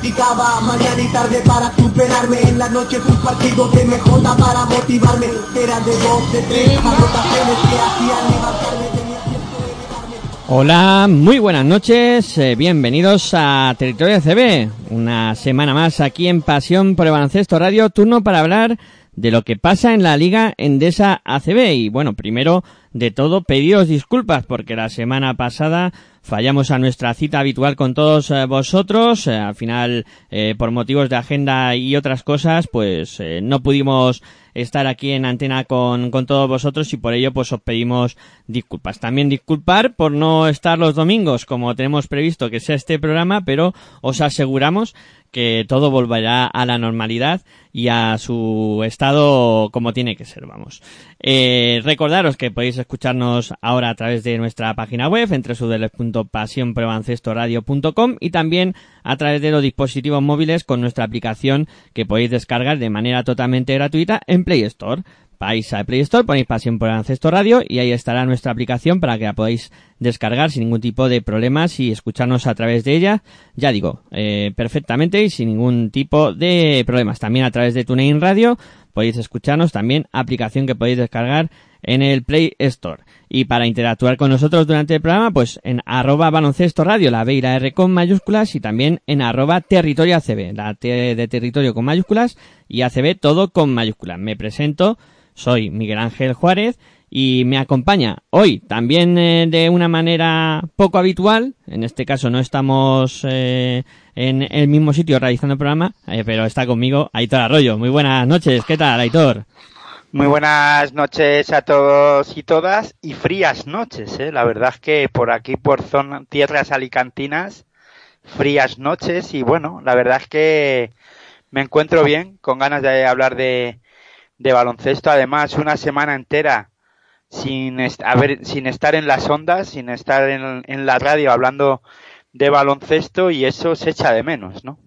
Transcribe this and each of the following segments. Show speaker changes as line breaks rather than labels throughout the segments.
Practicaba mañana y tarde para superarme En la noche un partido de MJ para motivarme Eran de dos, de tres anotaciones que hacían levantarme Tenía tiempo de negarme
Hola, muy buenas noches, eh, bienvenidos a Territorio ACB. Una semana más aquí en Pasión por el Baloncesto Radio, turno para hablar de lo que pasa en la Liga Endesa ACB. Y bueno, primero de todo, pediros disculpas porque la semana pasada fallamos a nuestra cita habitual con todos eh, vosotros. Eh, al final, eh, por motivos de agenda y otras cosas, pues no pudimos estar aquí en antena con, con todos vosotros y por ello pues os pedimos disculpas. También disculpar por no estar los domingos como tenemos previsto que sea este programa, pero os aseguramos que todo volverá a la normalidad y a su estado como tiene que ser, vamos. Eh, recordaros que podéis escucharnos ahora a través de nuestra página web entre www.pasionprebancestoradio.com y también a través de los dispositivos móviles con nuestra aplicación que podéis descargar de manera totalmente gratuita Play Store. Vais a Play Store, ponéis Pasión por el Ancesto Radio y ahí estará nuestra aplicación para que la podáis descargar sin ningún tipo de problemas y escucharnos a través de ella, ya digo, eh, perfectamente y sin ningún tipo de problemas. También a través de TuneIn Radio podéis escucharnos, también aplicación que podéis descargar en el Play Store. Y para interactuar con nosotros durante el programa, pues en arroba baloncesto radio, la B y la R con mayúsculas, y también en arroba territorio ACB, la T de territorio con mayúsculas y ACB todo con mayúsculas. Me presento, soy Miguel Ángel Juárez y me acompaña hoy también eh, de una manera poco habitual. En este caso no estamos eh, en el mismo sitio realizando el programa, eh, pero está conmigo Aitor Arroyo. Muy buenas noches, ¿qué tal Aitor?
Muy buenas noches a todos y todas y frías noches, ¿eh? La verdad es que por aquí, por zona, tierras alicantinas, frías noches y bueno, la verdad es que me encuentro bien, con ganas de hablar de, de baloncesto. Además, una semana entera sin, est- sin estar en las ondas, sin estar en, en la radio hablando de baloncesto y eso se echa de menos, ¿no?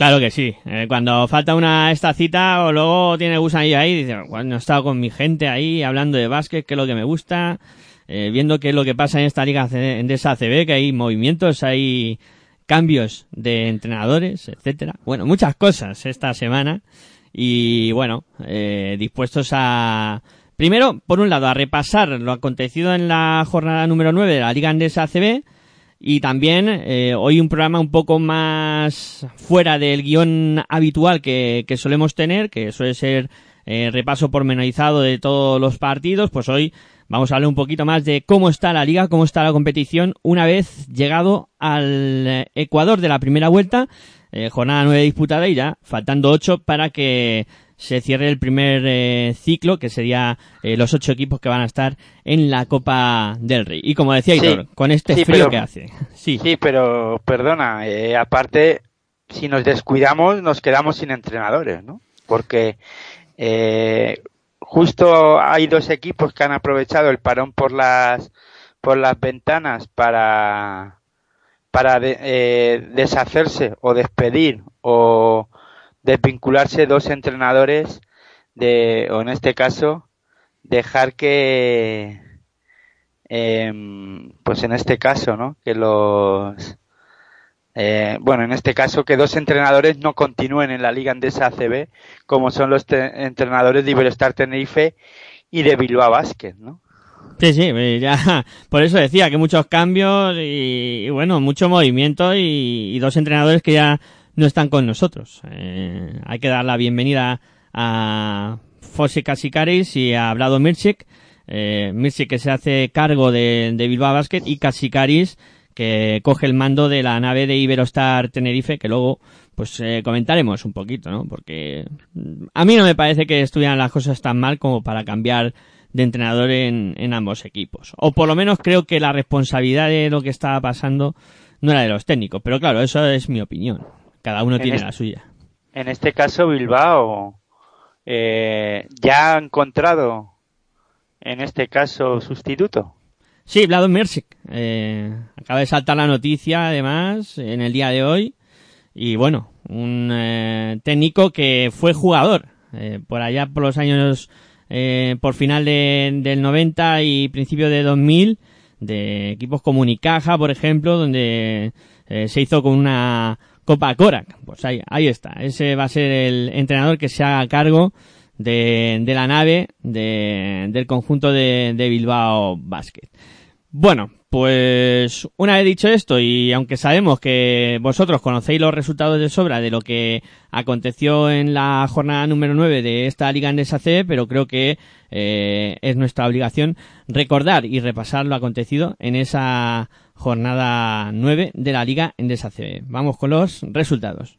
Claro que sí. Eh, cuando falta una esta cita o luego tiene gusanillo ahí, dice, bueno, he estado con mi gente ahí hablando de básquet, que es lo que me gusta, eh, viendo qué es lo que pasa en esta liga de esa ACB, que hay movimientos, hay cambios de entrenadores, etcétera. Bueno, muchas cosas esta semana y bueno, eh, dispuestos a primero, por un lado, a repasar lo acontecido en la jornada número 9 de la Liga Andesa ACB y también eh, hoy un programa un poco más fuera del guion habitual que, que solemos tener, que suele ser eh, repaso pormenorizado de todos los partidos, pues hoy vamos a hablar un poquito más de cómo está la liga, cómo está la competición una vez llegado al eh, Ecuador de la primera vuelta, eh, jornada 9 disputada y ya faltando 8 para que se cierre el primer eh, ciclo, que sería eh, los ocho equipos que van a estar en la Copa del Rey. Y como decía
Sí,
Hitor, con este
sí,
frío
pero-
que hace. Sí,
Sí, pero perdona, eh, aparte, si nos descuidamos, nos quedamos sin entrenadores, ¿no? Porque eh, justo hay dos equipos que han aprovechado el parón por las por las ventanas para para de- deshacerse o despedir o desvincularse dos entrenadores de o en este caso dejar que em, pues en este caso, ¿no? Que los eh, bueno, en este caso que dos entrenadores no continúen en la Liga Andesa ACB, como son los entrenadores de Iberostar Tenerife y de Bilbao Basket, ¿no?
sí, sí, eh, ya, por eso decía que muchos cambios y, bueno, mucho movimiento y dos entrenadores que ya no están con nosotros. Eh, hay que dar la bienvenida a Fossi Kasikaris y a Vlado Mircik. Eh, que se hace cargo de, de Bilbao Basket y Kasikaris que coge el mando de la nave de Iberostar Tenerife, que luego pues eh, comentaremos un poquito, ¿no? Porque mm, a mí no me parece que estuvieran las cosas tan mal como para cambiar de entrenador en, en ambos equipos. O por lo menos creo que la responsabilidad de lo que estaba pasando no era de los técnicos. Pero claro, eso es mi opinión. Cada uno
En
tiene
este-
la suya.
En este caso, Bilbao eh, ya ha encontrado, en este caso, sustituto.
Sí, Vlado Mersic. Eh, acaba de saltar la noticia, además, en el día de hoy. Y bueno, un eh, técnico que fue jugador. eh, por allá por los años, eh, por final de- del 90 y principio de 2000, de equipos como Unicaja, por ejemplo, donde eh, se hizo con una Copa Korak. Pues ahí, ahí está. Ese va a ser el entrenador que se haga cargo de, de la nave de- del conjunto de, de Bilbao Basket. Bueno, pues una vez dicho esto y aunque sabemos que vosotros conocéis los resultados de sobra de lo que aconteció en la jornada número 9 de esta Liga Endesa C, pero creo que eh, es nuestra obligación recordar y repasar lo acontecido en esa jornada 9 de la Liga Endesa C. Vamos con los resultados.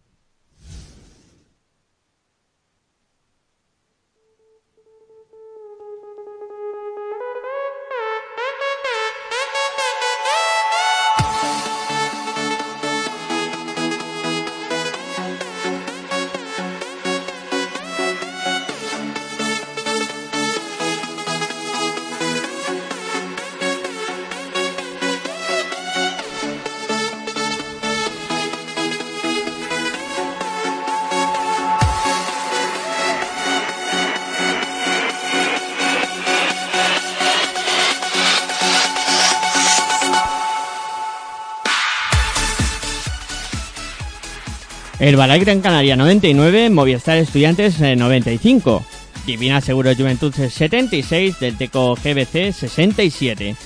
El Balay Gran Canaria 99, Movistar Estudiantes eh, 95, Divina Seguro Juventud 76, del Teco GBC 67,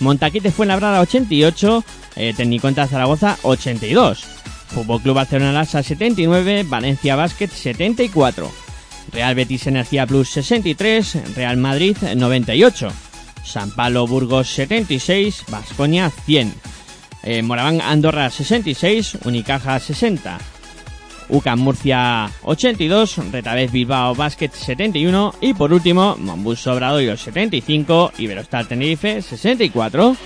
Montaquite Fuenlabrada 88, eh, Tecniconta Zaragoza 82, Fútbol Club Barcelona Lasa 79, Valencia Basket 74, Real Betis Energía Plus 63, Real Madrid 98, San Pablo Burgos 76, Vasconia 100, eh, Moraván Andorra 66, Unicaja 60, UCAM Murcia 82, Retabez Bilbao Basket 71 y por último Mombus Sobradoiro 75, Iberostar Tenerife 64.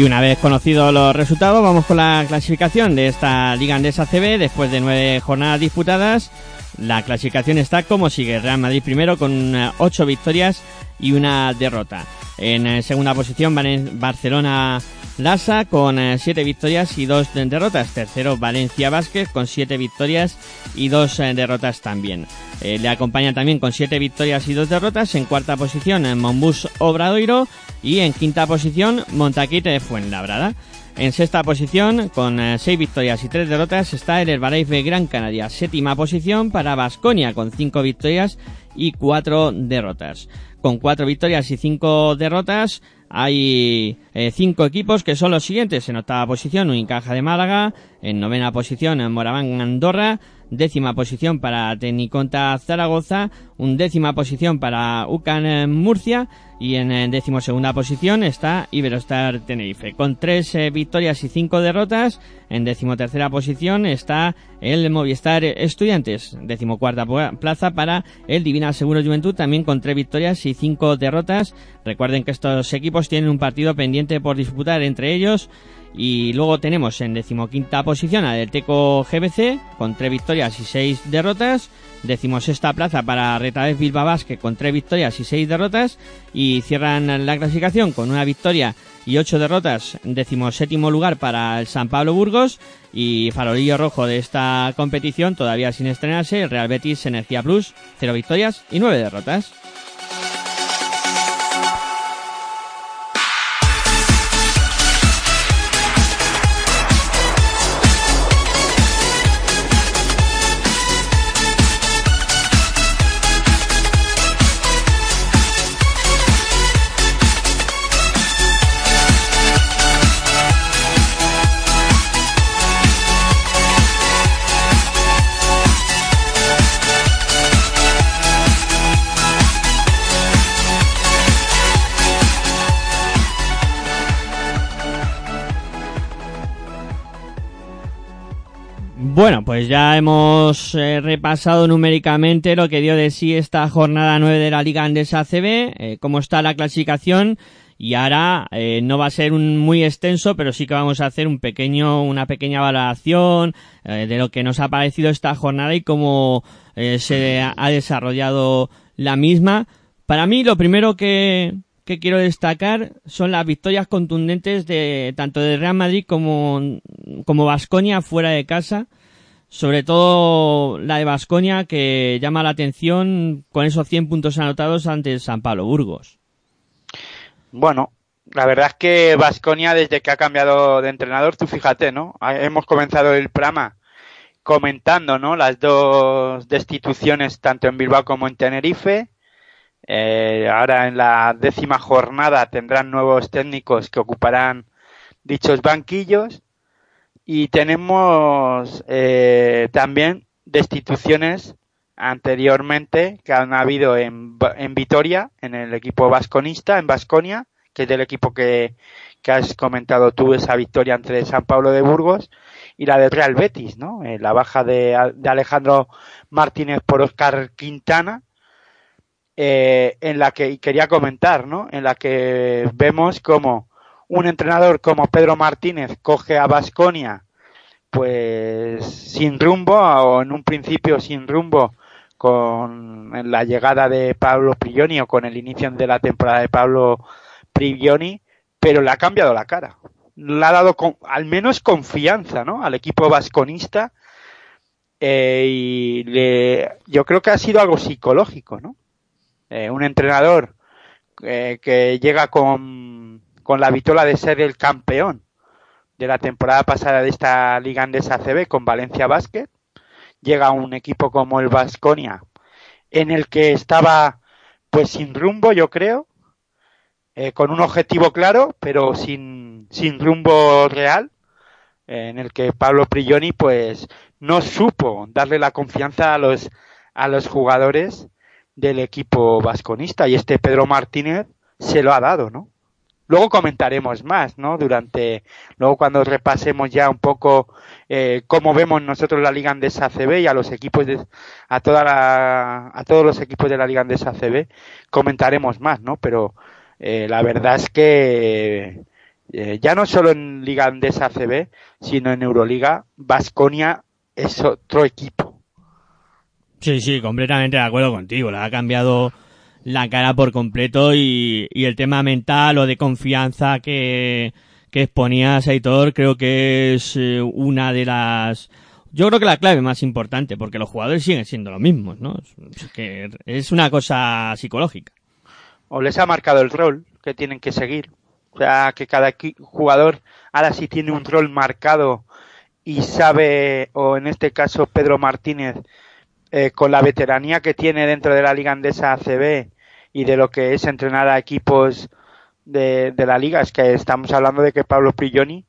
Y una vez conocidos los resultados, vamos con la clasificación de esta Liga Andesa CB. Después de nueve jornadas disputadas, la clasificación está como sigue. Real Madrid primero con eh, ocho victorias y una derrota. En eh, segunda posición, Barcelona Lasa con eh, siete victorias y dos de- derrotas. Tercero, Valencia Vázquez con siete victorias y dos eh, derrotas también. Eh, le acompaña también con siete victorias y dos derrotas. En cuarta posición, Monbus Obradoiro. Y en quinta posición, Montaquite de Fuenlabrada. En sexta posición, con eh, seis victorias y tres derrotas, está el Herbalife Gran Canaria. Séptima posición para Basconia, con cinco victorias y cuatro derrotas. Con cuatro victorias y cinco derrotas, hay eh, cinco equipos que son los siguientes. En octava posición, Unicaja de Málaga. En novena posición, en Moraván Andorra. Décima posición para Tecniconta Zaragoza. Un décima posición para UCAN Murcia. Y en eh, décimo segunda posición está Iberostar Tenerife. Con tres eh, victorias y cinco derrotas. En decimotercera posición está el Movistar Estudiantes. Decimocuarta pu- plaza para el Divina Seguro Juventud. También con tres victorias y cinco derrotas. Recuerden que estos equipos tienen un partido pendiente por disputar entre ellos. Y luego tenemos en decimoquinta posición a del Teco GBC con tres victorias y seis derrotas. Decimosexta plaza para Retabez Bilbao Basket con tres victorias y seis derrotas. Y cierran la clasificación con una victoria y ocho derrotas. Decimoséptimo lugar para el San Pablo Burgos. Y farolillo rojo de esta competición, todavía sin estrenarse, el Real Betis Energía Plus, cero victorias y nueve derrotas. Bueno, pues ya hemos eh, repasado numéricamente lo que dio de sí esta jornada 9 de la Liga Andesa ACB, eh, cómo está la clasificación y ahora eh, no va a ser un muy extenso, pero sí que vamos a hacer un pequeño, una pequeña valoración eh, de lo que nos ha parecido esta jornada y cómo se ha desarrollado la misma. Para mí, lo primero que, que quiero destacar son las victorias contundentes de tanto de Real Madrid como como Vasconia fuera de casa. Sobre todo la de Vasconia que llama la atención con esos 100 puntos anotados ante San Pablo Burgos.
Bueno, la verdad es que Vasconia desde que ha cambiado de entrenador, tú fíjate, ¿no? Hemos comenzado el programa comentando, ¿no? Las dos destituciones tanto en Bilbao como en Tenerife. Eh, ahora en la décima jornada tendrán nuevos técnicos que ocuparán dichos banquillos. Y tenemos eh, también destituciones anteriormente que han habido en, en Vitoria, en el equipo vasconista, en Vasconia, que es del equipo que, que has comentado tú, esa victoria entre San Pablo de Burgos y la de Real Betis, ¿no? Eh, la baja de, de, Alejandro Martínez por Oscar Quintana, eh, en la que quería comentar, ¿no? En la que vemos como un entrenador como Pedro Martínez coge a Vasconia pues sin rumbo o en un principio sin rumbo con la llegada de Pablo Prigioni o con el inicio de la temporada de Pablo Prigioni, pero le ha cambiado la cara. Le ha dado al menos confianza ¿no? al equipo vasconista eh, y le, yo creo que ha sido algo psicológico. ¿no? Eh, un entrenador eh, que llega con, con la vitola de ser el campeón de la temporada pasada de esta Liga Andesa CB con Valencia Basket llega un equipo como el Vasconia, en el que estaba pues sin rumbo, yo creo, eh, con un objetivo claro, pero sin, sin rumbo real, eh, en el que Pablo Prigioni pues no supo darle la confianza a los, a los jugadores del equipo vasconista y este Pedro Martínez se lo ha dado, ¿no? Luego comentaremos más, ¿no? Durante, luego cuando repasemos ya un poco eh, cómo vemos nosotros la Liga Andesa CB y a los equipos de, a toda la, a todos los equipos de la Liga Andesa CB, comentaremos más, ¿no? Pero eh, la verdad es que eh, ya no solo en Liga Andesa CB, sino en Euroliga, Vasconia es otro equipo.
Sí, sí, completamente de acuerdo contigo. La ha cambiado la cara por completo y, el tema mental o de confianza que, que exponía Saitor creo que es eh, una de las yo creo que la clave más importante porque los jugadores siguen siendo los mismos no es que es una cosa psicológica.
O les ha marcado el rol que tienen que seguir. O sea que cada jugador ahora sí tiene un rol marcado y sabe o en este caso Pedro Martínez eh, con la veteranía que tiene dentro de la Liga Andesa ACB y de lo que es entrenar a equipos de, de la liga, es que estamos hablando de que Pablo Prigioni,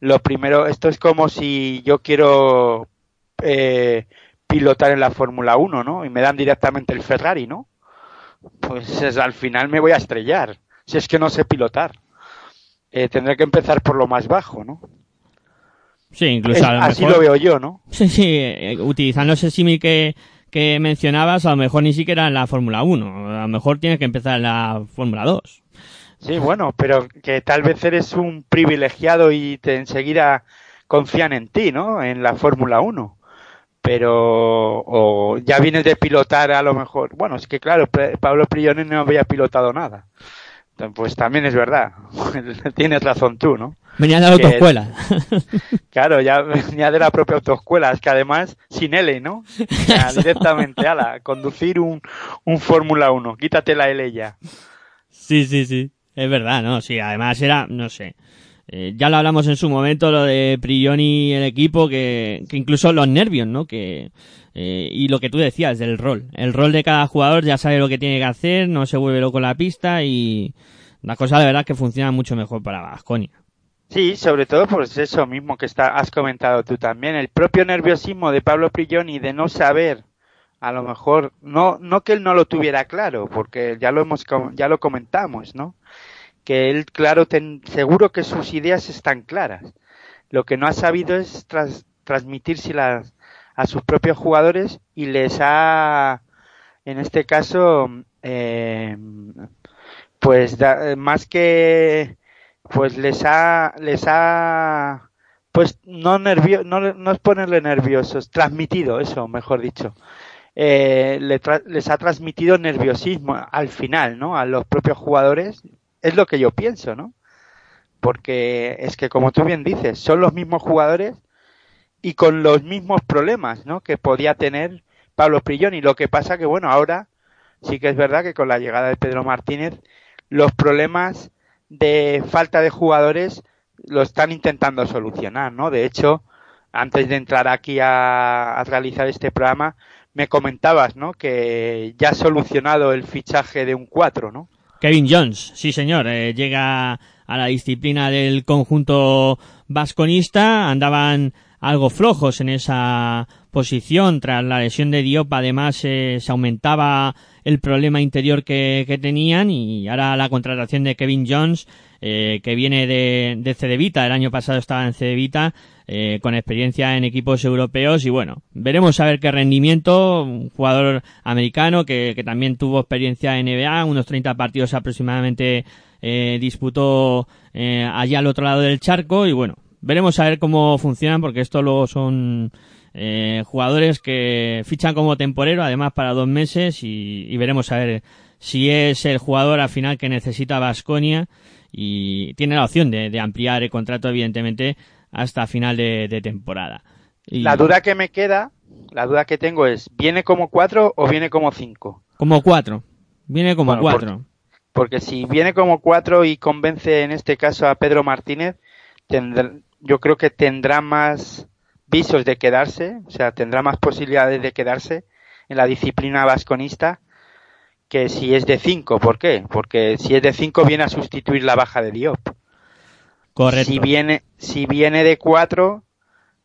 lo primero, esto es como si yo quiero eh, pilotar en la Fórmula 1, ¿no? Y me dan directamente el Ferrari, ¿no? Pues es, al final me voy a estrellar, si es que no sé pilotar. Eh, tendré que empezar por lo más bajo, ¿no?
Sí, incluso a lo
así
mejor-
lo veo yo, ¿no?
Sí, sí, eh, utilizando ese símil que, que mencionabas, a lo mejor ni siquiera en la Fórmula 1. A lo mejor tienes que empezar en la Fórmula 2.
Sí, bueno, pero que tal vez eres un privilegiado y te enseguida confían en ti, ¿no? En la Fórmula 1. Pero, o ya vienes de pilotar a lo mejor. Bueno, es que claro, Pablo Prigioni no había pilotado nada. Pues también es verdad. Tienes razón tú, ¿no?
Venía de la autoescuela.
Claro, ya venía de la propia autoescuela, es que además sin L, ¿no? Ya, directamente, ala, conducir un, un Fórmula 1, quítate la L ya.
Sí, sí, sí. Es verdad, ¿no? Sí, además era, no sé. eh, ya lo hablamos en su momento, lo de Prigioni y el equipo, que, que incluso los nervios, ¿no? Que, eh, y lo que tú decías del rol. El rol de cada jugador ya sabe lo que tiene que hacer, no se vuelve loco la pista y la cosa de verdad que funciona mucho mejor para Vasconia.
Sí, sobre todo por eso mismo que está, has comentado tú también, el propio nerviosismo de Pablo Prigioni de no saber, a lo mejor, no, no que él no lo tuviera claro, porque ya lo hemos, ya lo comentamos, ¿no? Que él, claro, ten- seguro que sus ideas están claras. Lo que no ha sabido es tras- transmitírselas a sus propios jugadores y les ha, en este caso, eh, pues más que, pues les ha, les ha, pues no nervio, no, no es ponerle nerviosos, transmitido, eso, mejor dicho. Eh, les ha transmitido nerviosismo al final, ¿no? A los propios jugadores. Es lo que yo pienso, ¿no? Porque es que, como tú bien dices, son los mismos jugadores y con los mismos problemas, ¿no? Que podía tener Pablo Prillón. Y lo que pasa que, bueno, ahora sí que es verdad que con la llegada de Pedro Martínez, los problemas de falta de jugadores lo están intentando solucionar, ¿no? De hecho, antes de entrar aquí a, a realizar este programa, me comentabas, ¿no? Que ya ha solucionado el fichaje de un 4, ¿no?
Kevin Jones, sí señor, eh, llega a la disciplina del conjunto vasconista, andaban algo flojos en esa posición. Tras la lesión de Diop, además eh, se aumentaba el problema interior que, que, tenían y ahora la contratación de Kevin Jones, eh, que viene de, de Cedevita, el año pasado estaba en Cedevita, eh, con experiencia en equipos europeos y bueno, veremos a ver qué rendimiento, un jugador americano que, que también tuvo experiencia en NBA, unos 30 partidos aproximadamente eh, disputó eh, allá al otro lado del charco y bueno, veremos a ver cómo funcionan porque esto luego son eh, jugadores que fichan como temporero además para dos meses y, y veremos a ver si es el jugador al final que necesita Vasconia y tiene la opción de, de ampliar el contrato evidentemente hasta final de, temporada.
Y... La duda que me queda, la duda que tengo es, ¿viene como cuatro o viene como cinco?
Como cuatro. Viene como cuatro.
Porque, si viene como cuatro y convence en este caso a Pedro Martínez, tendrá, yo creo que tendrá más visos de quedarse, o sea, tendrá más posibilidades de quedarse en la disciplina vasconista que si es de cinco. ¿Por qué? Porque si es de cinco viene a sustituir la baja de Diop.
Correcto.
Si viene, si viene de cuatro,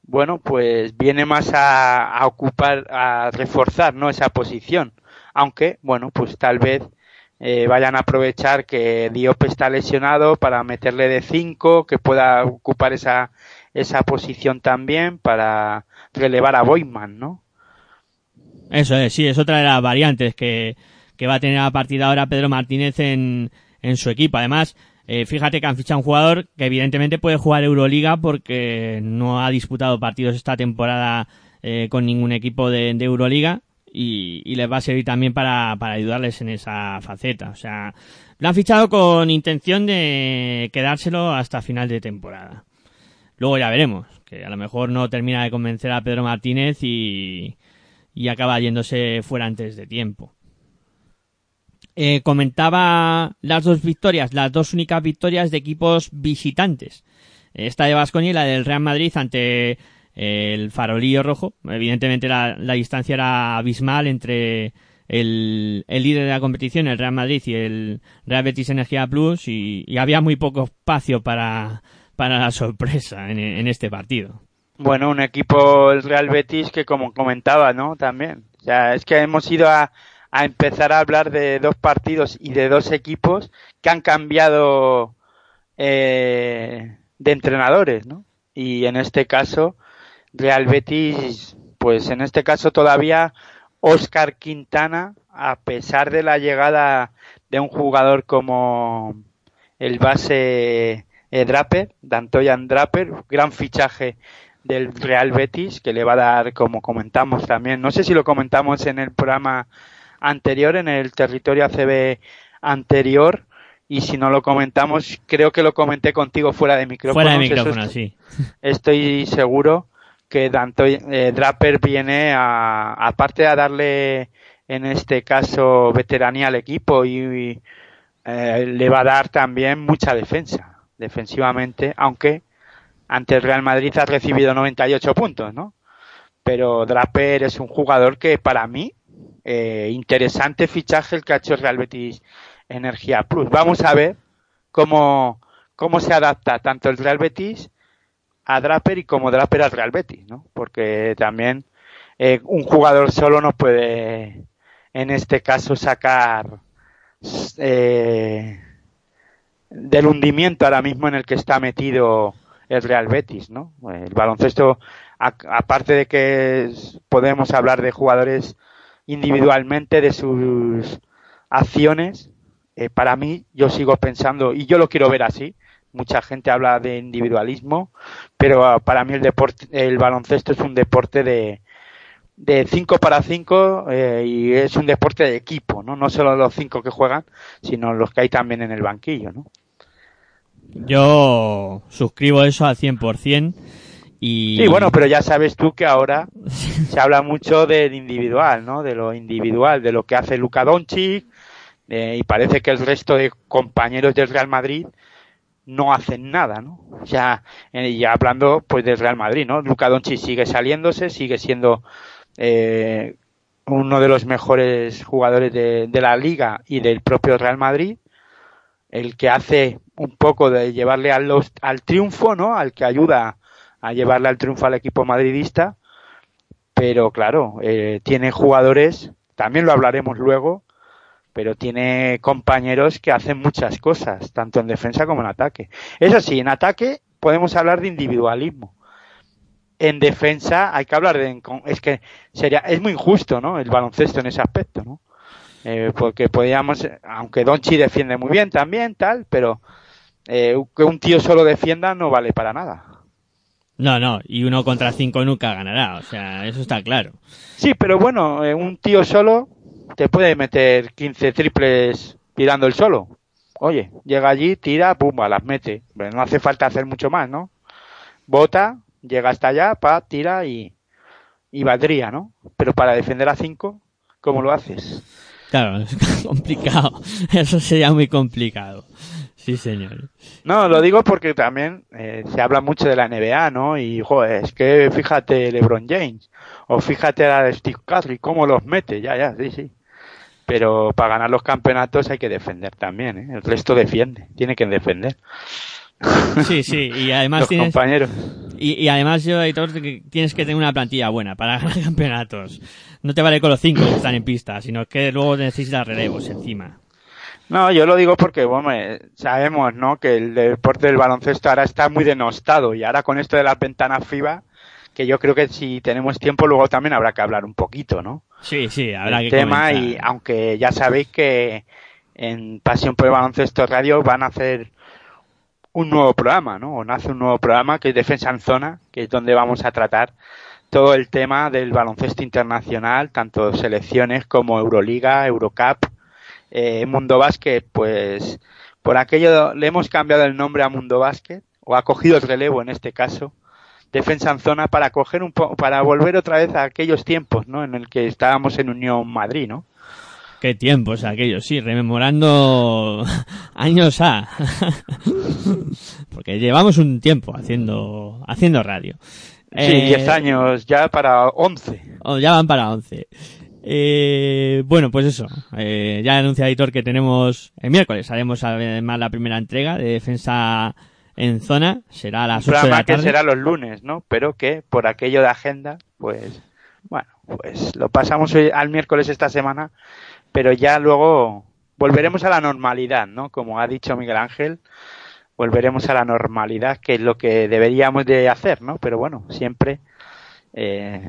bueno, pues viene más a, a, ocupar, a reforzar, ¿no? Esa posición. Aunque, bueno, pues tal vez eh, vayan a aprovechar que Diop está lesionado para meterle de cinco, que pueda ocupar esa, esa posición también para relevar a Boyman, ¿no?
Eso es, sí, es otra de las variantes que, que va a tener a partir de ahora Pedro Martínez en, en su equipo. Además, eh, fíjate que han fichado un jugador que evidentemente puede jugar Euroliga porque no ha disputado partidos esta temporada eh, con ningún equipo de Euroliga y, les va a servir también para, para ayudarles en esa faceta. O sea, lo han fichado con intención de quedárselo hasta final de temporada. Luego ya veremos, que a lo mejor no termina de convencer a Pedro Martínez y, y acaba yéndose fuera antes de tiempo eh, comentaba las dos victorias, las dos únicas victorias de equipos visitantes. Esta de Vasconia y la del Real Madrid ante el farolillo rojo. Evidentemente la, la distancia era abismal entre el, el, líder de la competición, el Real Madrid y el Real Betis Energía Plus y, había muy poco espacio para, para la sorpresa en, en, este partido.
Bueno, un equipo, el Real Betis, que como comentaba, ¿no? También. Es que hemos ido a, a empezar a hablar de dos partidos y de dos equipos que han cambiado eh, de entrenadores, ¿no? Y en este caso, Real Betis, pues en este caso todavía Oscar Quintana, a pesar de la llegada de un jugador como el base eh, Draper, Dantoyan Draper, gran fichaje del Real Betis, que le va a dar, como comentamos también, no sé si lo comentamos en el programa anterior, en el territorio ACB anterior, y si no lo comentamos, creo que lo comenté contigo fuera de micrófono.
Fuera de micrófono, sí.
Estoy seguro que Danto, eh, Draper viene a, aparte a darle, en este caso, veteranía al equipo y, y eh, le va a dar también mucha defensa, defensivamente, aunque ante el Real Madrid ha recibido 98 puntos, ¿no? Pero Draper es un jugador que para mí eh, interesante fichaje el que ha hecho Real Betis Energía Plus. Vamos a ver cómo, cómo se adapta tanto el Real Betis a Draper y como Draper al Real Betis, ¿no? Porque también eh, un jugador solo no puede, en este caso, sacar eh, del hundimiento ahora mismo en el que está metido el Real Betis, ¿no? El baloncesto aparte de que podemos hablar de jugadores individualmente, de sus acciones, eh, para mí yo sigo pensando, y yo lo quiero ver así, mucha gente habla de individualismo, pero ah, para mí el deporte, el baloncesto es un deporte de, de 5 para 5 eh, y es un deporte de equipo, ¿no? No solo los cinco que juegan, sino los que hay también en el banquillo, ¿no?
Yo suscribo eso al 100%. Y...
Sí, bueno, pero ya sabes tú que ahora se habla mucho del individual, ¿no? De lo individual, de lo que hace Luka Doncic, eh, y parece que el resto de compañeros del Real Madrid no hacen nada, ¿no? Ya, eh, ya hablando pues del Real Madrid, ¿no? Doncic sigue saliéndose, sigue siendo eh, uno de los mejores jugadores de, la liga y del propio Real Madrid, el que hace un poco de llevarle al, al triunfo, ¿no? Al que ayuda a llevarle al triunfo al equipo madridista, pero claro, eh, tiene jugadores, también lo hablaremos luego, pero tiene compañeros que hacen muchas cosas, tanto en defensa como en ataque. Eso sí, en ataque podemos hablar de individualismo. En defensa hay que hablar de es que sería es muy injusto, ¿no? El baloncesto en ese aspecto, ¿no? Eh, porque podríamos, aunque Donchi defiende muy bien también, tal, pero eh, que un tío solo defienda no vale para nada.
No, no, y uno contra cinco nunca ganará, o sea, eso está claro.
Sí, pero bueno, eh, un tío solo te puede meter 15 triples tirando el solo. Oye, llega allí, tira, pumba, las mete. Pero no hace falta hacer mucho más, ¿no? Bota, llega hasta allá, pa, tira y, y valdría, ¿no? Pero para defender a 5, ¿cómo lo haces?
Claro, es complicado. Eso sería muy complicado. Sí, señor.
No, lo digo porque también eh, se habla mucho de la NBA, ¿no? Y, joder, es que fíjate LeBron James, o fíjate a Steve Curry, cómo los mete, ya, ya, sí, sí pero para ganar los campeonatos hay que defender también, ¿eh? el resto defiende, tiene que defender.
Sí, sí, y además
los
tienes,
compañeros.
Y, y además yo, editor, tienes que tener una plantilla buena para ganar campeonatos. No te vale con los cinco que están en pista, sino que luego necesitas relevos encima.
No, yo lo digo porque, bueno, sabemos, ¿no? Que el deporte del baloncesto ahora está muy denostado y ahora con esto de las ventanas FIBA, que yo creo que si tenemos tiempo luego también habrá que hablar un poquito, ¿no?
Sí, sí, habrá
el
que
tema y aunque ya sabéis que en Pasión por el Baloncesto Radio van a hacer un nuevo programa, ¿no? O nace un nuevo programa que es Defensa en Zona, que es donde vamos a tratar todo el tema del baloncesto internacional, tanto selecciones como Euroliga, Eurocup, eh, Mundo Básquet, pues por aquello le hemos cambiado el nombre a Mundo Básquet, o ha cogido el relevo en este caso, defensa en zona para coger un po para volver otra vez a aquellos tiempos, ¿no? En el que estábamos en Unión Madrid, ¿no?
Qué tiempos aquellos, sí, rememorando años A. Porque llevamos un tiempo haciendo, haciendo radio.
Sí, 10 eh, años ya para 11.
Oh, ya van para 11. Eh, bueno, pues eso. Eh, ya anuncia editor que tenemos el miércoles. Haremos además la primera entrega de defensa en zona. Será a las 8 de la tarde.
que será los lunes, ¿no? Pero que por aquello de agenda, pues, bueno, pues lo pasamos hoy, al miércoles esta semana, pero ya luego volveremos a la normalidad, ¿no? Como ha dicho Miguel Ángel, volveremos a la normalidad, que es lo que deberíamos de hacer, ¿no? Pero bueno, siempre eh,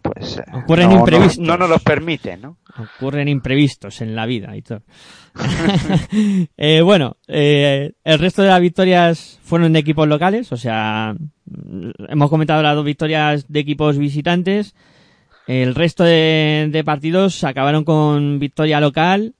pues
ocurren
no,
imprevistos.
No, no, nos los permite, ¿no?
Ocurren imprevistos en la vida y todo. eh, bueno, eh, el resto de las victorias fueron de equipos locales, o sea, hemos comentado las dos victorias de equipos visitantes. El resto de, de partidos acabaron con victoria local,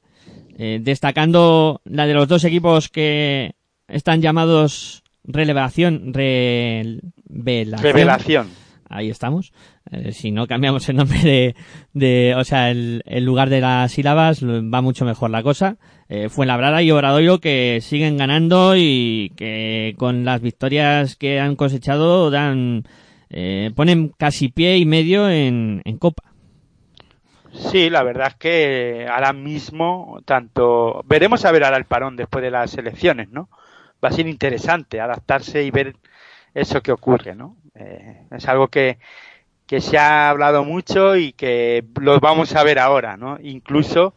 eh, destacando la de los dos equipos que están llamados relevación, revelación.
Revelación.
Ahí estamos. Eh, si no cambiamos el nombre de, o sea, el, el, lugar de las sílabas, va mucho mejor la cosa. Eh, Fuenlabrada y Obradoiro que siguen ganando y que con las victorias que han cosechado dan, eh, ponen casi pie y medio en, en Copa.
Sí, la verdad es que ahora mismo, tanto, veremos a ver ahora el parón después de las elecciones, ¿no? Va a ser interesante adaptarse y ver eso que ocurre, ¿no? Eh, es algo que, que se ha hablado mucho y que lo vamos a ver ahora, ¿no? Incluso,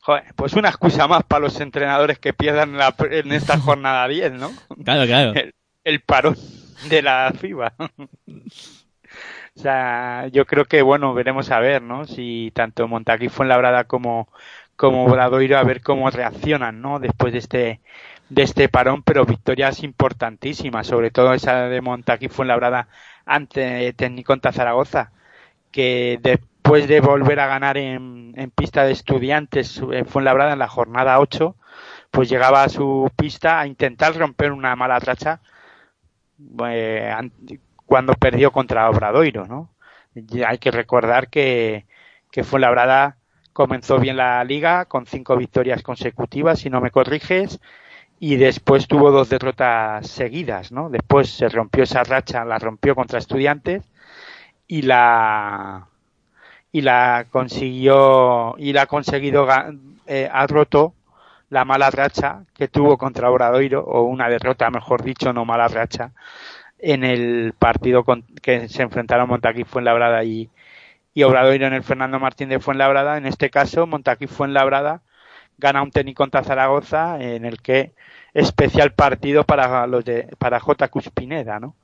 joder, pues una excusa más para los entrenadores que pierdan en, la, en esta jornada 10, ¿no?
Claro, claro.
El, el parón de la FIBA. O sea, yo creo que, bueno, veremos a ver, ¿no? Si tanto Montaquí Fuenlabrada como, como Bradoiro, a ver cómo reaccionan, ¿no? Después de este, de este parón, pero victorias importantísimas, sobre todo esa de Montaquí Fuenlabrada ante Tecniconta Zaragoza, que después de volver a ganar en, en pista de estudiantes en Fuenlabrada en la jornada 8, pues llegaba a su pista a intentar romper una mala racha eh, cuando perdió contra Obradoiro, ¿no? hay que recordar que, que Fuenlabrada comenzó bien la liga con cinco victorias consecutivas, si no me corriges, y después tuvo dos derrotas seguidas, ¿no? Después se rompió esa racha, la rompió contra Estudiantes y la y la consiguió y la ha conseguido eh, ha roto la mala racha que tuvo contra Obradoiro o una derrota, mejor dicho, no mala racha en el partido con, que se enfrentaron Montaquí Fuenlabrada y, y Obradoiro en el Fernando Martín de Fuenlabrada. En este caso, Montaquí Fuenlabrada gana un tenis contra Zaragoza en el que especial partido para los de para J. Cuspineda, ¿no?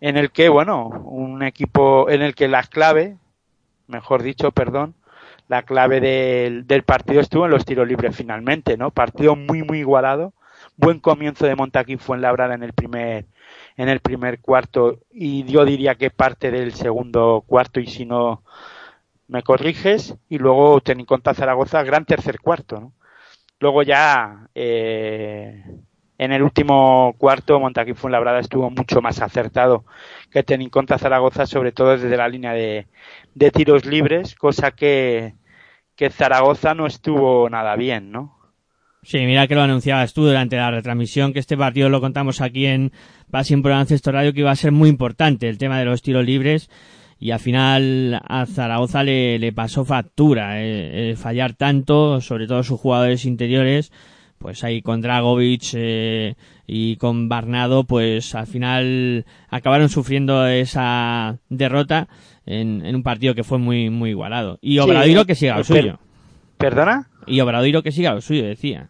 En el que, bueno, un equipo en el que la clave, mejor dicho, perdón, la clave del, del partido estuvo en los tiros libres finalmente, ¿no? Partido muy, muy igualado. Buen comienzo de Montaquín fue en el primer, en el primer cuarto y yo diría que parte del segundo cuarto y si no me corriges y luego ten en cuenta Zaragoza gran tercer cuarto, ¿no? Luego ya eh, en el último cuarto Montaquí Fuenlabrada estuvo mucho más acertado que Tenin contra Zaragoza, sobre todo desde la línea de, tiros libres, cosa que, que Zaragoza no estuvo nada bien, ¿no?
Sí, mira que lo anunciabas tú durante la retransmisión, que este partido lo contamos aquí en Passing por Ancesto Radio, que iba a ser muy importante el tema de los tiros libres y al final a Zaragoza le, le pasó factura eh, eh, fallar tanto, sobre todo sus jugadores interiores, pues ahí con Dragovic eh, y con Barnado, pues al final acabaron sufriendo esa derrota en, en un partido que fue muy muy igualado. Y Obradoiro que siga lo suyo.
¿Perdona?
Y Obradoiro que siga lo suyo, decía.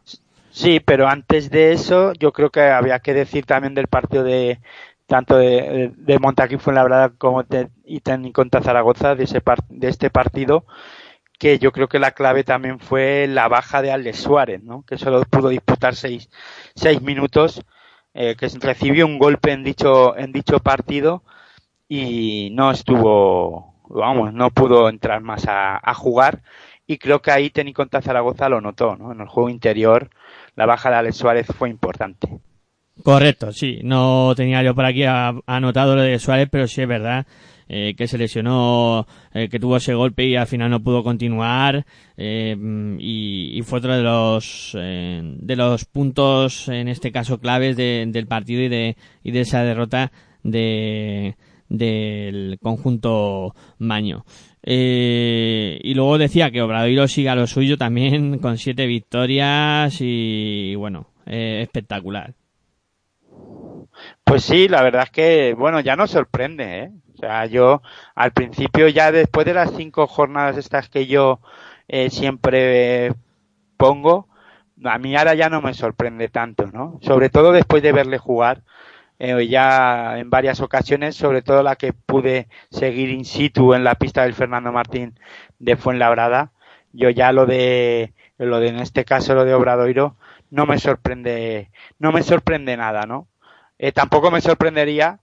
Sí, pero antes de eso, yo creo que había que decir también del partido de, tanto de, de Montaquí verdad como de Iten contra Zaragoza de, ese de este partido que yo creo que la clave también fue la baja de Alex Suárez, ¿no? que solo pudo disputar seis, seis minutos, eh, que recibió un golpe en dicho, en dicho partido y no estuvo, vamos, no pudo entrar más a, jugar y creo que ahí Teni contra Zaragoza lo notó, ¿no? En el juego interior la baja de Alex Suárez fue importante.
Correcto, sí. No tenía yo por aquí anotado lo de Suárez, pero sí es verdad eh, que se lesionó, eh, que tuvo ese golpe y al final no pudo continuar. Eh, y, fue otro de los de los puntos, en este caso claves de, del partido y de y de esa derrota de del conjunto Maño. Eh, y luego decía que Obradoiro siga lo suyo también con siete victorias y, bueno, espectacular.
Pues sí, la verdad es que, bueno, ya nos sorprende, ¿eh? O sea, yo al principio ya después de las cinco jornadas estas que yo eh, siempre pongo, a mí ahora ya no me sorprende tanto, ¿no? Sobre todo después de verle jugar eh, ya en varias ocasiones, sobre todo la que pude seguir in situ en la pista del Fernando Martín de Fuenlabrada. Yo ya lo de, lo de en este caso lo de Obradoiro, no me sorprende, no me sorprende nada, ¿no? Eh, tampoco me sorprendería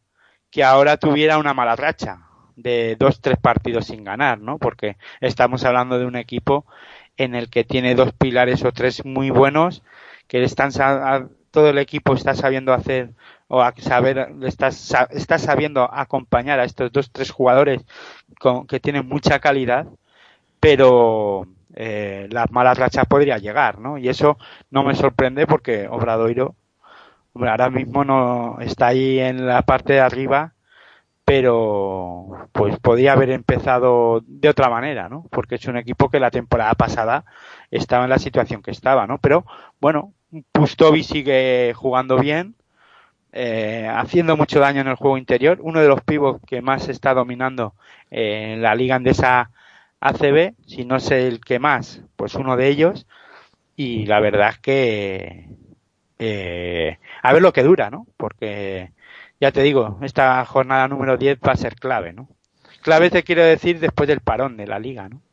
que ahora tuviera una mala racha de dos, tres partidos sin ganar, ¿no? Porque estamos hablando de un equipo en el que tiene dos pilares o tres muy buenos, que están, todo el equipo está sabiendo hacer o a saber, está, está sabiendo acompañar a estos dos, tres jugadores con, que tienen mucha calidad, pero eh, las malas rachas podría llegar, ¿no? Y eso no me sorprende porque Obradoiro ahora mismo no está ahí en la parte de arriba, pero pues podía haber empezado de otra manera, ¿no? Porque es un equipo que la temporada pasada estaba en la situación que estaba, ¿no? Pero bueno, Pustovi sigue jugando bien, eh, haciendo mucho daño en el juego interior, uno de los pivos que más está dominando eh, en la liga andesa ACB, si no es el que más, pues uno de ellos, y la verdad es que eh, a ver lo que dura, ¿no? Porque ya te digo, esta jornada número 10 va a ser clave, ¿no? claves te quiero decir después del parón de la liga, ¿no?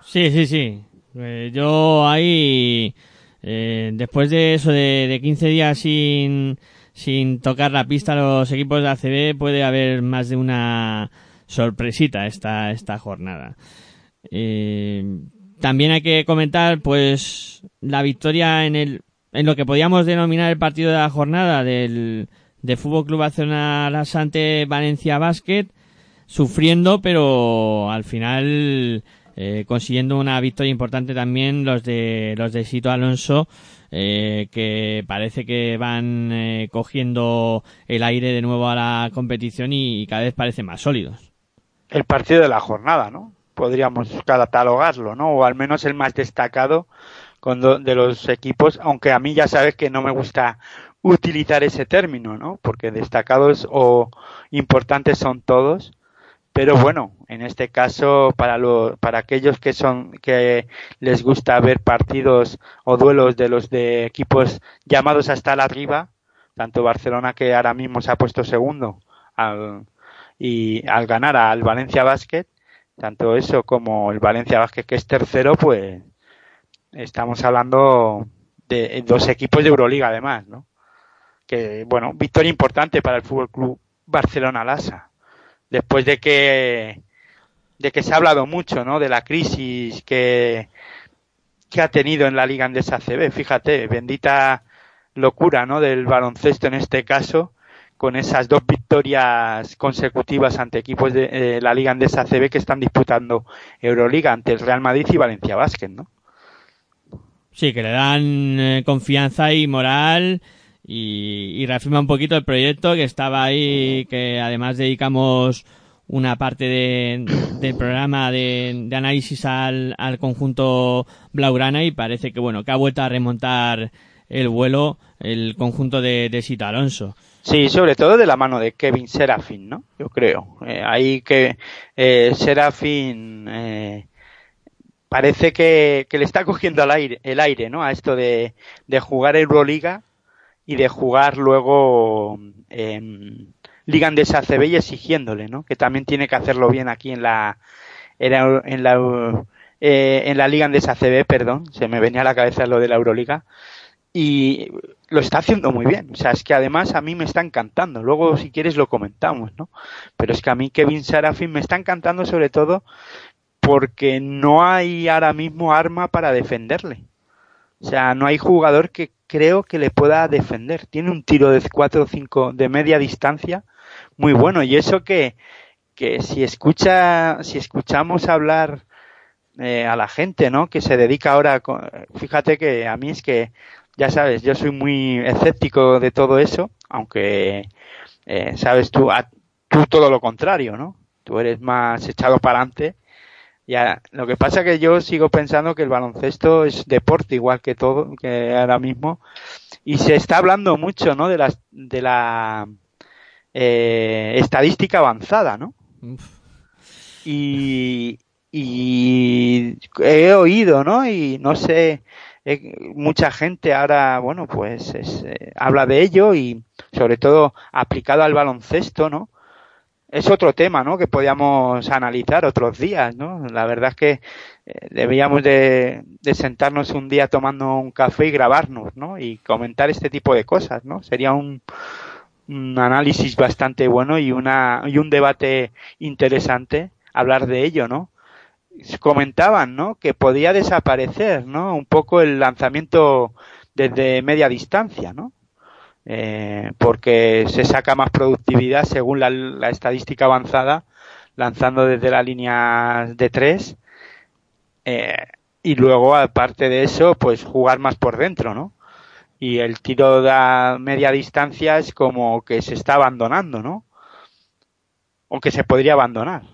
Sí, sí, sí. Eh, yo ahí, eh, después de eso de, de 15 días sin, sin tocar la pista los equipos de ACB, puede haber más de una sorpresita esta, esta jornada. Eh, también hay que comentar, pues, la victoria en el, en lo que podíamos denominar el partido de la jornada del, de Fútbol Club Barcelona ante Valencia Basket, sufriendo, pero al final eh, consiguiendo una victoria importante también los de los de Sito Alonso, eh, que parece que van eh, cogiendo el aire de nuevo a la competición y, cada vez parecen más sólidos.
El partido de la jornada, ¿no? Podríamos catalogarlo, ¿no? O al menos el más destacado de los equipos, aunque a mí ya sabes que no me gusta utilizar ese término, ¿no? Porque destacados o importantes son todos, pero bueno, en este caso para lo, para aquellos que son que les gusta ver partidos o duelos de los de equipos llamados hasta estar arriba, tanto Barcelona que ahora mismo se ha puesto segundo al, y al ganar al Valencia Basket, tanto eso como el Valencia Basket que es tercero, pues estamos hablando de dos equipos de Euroliga además, ¿no? Que, bueno, victoria importante para el Fútbol Club Barcelona Lasa. Después de que, de que se ha hablado mucho, ¿no? De la crisis que, que ha tenido en la Liga Andesa CB. Fíjate, bendita locura, ¿no? Del baloncesto en este caso, con esas dos victorias consecutivas ante equipos de eh, la Liga Andesa CB que están disputando Euroliga ante el Real Madrid y Valencia Basket, ¿no?
Sí, que le dan eh, confianza y moral y, reafirma un poquito el proyecto que estaba ahí, que además dedicamos una parte del programa de, análisis al, conjunto Blaugrana y parece que bueno que ha vuelto a remontar el vuelo el conjunto de, de Sita Alonso.
Sí, sobre todo de la mano de Kevin Serafin, ¿no? Yo creo. Eh, ahí que eh, Serafin eh, parece que, le está cogiendo el aire, el aire, ¿no? A esto de, jugar Euroliga y de jugar luego en Liga Andesa CB y exigiéndole, ¿no? Que también tiene que hacerlo bien aquí en la en la eh, en la Liga Andesa CB, perdón, se me venía a la cabeza lo de la Euroliga y lo está haciendo muy bien. O sea, es que además a mí me está encantando. Luego, si quieres, lo comentamos, ¿no? Pero es que a mí Kevin Sarafin me está encantando sobre todo porque no hay ahora mismo arma para defenderle. O sea, no hay jugador que creo que le pueda defender. Tiene un tiro de 4 o 5 de media distancia muy bueno. Y eso que, que si escucha, si escuchamos hablar eh, a la gente, ¿no? Que se dedica ahora, fíjate que a mí es que, ya sabes, yo soy muy escéptico de todo eso, aunque, eh, sabes tú, tú todo lo contrario, ¿no? Tú eres más echado para adelante ya, lo que pasa es que yo sigo pensando que el baloncesto es deporte igual que todo, que ahora mismo, y se está hablando mucho, ¿no? De la, de la eh, estadística avanzada, ¿no? Y, y he oído, ¿no? Y no sé, mucha gente ahora, bueno, pues eh, habla de ello y sobre todo aplicado al baloncesto, ¿no? Es otro tema, ¿no? Que podíamos analizar otros días, ¿no? La verdad es que eh, deberíamos de, sentarnos un día tomando un café y grabarnos, ¿no? Y comentar este tipo de cosas, ¿no? Sería un, un análisis bastante bueno y una y un debate interesante hablar de ello, ¿no? Comentaban, ¿no? Que podía desaparecer, ¿no? Un poco el lanzamiento desde media distancia, ¿no? Eh, porque se saca más productividad según la, estadística avanzada, lanzando desde la línea de tres. Eh, y luego, aparte de eso, pues jugar más por dentro, ¿no? Y el tiro de media distancia es como que se está abandonando, ¿no? O que se podría abandonar.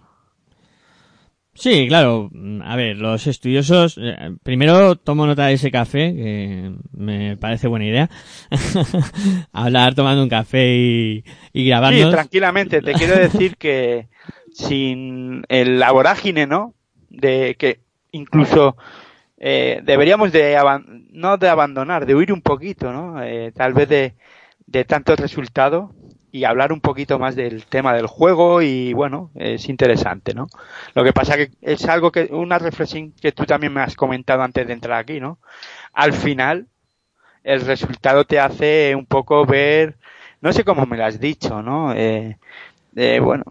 Sí, claro. A ver, los estudiosos, eh, primero tomo nota de ese café, que me parece buena idea. Hablar tomando un café y, y grabando.
Sí, tranquilamente. Te quiero decir que sin el, vorágine, ¿no? De que incluso eh, deberíamos de, no de abandonar, de huir un poquito, ¿no? Eh, tal vez de, de tantos resultados y hablar un poquito más del tema del juego y bueno, es interesante, ¿no? Lo que pasa que es algo que, una reflexión que tú también me has comentado antes de entrar aquí, ¿no? Al final, el resultado te hace un poco ver, no sé cómo me lo has dicho, ¿no? Eh, eh, bueno,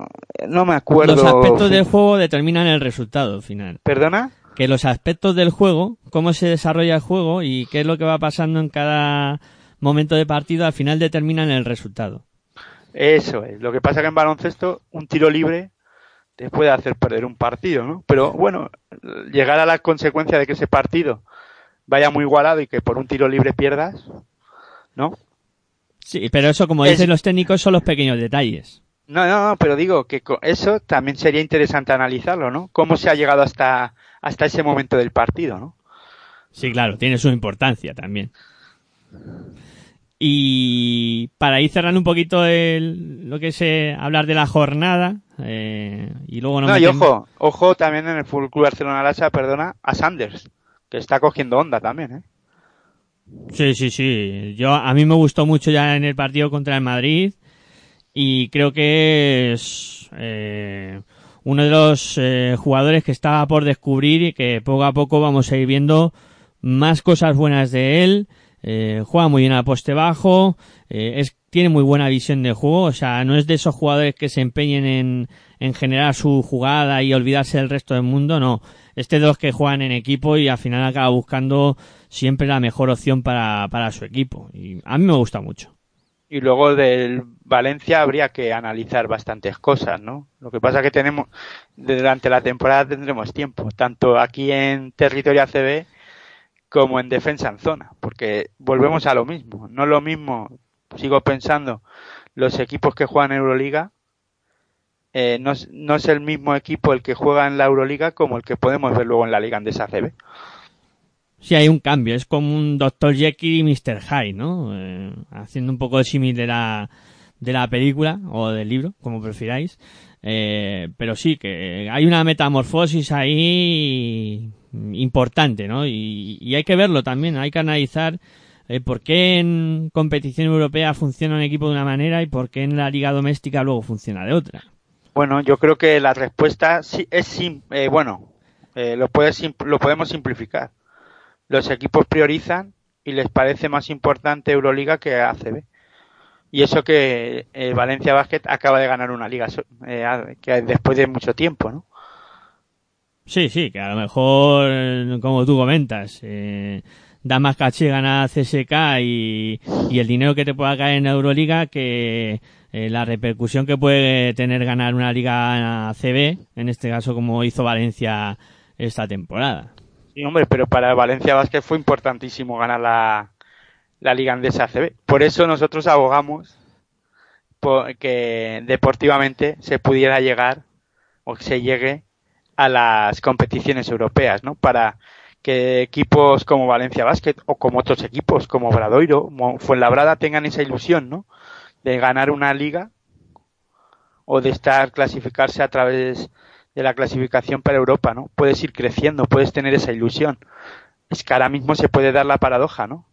no me acuerdo.
Los aspectos del juego determinan el resultado final.
¿Perdona?
Que los aspectos del juego, cómo se desarrolla el juego y qué es lo que va pasando en cada momento de partido, al final determinan el resultado.
Eso es. Lo que pasa que en baloncesto, un tiro libre te puede hacer perder un partido, ¿no? Pero bueno, llegar a la consecuencia de que ese partido vaya muy igualado y que por un tiro libre pierdas, ¿no?
Sí, pero eso, como
Es-
dicen los técnicos, son los pequeños detalles.
No, no, no, pero digo que eso también sería interesante analizarlo, ¿no? Cómo se ha llegado hasta, hasta ese momento del partido, ¿no?
Sí, claro, tiene su importancia también. Y para ir cerrando un poquito el, lo que es eh, hablar de la jornada, eh, y luego nos
No, y ojo, ojo también en el Fútbol Club Barcelona Lasa, perdona, a Sanders, que está cogiendo onda también, ¿eh?
Sí, sí, sí. Yo, a mí me gustó mucho ya en el partido contra el Madrid y creo que es eh, uno de los eh, jugadores que estaba por descubrir y que poco a poco vamos a ir viendo más cosas buenas de él. Eh, juega muy bien al poste bajo, eh, es, tiene muy buena visión de juego, o sea, no es de esos jugadores que se empeñen en, en generar su jugada y olvidarse del resto del mundo, no. Este es los que juegan en equipo y al final acaba buscando siempre la mejor opción para, para su equipo. Y a mí me gusta mucho.
Y luego del Valencia habría que analizar bastantes cosas, ¿no? Lo que pasa que tenemos, durante la temporada tendremos tiempo, tanto aquí en territorio ACB como en defensa en zona, porque volvemos a lo mismo. No es lo mismo, sigo pensando, los equipos que juegan Euroliga, eh, no, es, el mismo equipo el que juega en la Euroliga como el que podemos ver luego en la Liga Andesa ACB.
Sí, hay un cambio, es como un Dr. Jekyll y Mr. Hyde, ¿no? Eh, haciendo un poco de símil de la, de la película o del libro, como prefiráis. Eh, pero sí, que hay una metamorfosis ahí importante, ¿no? Y, hay que verlo también, hay que analizar eh, por qué en competición europea funciona un equipo de una manera y por qué en la liga doméstica luego funciona de otra.
Bueno, yo creo que la respuesta sí es eh, bueno, eh, lo, puedes sim- lo podemos simplificar. Los equipos priorizan y les parece más importante Euroliga que ACB. Y eso que eh, Valencia Basket acaba de ganar una liga que después de mucho tiempo, ¿no?
Sí, sí, que a lo mejor, como tú comentas, eh, da más caché ganar CSK y, el dinero que te pueda caer en Euroliga que eh, la repercusión que puede tener ganar una liga CB, en este caso como hizo Valencia esta temporada.
Sí, hombre, pero para Valencia Basket fue importantísimo ganar la, la Liga Andesa ACB. Por eso nosotros abogamos por que deportivamente se pudiera llegar o que se llegue a las competiciones europeas, ¿no? Para que equipos como Valencia Basket o como otros equipos como Bradoiro, como Fuenlabrada tengan esa ilusión, ¿no? De ganar una liga o de estar clasificarse a través de la clasificación para Europa, ¿no? Puedes ir creciendo, puedes tener esa ilusión. Es que ahora mismo se puede dar la paradoja, ¿no?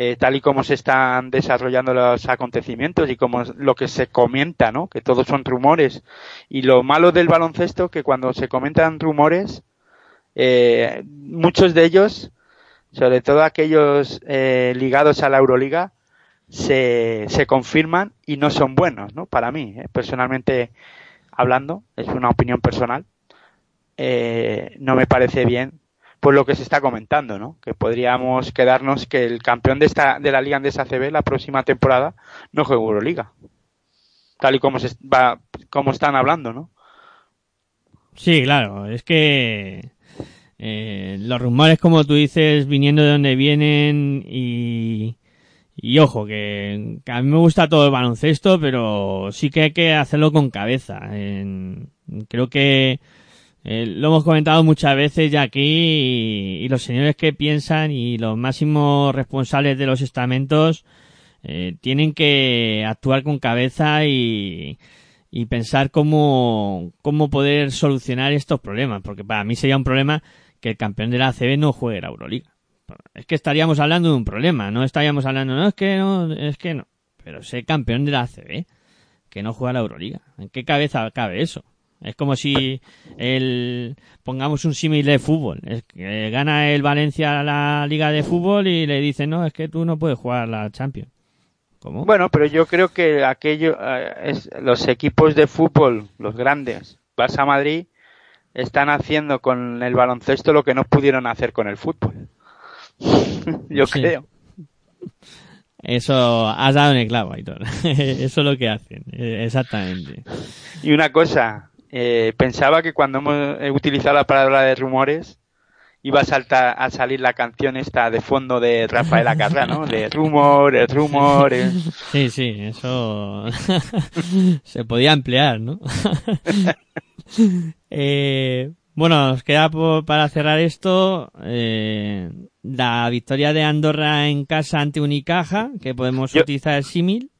Eh, tal y como se están desarrollando los acontecimientos y como lo que se comenta, ¿no? Que todos son rumores. Y lo malo del baloncesto que cuando se comentan rumores, eh, muchos de ellos, sobre todo aquellos eh, ligados a la Euroliga, se, se confirman y no son buenos, ¿no? Para mí, eh, personalmente hablando, es una opinión personal, no me parece bien pues lo que se está comentando, ¿no? Que podríamos quedarnos que el campeón de esta de la Liga Andesa CB la próxima temporada no juegue Euroliga. Tal y como se va como están hablando, ¿no?
Sí, claro, es que eh, los rumores, como tú dices, viniendo de donde vienen y, y ojo, que, a mí me gusta todo el baloncesto, pero sí que hay que hacerlo con cabeza. En- creo que eh, lo hemos comentado muchas veces ya aquí y, y los señores que piensan y los máximos responsables de los estamentos eh, tienen que actuar con cabeza y, y pensar cómo, cómo poder solucionar estos problemas, porque para mí sería un problema que el campeón de la ACB no juegue la Euroliga. Es que estaríamos hablando de un problema, no estaríamos hablando, no, es que no, es que no, pero ser campeón de la ACB. que no juega la Euroliga. ¿En qué cabeza cabe eso? Es como si el pongamos un símil de fútbol. Es que gana el Valencia la liga de fútbol y le dicen, no, es que tú no puedes jugar la Champions. ¿Cómo?
Bueno, pero yo creo que aquello, eh, es, los equipos de fútbol, los grandes, Barça Madrid, están haciendo con el baloncesto lo que no pudieron hacer con el fútbol. yo
Sí.
creo.
Eso has dado en el clavo, Aitor. Eso es lo que hacen, eh, exactamente.
Y una cosa, eh, pensaba que cuando hemos eh, utilizado la palabra de rumores iba a saltar a salir la canción esta de fondo de Rafael Acarrá, ¿no? De rumores, rumores.
Sí, sí, eso se podía emplear, ¿no? eh, bueno, nos queda por- para cerrar esto eh, la victoria de Andorra en casa ante Unicaja, que podemos
Yo-
utilizar el símil.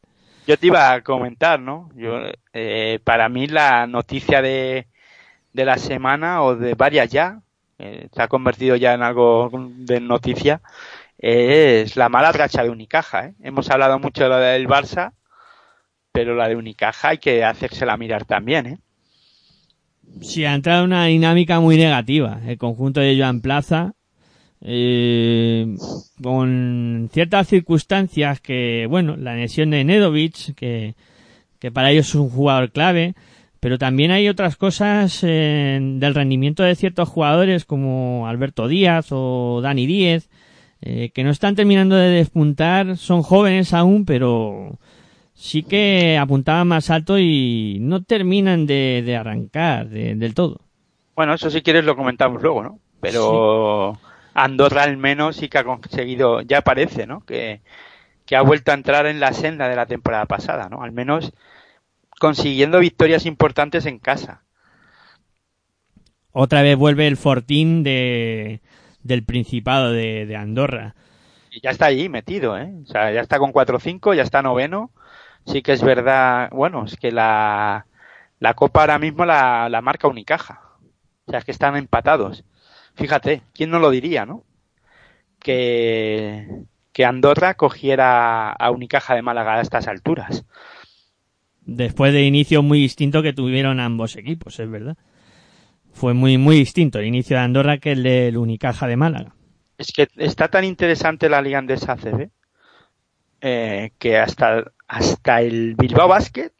Yo te iba a comentar, ¿no? Yo, eh, para mí la noticia de, de la semana o de varias ya, eh, se ha convertido ya en algo de noticia, es la mala racha de Unicaja. ¿eh? Hemos hablado mucho de la del Barça, pero la de Unicaja hay que hacérsela mirar también, ¿eh?
Sí, ha entrado en una dinámica muy negativa. El conjunto de Joan Plaza, eh, con ciertas circunstancias que, bueno, la lesión de Nedovic, que, que para ellos es un jugador clave, pero también hay otras cosas eh, del rendimiento de ciertos jugadores como Alberto Díaz o Dani Díez, eh, que no están terminando de despuntar, son jóvenes aún, pero sí que apuntaban más alto y no terminan de, de arrancar de- del todo.
Bueno, eso si quieres lo comentamos luego, ¿no? Pero Andorra al menos sí que ha conseguido, ya parece, ¿no? Que, que ha vuelto a entrar en la senda de la temporada pasada, ¿no? Al menos consiguiendo victorias importantes en casa.
Otra vez vuelve el fortín de, del Principado de, de Andorra.
Y ya está allí metido, ¿eh? O sea, ya está con 4-5, ya está noveno. Sí que es verdad, bueno, es que la, la Copa ahora mismo la, la marca Unicaja. O sea, es que están empatados. Fíjate, ¿quién no lo diría, no? Que, que Andorra cogiera a Unicaja de Málaga a estas alturas.
Después de inicio muy distinto que tuvieron ambos equipos, es verdad. Fue muy, muy distinto el inicio de Andorra que el del Unicaja de Málaga.
Es que está tan interesante la Liga Andesa ACB eh, que hasta, hasta el Bilbao Basket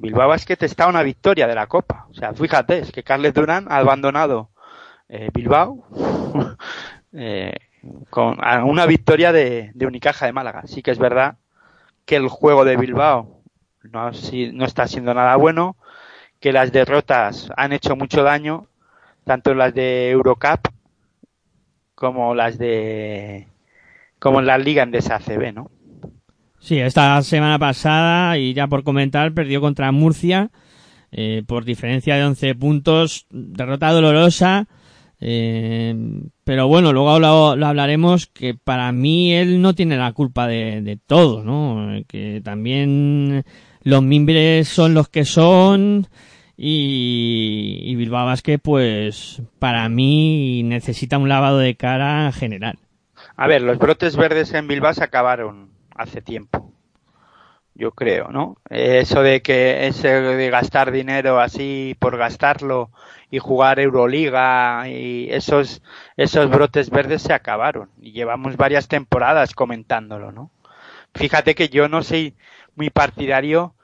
Bilbao Basket está a una victoria de la Copa. O sea, fíjate, es que Carles Durán ha abandonado eh, Bilbao eh, con una victoria de, Unicaja de Málaga. Sí que es verdad que el juego de Bilbao no está siendo nada bueno, que las derrotas han hecho mucho daño, tanto las de Eurocup como las de como en la liga en ACB, ¿no?
Sí, esta semana pasada, y ya por comentar, perdió contra Murcia eh, por diferencia de 11 puntos, derrota dolorosa. Eh, pero bueno, luego lo, lo hablaremos que para mí él no tiene la culpa de, todo, ¿no? Que también los mimbres son los que son y, y Bilbao Basket, pues para mí necesita un lavado de cara general.
A ver, los brotes verdes en Bilbao se acabaron hace tiempo. Yo creo, ¿no? Eso de que ese de gastar dinero así por gastarlo y jugar Euroliga y esos esos brotes verdes se acabaron y llevamos varias temporadas comentándolo, ¿no? Fíjate que yo no soy muy partidario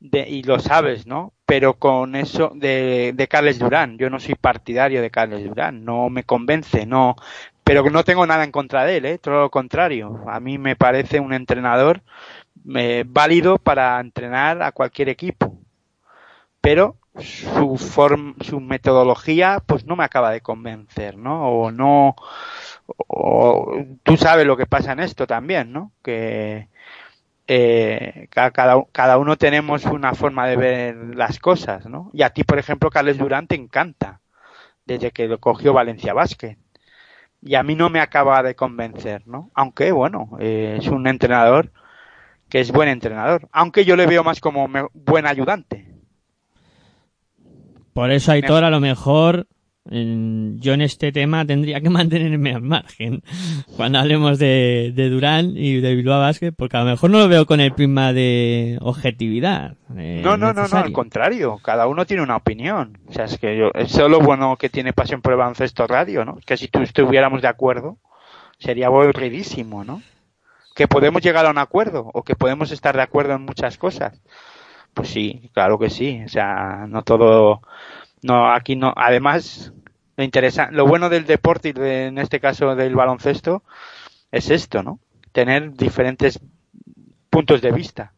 de, y lo sabes, ¿no? Pero con eso de, de Carles Durán, yo no soy partidario de Carles Durán, no me convence, no, pero no tengo nada en contra de él, ¿eh? todo lo contrario. A mí me parece un entrenador eh, válido para entrenar a cualquier equipo, pero su form, su metodología, pues no me acaba de convencer, ¿no? O no, o, tú sabes lo que pasa en esto también, ¿no? Que eh, cada, cada uno tenemos una forma de ver las cosas, ¿no? Y a ti, por ejemplo, Carles Durán te encanta desde que lo cogió Valencia Basket y a mí no me acaba de convencer, ¿no? Aunque, bueno, eh, es un entrenador que es buen entrenador, aunque yo le veo más como me- buen ayudante.
Por eso, Aitor, a lo mejor yo en este tema tendría que mantenerme al margen cuando hablemos de, de Durán y de Bilbao Basket, porque a lo mejor no lo veo con el prisma de objetividad. eh,
No, no, no, no, al contrario. Cada uno tiene una opinión. O sea, es que yo, eso es lo bueno que tiene Pasión por el Baloncesto Radio, ¿no? Que si tú estuviéramos de acuerdo, sería aburridísimo, ¿no? Que podemos llegar a un acuerdo o que podemos estar de acuerdo en muchas cosas. Pues sí, claro que sí. O sea, no todo, no, aquí no. Además, lo interesa, lo bueno del deporte y de- en este caso del baloncesto es esto, ¿no? Tener diferentes puntos de vista.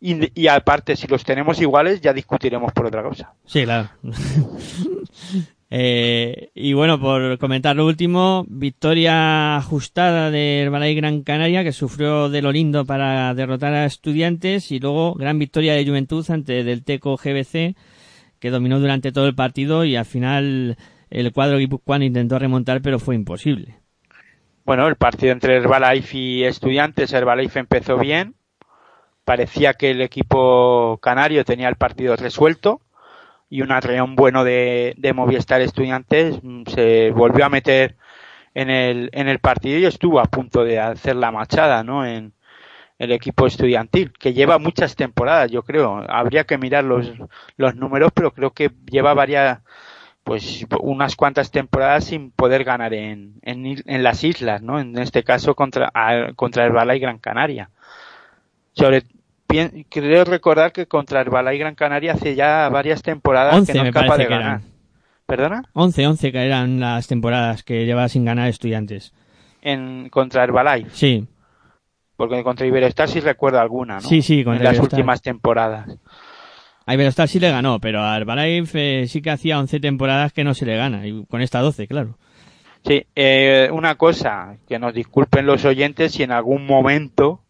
Y, y aparte, si los tenemos iguales, ya discutiremos por otra cosa.
Sí, claro. Eh, y bueno, por comentar lo último, victoria ajustada de Herbalife Gran Canaria, que sufrió de lo lindo para derrotar a estudiantes, y luego gran victoria de Juventud ante del Teco GBC, que dominó durante todo el partido y al final el cuadro guipuzcoano intentó remontar, pero fue imposible.
Bueno, el partido entre Herbalife y Estudiantes, Herbalife empezó bien. Parecía que el equipo canario tenía el partido resuelto y un arreón bueno de, de Movistar Estudiantes mm, se volvió a meter en el, en el partido y estuvo a punto de hacer la machada, ¿no? En el equipo estudiantil, que lleva muchas temporadas, yo creo. Habría que mirar los, los números, pero creo que lleva varias, pues unas cuantas temporadas sin poder ganar en, en, en las islas, ¿no? En este caso contra, contra el Balay Gran Canaria. Sobre, creo recordar que contra el Balay Gran Canaria hace ya varias temporadas que no es capaz de ganar. ¿Perdona?
11, 11 que eran las temporadas que llevaba sin ganar estudiantes.
En, contra Balay.
Sí,
Porque contra Iberostar sí recuerdo alguna, ¿no?
Sí, sí, contra
En las últimas temporadas.
a Iberostar sí le ganó, pero a Herbalife eh, sí que hacía 11 temporadas que no se le gana, y con esta 12, claro.
Sí, eh, una cosa, que nos disculpen los oyentes si en algún momento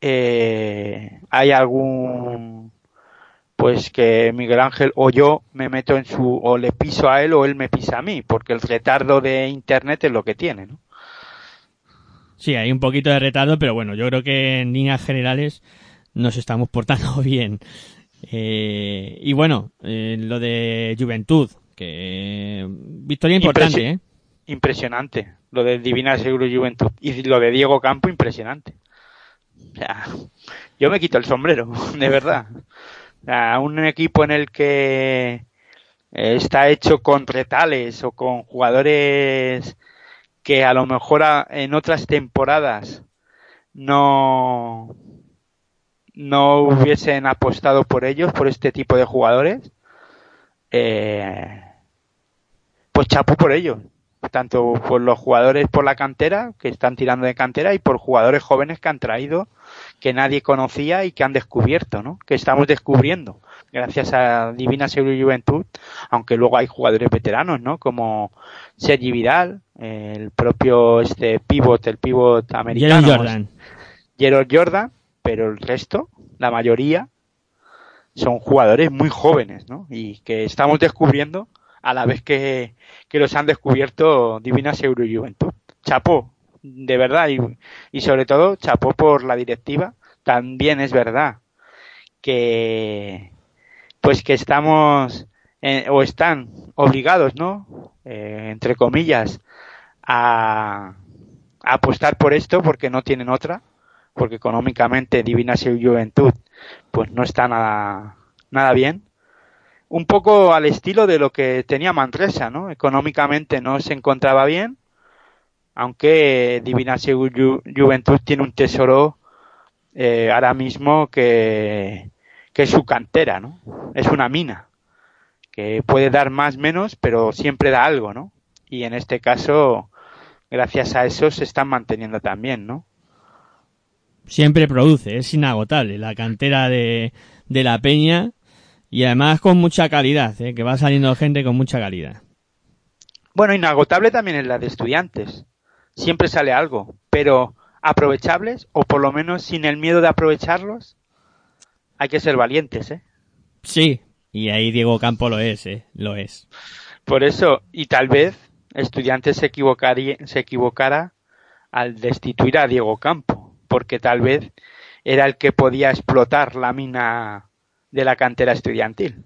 eh, hay algún pues que Miguel Ángel o yo me meto en su o le piso a él o él me pisa a mí, porque el retardo de internet es lo que tiene, ¿no?
Sí, hay un poquito de retardo, pero bueno, yo creo que en líneas generales nos estamos portando bien. Eh, y bueno, eh, lo de Juventud, que victoria importante,
Impresi-
¿eh?
Impresionante. Lo de Divina Seguro Juventud y lo de Diego Campo impresionante. Yo me quito el sombrero, de verdad. Un equipo en el que está hecho con retales o con jugadores que a lo mejor en otras temporadas no no hubiesen apostado por ellos, por este tipo de jugadores, eh, pues chapó por ellos. Tanto por los jugadores por la cantera, que están tirando de cantera, y por jugadores jóvenes que han traído, que nadie conocía y que han descubierto, ¿no? Que estamos descubriendo, gracias a Divina Seguro y Juventud, aunque luego hay jugadores veteranos, ¿no? Como Sergi Vidal, el propio este pivot, el pivot americano.
Jalen Jordan.
Gerald Jordan, pero el resto, la mayoría, son jugadores muy jóvenes, ¿no? Y que estamos descubriendo a la vez que, que los han descubierto Divina Seguro y Juventud. Chapó, de verdad, y, y sobre todo chapó por la directiva. También es verdad que, pues que estamos, eh, o están obligados, ¿no? Eh, entre comillas, a, a apostar por esto porque no tienen otra porque económicamente Divina Seu Juventud pues no está nada, nada bien. Un poco al estilo de lo que tenía Manresa, ¿no? Económicamente no se encontraba bien, aunque Divina Ju- Juventud tiene un tesoro eh, ahora mismo que, que es su cantera, ¿no? Es una mina, que puede dar más menos, pero siempre da algo, ¿no? Y en este caso, gracias a eso se están manteniendo también, ¿no?
Siempre produce, es inagotable la cantera de, de la peña y además con mucha calidad, ¿eh? que va saliendo gente con mucha calidad.
Bueno, inagotable también es la de estudiantes. Siempre sale algo, pero aprovechables, o por lo menos sin el miedo de aprovecharlos, hay que ser valientes, ¿eh?
Sí, y ahí Diego Campo lo es, ¿eh? lo es.
Por eso, y tal vez estudiantes se, equivocaría, se equivocara al destituir a Diego Campo, porque tal vez era el que podía explotar la mina de la cantera estudiantil.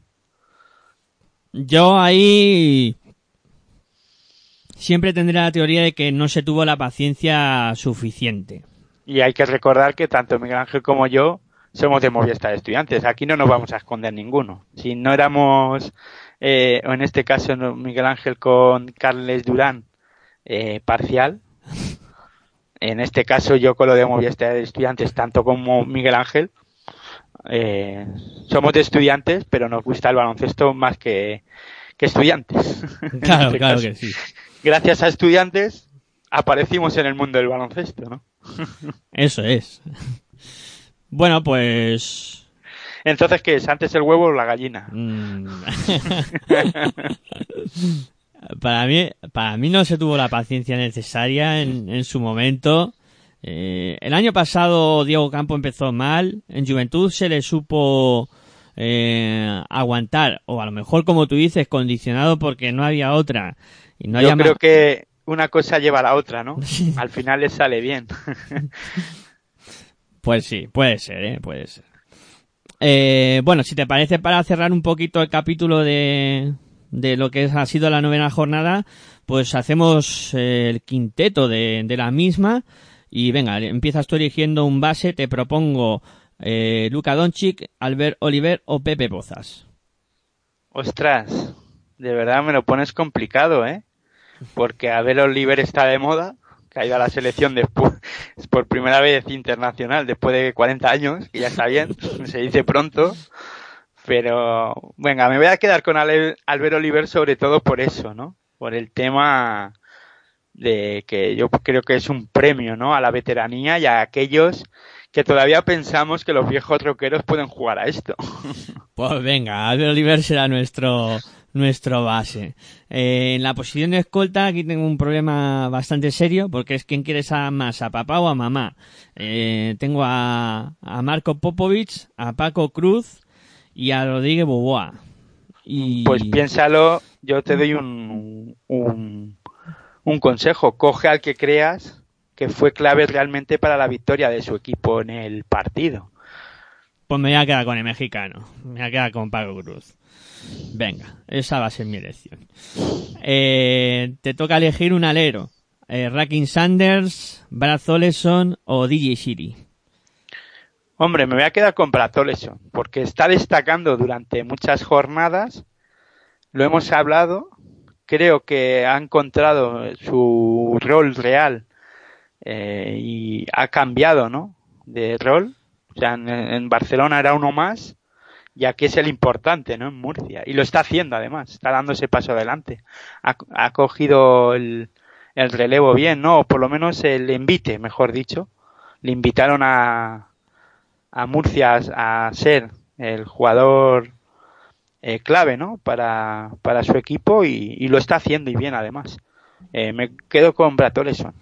Yo ahí siempre tendré la teoría de que no se tuvo la paciencia suficiente.
Y hay que recordar que tanto Miguel Ángel como yo somos de Movistar Estudiantes. Aquí no nos vamos a esconder ninguno. Si no éramos, eh, o en este caso Miguel Ángel con Carles Durán, eh, parcial, en este caso yo con lo de Movistar Estudiantes, tanto como Miguel Ángel, eh, somos de estudiantes, pero nos gusta el baloncesto más que, que estudiantes.
Claro,
este
claro
caso.
que sí.
Gracias a estudiantes aparecimos en el mundo del baloncesto, ¿no?
Eso es. Bueno, pues...
Entonces, ¿qué es? ¿Antes el huevo o la gallina?
mm, para mí, para mí no se tuvo la paciencia necesaria en, en su momento. Eh, el año pasado Diego Campo empezó mal. En Juventud se le supo eh, aguantar, o a lo mejor, como tú dices, condicionado porque no había otra. Y no
Yo creo que una cosa lleva a la otra, ¿no? Al final le sale bien.
Pues sí, puede ser, ¿eh? Puede ser. Eh, bueno, si te parece, para cerrar un poquito el capítulo de, de lo que ha sido la novena jornada, pues hacemos eh, el quinteto de, de la misma. Y venga, empiezas tú eligiendo un base, te propongo eh, Luka Doncic, Albert Oliver o Pepe Pozas.
Ostras, de verdad me lo pones complicado, ¿eh? Porque Abel Oliver está de moda, que ha ido a la selección después, por primera vez internacional, después de 40 años, que ya está bien, se dice pronto. Pero, venga, me voy a quedar con Albert Oliver sobre todo por eso, ¿no? Por el tema de que yo creo que es un premio, ¿no? A la veteranía y a aquellos que todavía pensamos que los viejos rockeros pueden jugar a esto.
Pues venga, Albert Oliver será nuestro, nuestro base. Eh, en la posición de escolta aquí tengo un problema bastante serio porque es quién quieres a más, a papá o a mamá. Eh, tengo a, a Marco Popovich, a Paco Cruz y a Rodríguez Boboa. Y...
Pues piénsalo, yo te doy un, un, un consejo. Coge al que creas que fue clave realmente para la victoria de su equipo en el partido.
Pues me voy a quedar con el mexicano. Me voy a quedar con Paco Cruz. Venga, esa va a ser mi elección. Eh, te toca elegir un alero. Eh, Rakin Sanders, Brad Oleson o DJ Shiri.
Hombre, me voy a quedar con Brad Oleson, porque está destacando durante muchas jornadas. Lo hemos hablado. Creo que ha encontrado su rol real eh, y ha cambiado, ¿no? De rol. O sea, en, Barcelona era uno más y aquí es el importante, ¿no? En Murcia. Y lo está haciendo además, está dando ese paso adelante. Ha, ha cogido el, el relevo bien, ¿no? O por lo menos el envite, mejor dicho. Le invitaron a, a Murcia a ser el jugador eh, clave, ¿no? Para, para su equipo y, y lo está haciendo y bien además. Eh, me quedo con Brad Oleson.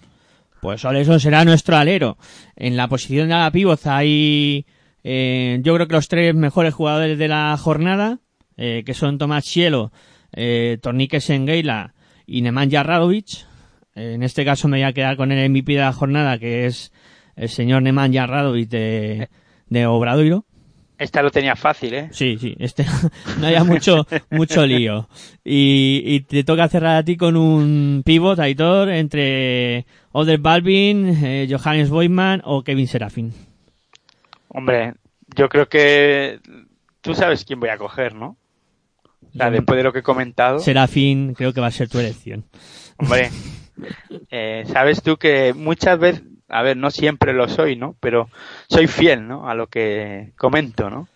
Pues Oleson será nuestro alero. En la posición de la pívot hay, eh, yo creo que los tres mejores jugadores de la jornada, eh, que son Tomás Cielo, eh, Tornique Sengeila y Nemanja Radovic. En este caso me voy a quedar con el MVP de la jornada, que es el señor Nemanja Radovic de, de Obradoiro.
Esta lo tenía fácil, ¿eh?
Sí, sí, este no haya mucho, mucho lío. Y, y te toca cerrar a ti con un pivot, Aitor, entre Oder Balvin, eh, Johannes Boyman o Kevin Serafin.
Hombre, yo creo que tú sabes quién voy a coger, ¿no? O sea,
Yo-
después de lo que he comentado.
Serafin creo que va a ser tu elección.
Hombre, eh, sabes tú que muchas veces, a ver, no siempre lo soy, ¿no? Pero soy fiel, ¿no? A lo que comento, ¿no?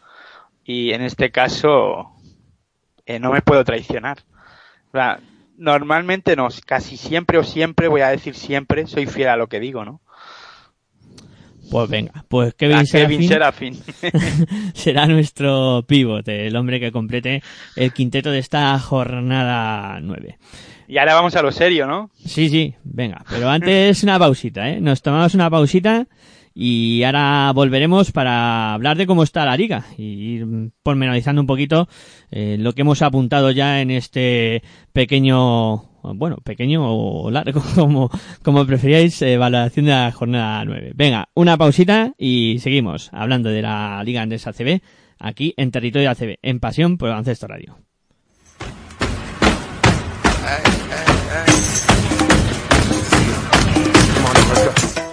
Y en este caso, eh, no me puedo traicionar. O sea, normalmente no, casi siempre o siempre, voy a decir siempre, soy fiel a lo que digo, ¿no?
Pues venga, pues Kevin,
a Kevin Serafin.
será nuestro pivot, el hombre que complete el quinteto de esta jornada 9.
y ahora vamos a lo serio, ¿no?
Sí, sí, venga, pero antes una pausita, ¿eh? Nos tomamos una pausita y ahora volveremos para hablar de cómo está la liga y ir pormenorizando un poquito eh, lo que hemos apuntado ya en este pequeño, bueno, pequeño o largo, como, como preferíais, eh, valoración de la jornada 9. Venga, una pausita y seguimos hablando de la Liga Andesa ACB aquí en Territorio ACB, en Pasión por el Baloncesto Radio.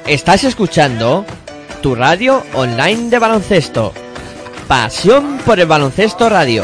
Estás escuchando tu radio online de baloncesto. Pasión por el baloncesto radio.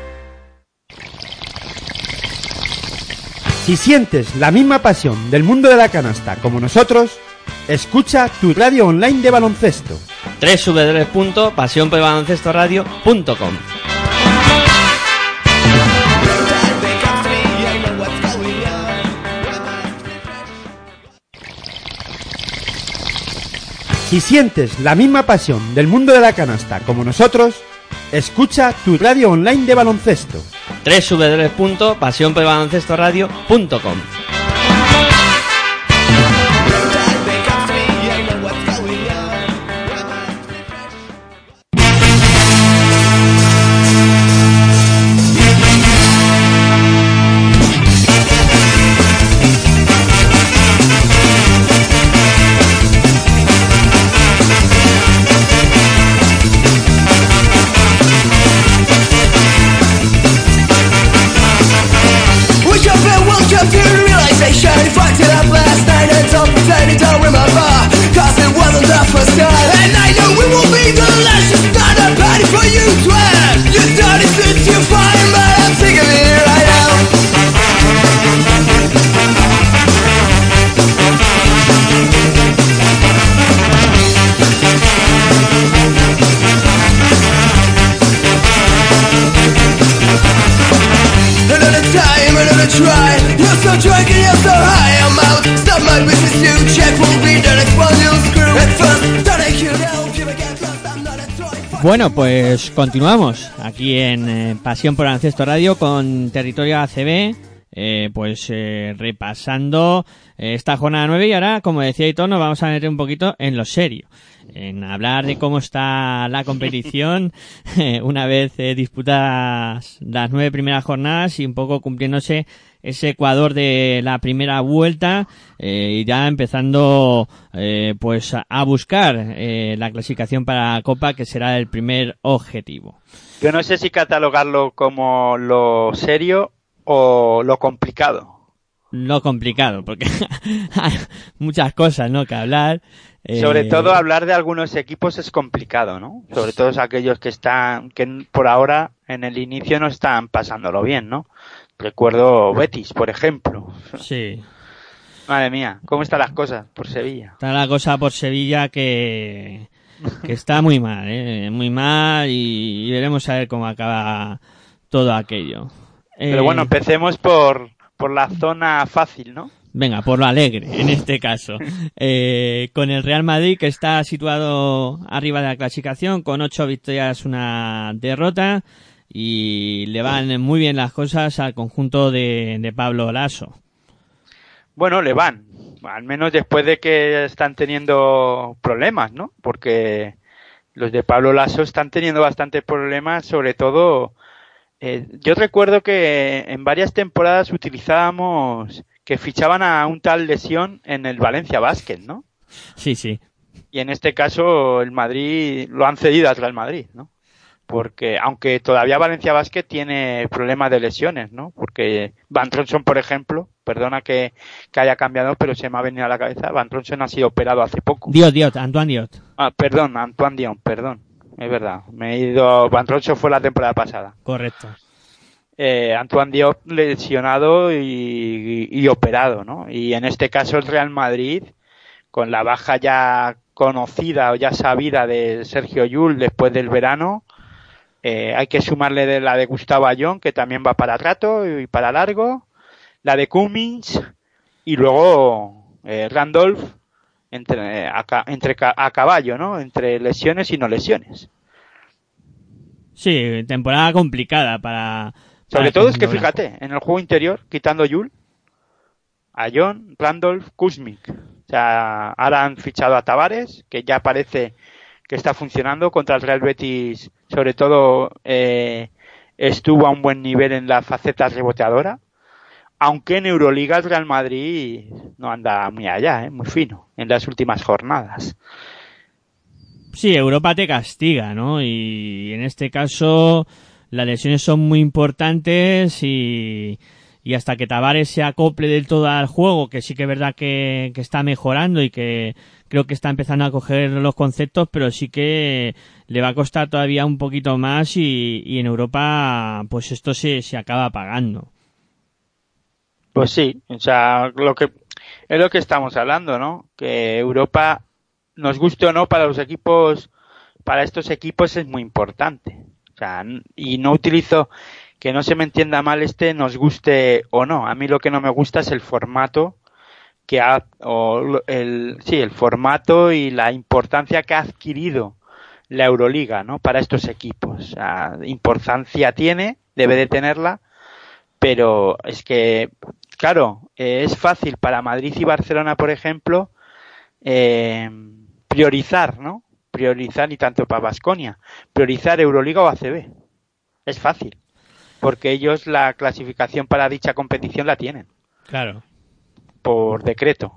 Si sientes la misma pasión del mundo de la canasta como nosotros, escucha tu radio online de baloncesto.
www.pasionporbaloncestoradio.com
Si sientes la misma pasión del mundo de la canasta como nosotros, escucha tu radio online de baloncesto.
www.pasionporbaloncestoradio.com
Bueno, pues continuamos aquí en eh, Pasión por Ancesto Radio con Territorio ACB, eh, pues eh, repasando esta jornada 9 y ahora, como decía Hitor, nos vamos a meter un poquito en lo serio, en hablar de cómo está la competición eh, una vez eh, disputadas las nueve primeras jornadas y un poco cumpliéndose ese Ecuador de la primera vuelta eh, y ya empezando eh, pues a- a buscar eh, la clasificación para la Copa que será el primer objetivo.
Yo no sé si catalogarlo como lo serio o lo complicado.
Lo complicado porque hay muchas cosas ¿no? que hablar. eh,
Sobre todo hablar de algunos equipos es complicado, ¿no? Sobre todo aquellos que están, que por ahora en el inicio no están pasándolo bien, ¿no? Recuerdo Betis, por ejemplo.
Sí,
Madre mía, ¿cómo están las cosas por Sevilla?
está la cosa por Sevilla que, que está muy mal, ¿eh? muy mal y, y veremos a ver cómo acaba todo aquello.
Pero
Eh,
bueno, empecemos por, por la zona fácil, ¿no?
Venga, por lo alegre, en este caso. Eh, con el Real Madrid, que está situado arriba de la clasificación, con ocho victorias, una derrota, y le van muy bien las cosas al conjunto de, de Pablo Lasso.
Bueno, le van. Al menos después de que están teniendo problemas, ¿no? Porque los de Pablo Lasso están teniendo bastantes problemas, sobre todo. Eh, yo recuerdo que en varias temporadas utilizábamos que fichaban a un tal lesión en el Valencia Basket, ¿no?
Sí, sí.
Y en este caso el Madrid lo han cedido al Real Madrid, ¿no? Porque aunque todavía Valencia Basket tiene problemas de lesiones, ¿no? Porque Van Tronson, por ejemplo, perdona que, que haya cambiado, pero se me ha venido a la cabeza, Van Tronson ha sido operado hace poco.
Diot, Diot, Antoine Diot.
Ah, perdón, Antoine Dion, perdón. Es verdad, me he ido, Van Tronson fue la temporada pasada.
Correcto.
Eh, Antoine Diop lesionado y, y operado, ¿no? Y en este caso el Real Madrid, con la baja ya conocida o ya sabida de Sergio Yul después del verano, eh, hay que sumarle de la de Gustavo Ayón, que también va para rato y para largo, la de Cummings y luego eh, Randolph entre, a, ca- entre a caballo, ¿no? Entre lesiones y no lesiones.
Sí, temporada complicada para...
Sobre
para
todo es que fíjate, en el juego interior, quitando a Yul, a John, Randolph, Kuzmik. O sea, ahora han fichado a Tavares, que ya parece que está funcionando contra el Real Betis, sobre todo eh, estuvo a un buen nivel en la faceta reboteadora. Aunque en Euroliga el Real Madrid no anda muy allá, ¿eh? muy fino, en las últimas jornadas.
Sí, Europa te castiga, ¿no? Y en este caso las lesiones son muy importantes y, y hasta que Tavares se acople del todo al juego, que sí que es verdad que, que está mejorando y que creo que está empezando a coger los conceptos, pero sí que le va a costar todavía un poquito más y, y en Europa pues esto se, se acaba pagando.
Pues sí, o sea, lo que es lo que estamos hablando, ¿no? Que Europa, nos guste o no, para los equipos, para estos equipos es muy importante. O sea, y no utilizo, que no se me entienda mal este, nos guste o no. A mí lo que no me gusta es el formato que ha, o el, sí, el formato y la importancia que ha adquirido la Euroliga, ¿no? Para estos equipos. O sea, importancia tiene, debe de tenerla, pero es que, claro, eh, es fácil para Madrid y Barcelona, por ejemplo, eh, priorizar, ¿no? Priorizar, y tanto para Basconia, priorizar Euroliga o ACB. Es fácil, porque ellos la clasificación para dicha competición la tienen,
Claro.
por decreto.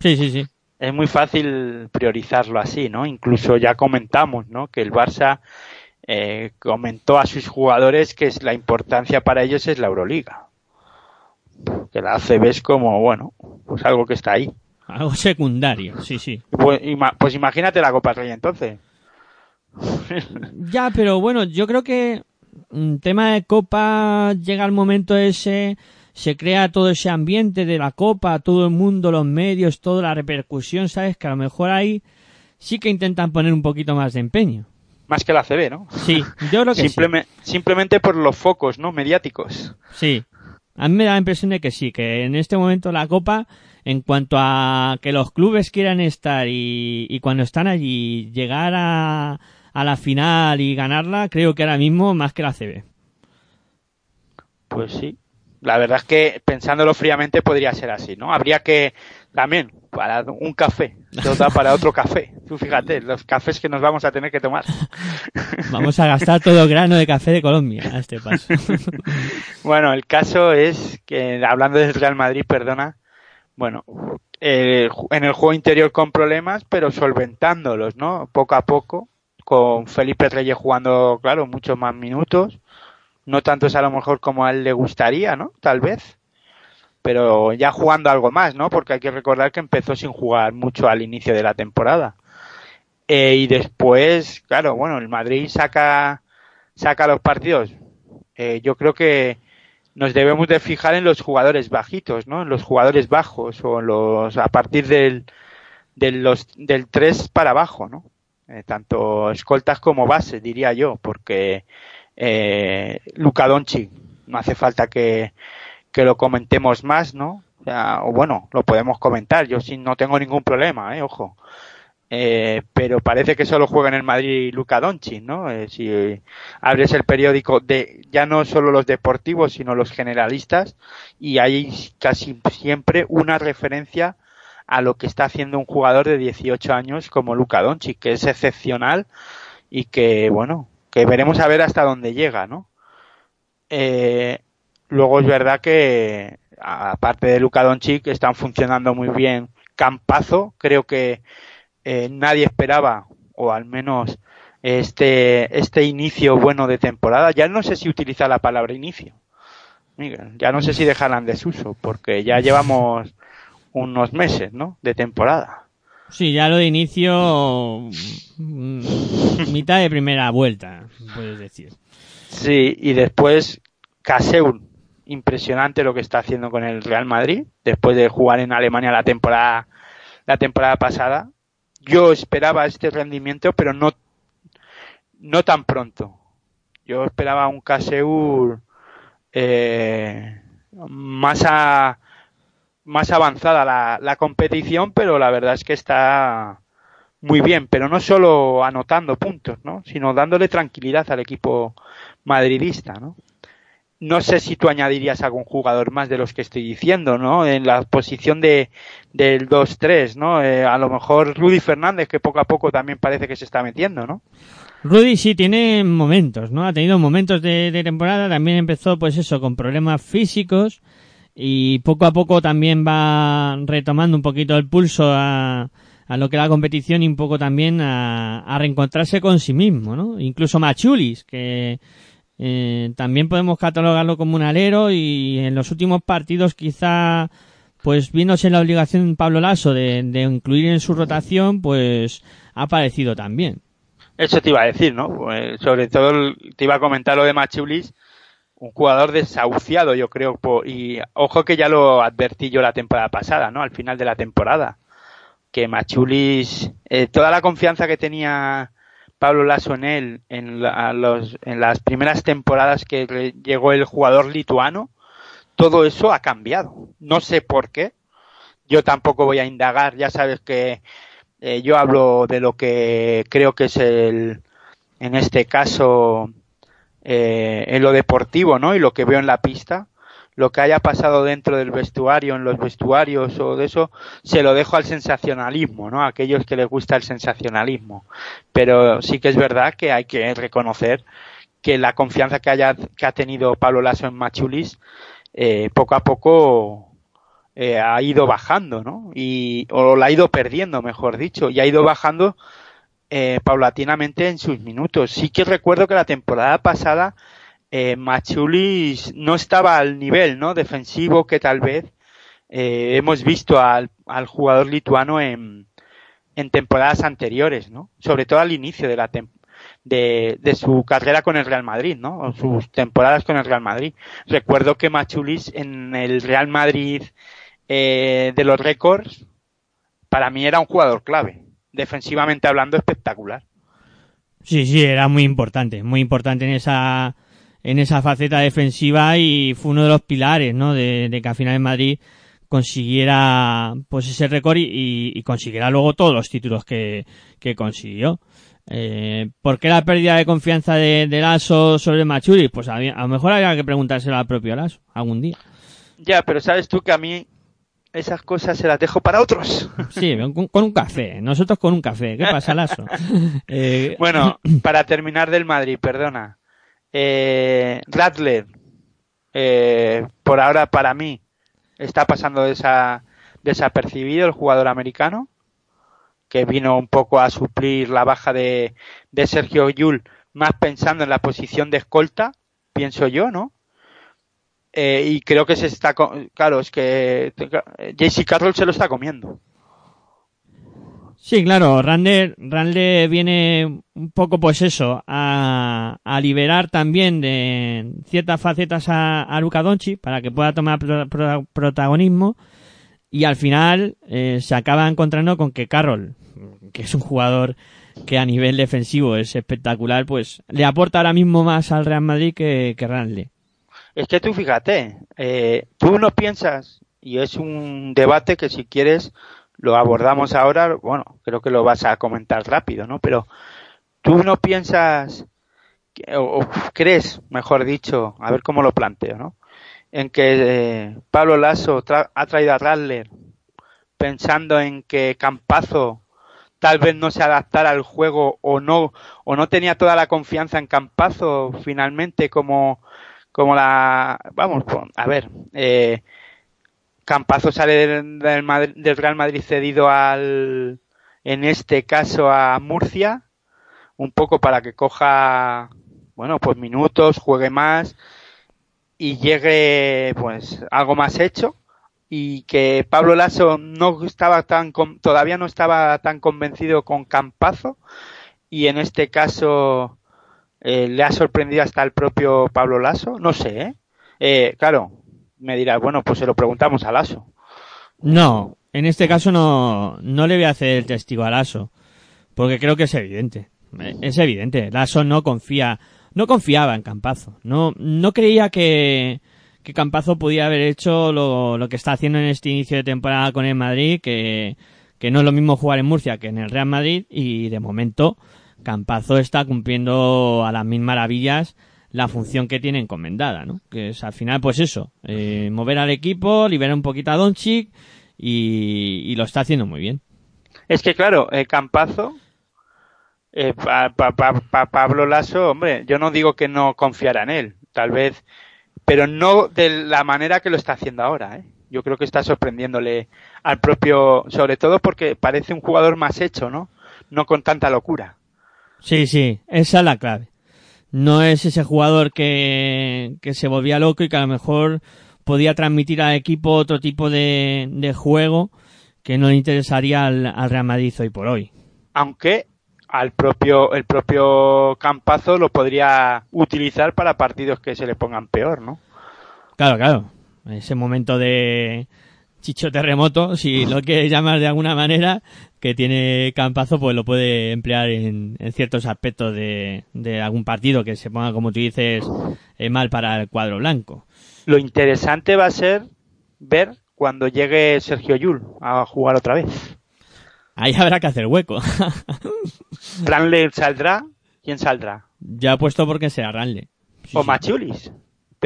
Sí, sí, sí.
Es muy fácil priorizarlo así, ¿no? Incluso ya comentamos, ¿no? Que el Barça eh, comentó a sus jugadores que es la importancia para ellos es la Euroliga. Que la ACB es como, bueno, pues algo que está ahí.
Algo secundario, sí, sí.
Pues, ima- pues imagínate la Copa Rey entonces.
Ya, pero bueno, yo creo que un tema de copa llega el momento ese, se crea todo ese ambiente de la copa, todo el mundo, los medios, toda la repercusión, ¿sabes? Que a lo mejor ahí sí que intentan poner un poquito más de empeño.
Más que la ACB, ¿no?
Sí, yo creo que sí.
Simpleme- Simplemente por los focos, ¿no? Mediáticos.
Sí. A mí me da la impresión de que sí, que en este momento la Copa, en cuanto a que los clubes quieran estar y, cuando están allí llegar a, a la final y ganarla, creo que ahora mismo más que la CB.
Pues sí. La verdad es que pensándolo fríamente podría ser así, ¿no? Habría que también para un café, da para otro café. Tú fíjate, los cafés que nos vamos a tener que tomar.
Vamos a gastar todo grano de café de Colombia a este paso.
Bueno, el caso es que hablando del Real Madrid, perdona, bueno, eh, en el juego interior con problemas, pero solventándolos, ¿no? Poco a poco, con Felipe Reyes jugando, claro, muchos más minutos, no tantos a lo mejor como a él le gustaría, ¿no? Tal vez, pero ya jugando algo más, ¿no? Porque hay que recordar que empezó sin jugar mucho al inicio de la temporada. Eh, y después, claro, bueno, el Madrid saca, saca los partidos. Eh, yo creo que nos debemos de fijar en los jugadores bajitos, ¿no? En los jugadores bajos o los a partir del del los del 3 para abajo, ¿no? Eh, tanto escoltas como bases, diría yo, porque eh, Luka Doncic no hace falta que, que lo comentemos más, ¿no? O, bueno, lo podemos comentar, yo sí no tengo ningún problema, eh, ojo. Eh, pero parece que solo juega en el Madrid Luka Doncic, ¿no? Eh, si abres el periódico de ya no solo los deportivos, sino los generalistas y hay casi siempre una referencia a lo que está haciendo un jugador de 18 años como Luka Doncic, que es excepcional y que bueno, que veremos a ver hasta dónde llega, ¿no? Eh, luego es verdad que aparte de Luka Doncic están funcionando muy bien Campazo, creo que eh, nadie esperaba, o al menos este, este inicio bueno de temporada. Ya no sé si utiliza la palabra inicio. Ya no sé si dejarla en desuso, porque ya llevamos unos meses, ¿no? De temporada.
Sí, ya lo de inicio, mm, mitad de primera vuelta, puedes decir.
Sí, y después Caseur, impresionante lo que está haciendo con el Real Madrid, después de jugar en Alemania la temporada, la temporada pasada. Yo esperaba este rendimiento, pero no, no tan pronto. Yo esperaba un Caseur eh, más a, más avanzada la, la competición, pero la verdad es que está muy bien, pero no solo anotando puntos, ¿no? sino dándole tranquilidad al equipo madridista, ¿no? No sé si tú añadirías algún jugador más de los que estoy diciendo, ¿no? En la posición de del 2-3, ¿no? Eh, a lo mejor Rudy Fernández, que poco a poco también parece que se está metiendo, ¿no?
Rudy sí tiene momentos, ¿no? Ha tenido momentos de, de temporada, también empezó pues eso, con problemas físicos y poco a poco también va retomando un poquito el pulso a, a lo que la competición y un poco también a, a reencontrarse con sí mismo, ¿no? Incluso Machulis, que eh, también podemos catalogarlo como un alero y en los últimos partidos quizá pues viéndose la obligación Pablo Lasso de, de incluir en su rotación pues ha aparecido también.
Eso te iba a decir, ¿no? Pues, sobre todo te iba a comentar lo de Machulis, un jugador desahuciado, yo creo, y ojo que ya lo advertí yo la temporada pasada, ¿no? Al final de la temporada, que Machulis, eh, toda la confianza que tenía Pablo Lasso en él en, la- los- en las primeras temporadas que le llegó el jugador lituano, todo eso ha cambiado. No sé por qué. Yo tampoco voy a indagar, ya sabes que eh, yo hablo de lo que creo que es el, en este caso, eh, en lo deportivo, ¿no? Y lo que veo en la pista. Lo que haya pasado dentro del vestuario, en los vestuarios o de eso, se lo dejo al sensacionalismo, ¿no? A aquellos que les gusta el sensacionalismo. Pero sí que es verdad que hay que reconocer que la confianza que haya que ha tenido Pablo Lasso en Machulis eh, poco a poco eh, ha ido bajando, ¿no? Y, o la ha ido perdiendo, mejor dicho, y ha ido bajando eh, paulatinamente en sus minutos. Sí que recuerdo que la temporada pasada eh, Machulis no estaba al nivel, ¿no? Defensivo que tal vez eh, hemos visto al, al jugador lituano en, en temporadas anteriores, ¿no? Sobre todo al inicio de la de, de su carrera con el Real Madrid, ¿no? O sus temporadas con el Real Madrid. Recuerdo que Machulis en el Real Madrid eh, de los récords, para mí era un jugador clave. Defensivamente hablando, espectacular.
Sí, sí, era muy importante, muy importante en esa en esa faceta defensiva y fue uno de los pilares, ¿no? De, de que al final en Madrid consiguiera pues ese récord y, consiguiera luego todos los títulos que, que consiguió. Eh, ¿Por qué la pérdida de confianza de, de Lasso sobre Machuri? Pues a lo mejor había que preguntárselo al propio Lasso algún día.
Ya, pero sabes tú que a mí esas cosas se las dejo para otros.
Sí, con, con un café. Nosotros con un café. ¿Qué pasa, Lasso? Eh,
Bueno, para terminar del Madrid, perdona. Eh, Radler, eh, por ahora para mí, está pasando desa- desapercibido el jugador americano, que vino un poco a suplir la baja de, de Sergio Yul, más pensando en la posición de escolta, pienso yo, ¿no? Eh, y creo que se está, claro, es que eh, JC Carroll se lo está comiendo.
Sí, claro, Randle, Randle viene un poco, pues eso, a, a liberar también de ciertas facetas a, a Luka Doncic para que pueda tomar pro- protagonismo y al final eh, se acaba encontrando con que Carroll, que es un jugador que a nivel defensivo es espectacular, pues le aporta ahora mismo más al Real Madrid que, que Randle.
Es que tú fíjate, eh, tú no piensas, y es un debate que si quieres lo abordamos ahora, bueno, creo que lo vas a comentar rápido, ¿no? Pero tú no piensas, o, o crees, mejor dicho, a ver cómo lo planteo, ¿no? En que eh, Pablo Lasso tra- ha traído a Radler pensando en que Campazo tal vez no se adaptara al juego o no o no tenía toda la confianza en Campazo finalmente como como la vamos po- a ver eh, Campazo sale del, del Madri- del Real Madrid cedido al en este caso a Murcia un poco para que coja bueno pues minutos juegue más y llegue pues algo más hecho y que Pablo Lasso no estaba tan todavía no estaba tan convencido con Campazo y en este caso eh, le ha sorprendido hasta el propio Pablo Lasso no sé ¿eh? Eh, claro me dirás bueno pues se lo preguntamos a Lasso
No, en este caso no, no le voy a hacer el testigo a Lasso, porque creo que es evidente. Eh, Es evidente. Lasso no confía, no confiaba en Campazo. No, no creía que, que Campazo podía haber hecho lo, lo que está haciendo en este inicio de temporada con el Madrid, que, que no es lo mismo jugar en Murcia que en el Real Madrid, y de momento Campazo está cumpliendo a las mil maravillas la función que tiene encomendada, ¿no? Que es al final, pues eso, eh, mover al equipo, liberar un poquito a Doncic y, y lo está haciendo muy bien.
Es que claro, el Campazo, eh, pa- Pablo Lasso, hombre, yo no digo que no confiara en él, tal vez, pero no de la manera que lo está haciendo ahora, ¿eh? Yo creo que está sorprendiéndole al propio, sobre todo porque parece un jugador más hecho, ¿no? No con tanta locura.
Sí, sí, esa es la clave. No es ese jugador que, que se volvía loco y que a lo mejor podía transmitir al equipo otro tipo de, de juego que no le interesaría al, al Real Madrid hoy por hoy.
Aunque al propio, el propio Campazo lo podría utilizar para partidos que se le pongan peor, ¿no?
Claro, claro. Ese momento de chicho terremoto, si lo quieres llamar de alguna manera, que tiene Campazo, pues lo puede emplear en, en ciertos aspectos de, de algún partido que se ponga, como tú dices, eh, mal para el cuadro blanco.
Lo interesante va a ser ver cuando llegue Sergio Yul a jugar otra vez.
Ahí habrá que hacer hueco.
Ranle saldrá, ¿quién saldrá?
ya he puesto porque sea Ranle. Sí,
o
sí.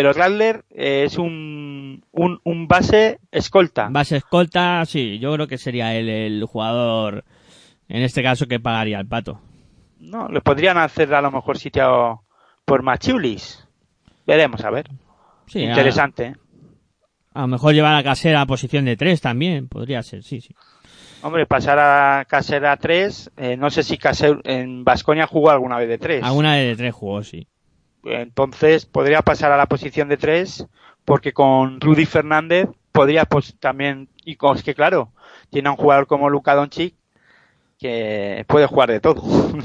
Pero Radler eh, es un, un, un base escolta.
Base escolta, sí, yo creo que sería él el jugador, en este caso, que pagaría el pato.
No, le podrían hacer a lo mejor sitio por Machulis. Veremos, a ver.
Sí, a-
Interesante.
A, lo mejor llevar a Casera a posición de tres también, podría ser, sí, sí.
Hombre, pasar a Casera 3, eh, no sé si Caser, en Vasconia jugó alguna vez de 3.
Alguna de tres jugó, sí.
Entonces podría pasar a la posición de 3 porque con Rudy Fernández podría pues también, y con, es que claro, tiene a un jugador como Luka Doncic que puede jugar de todo.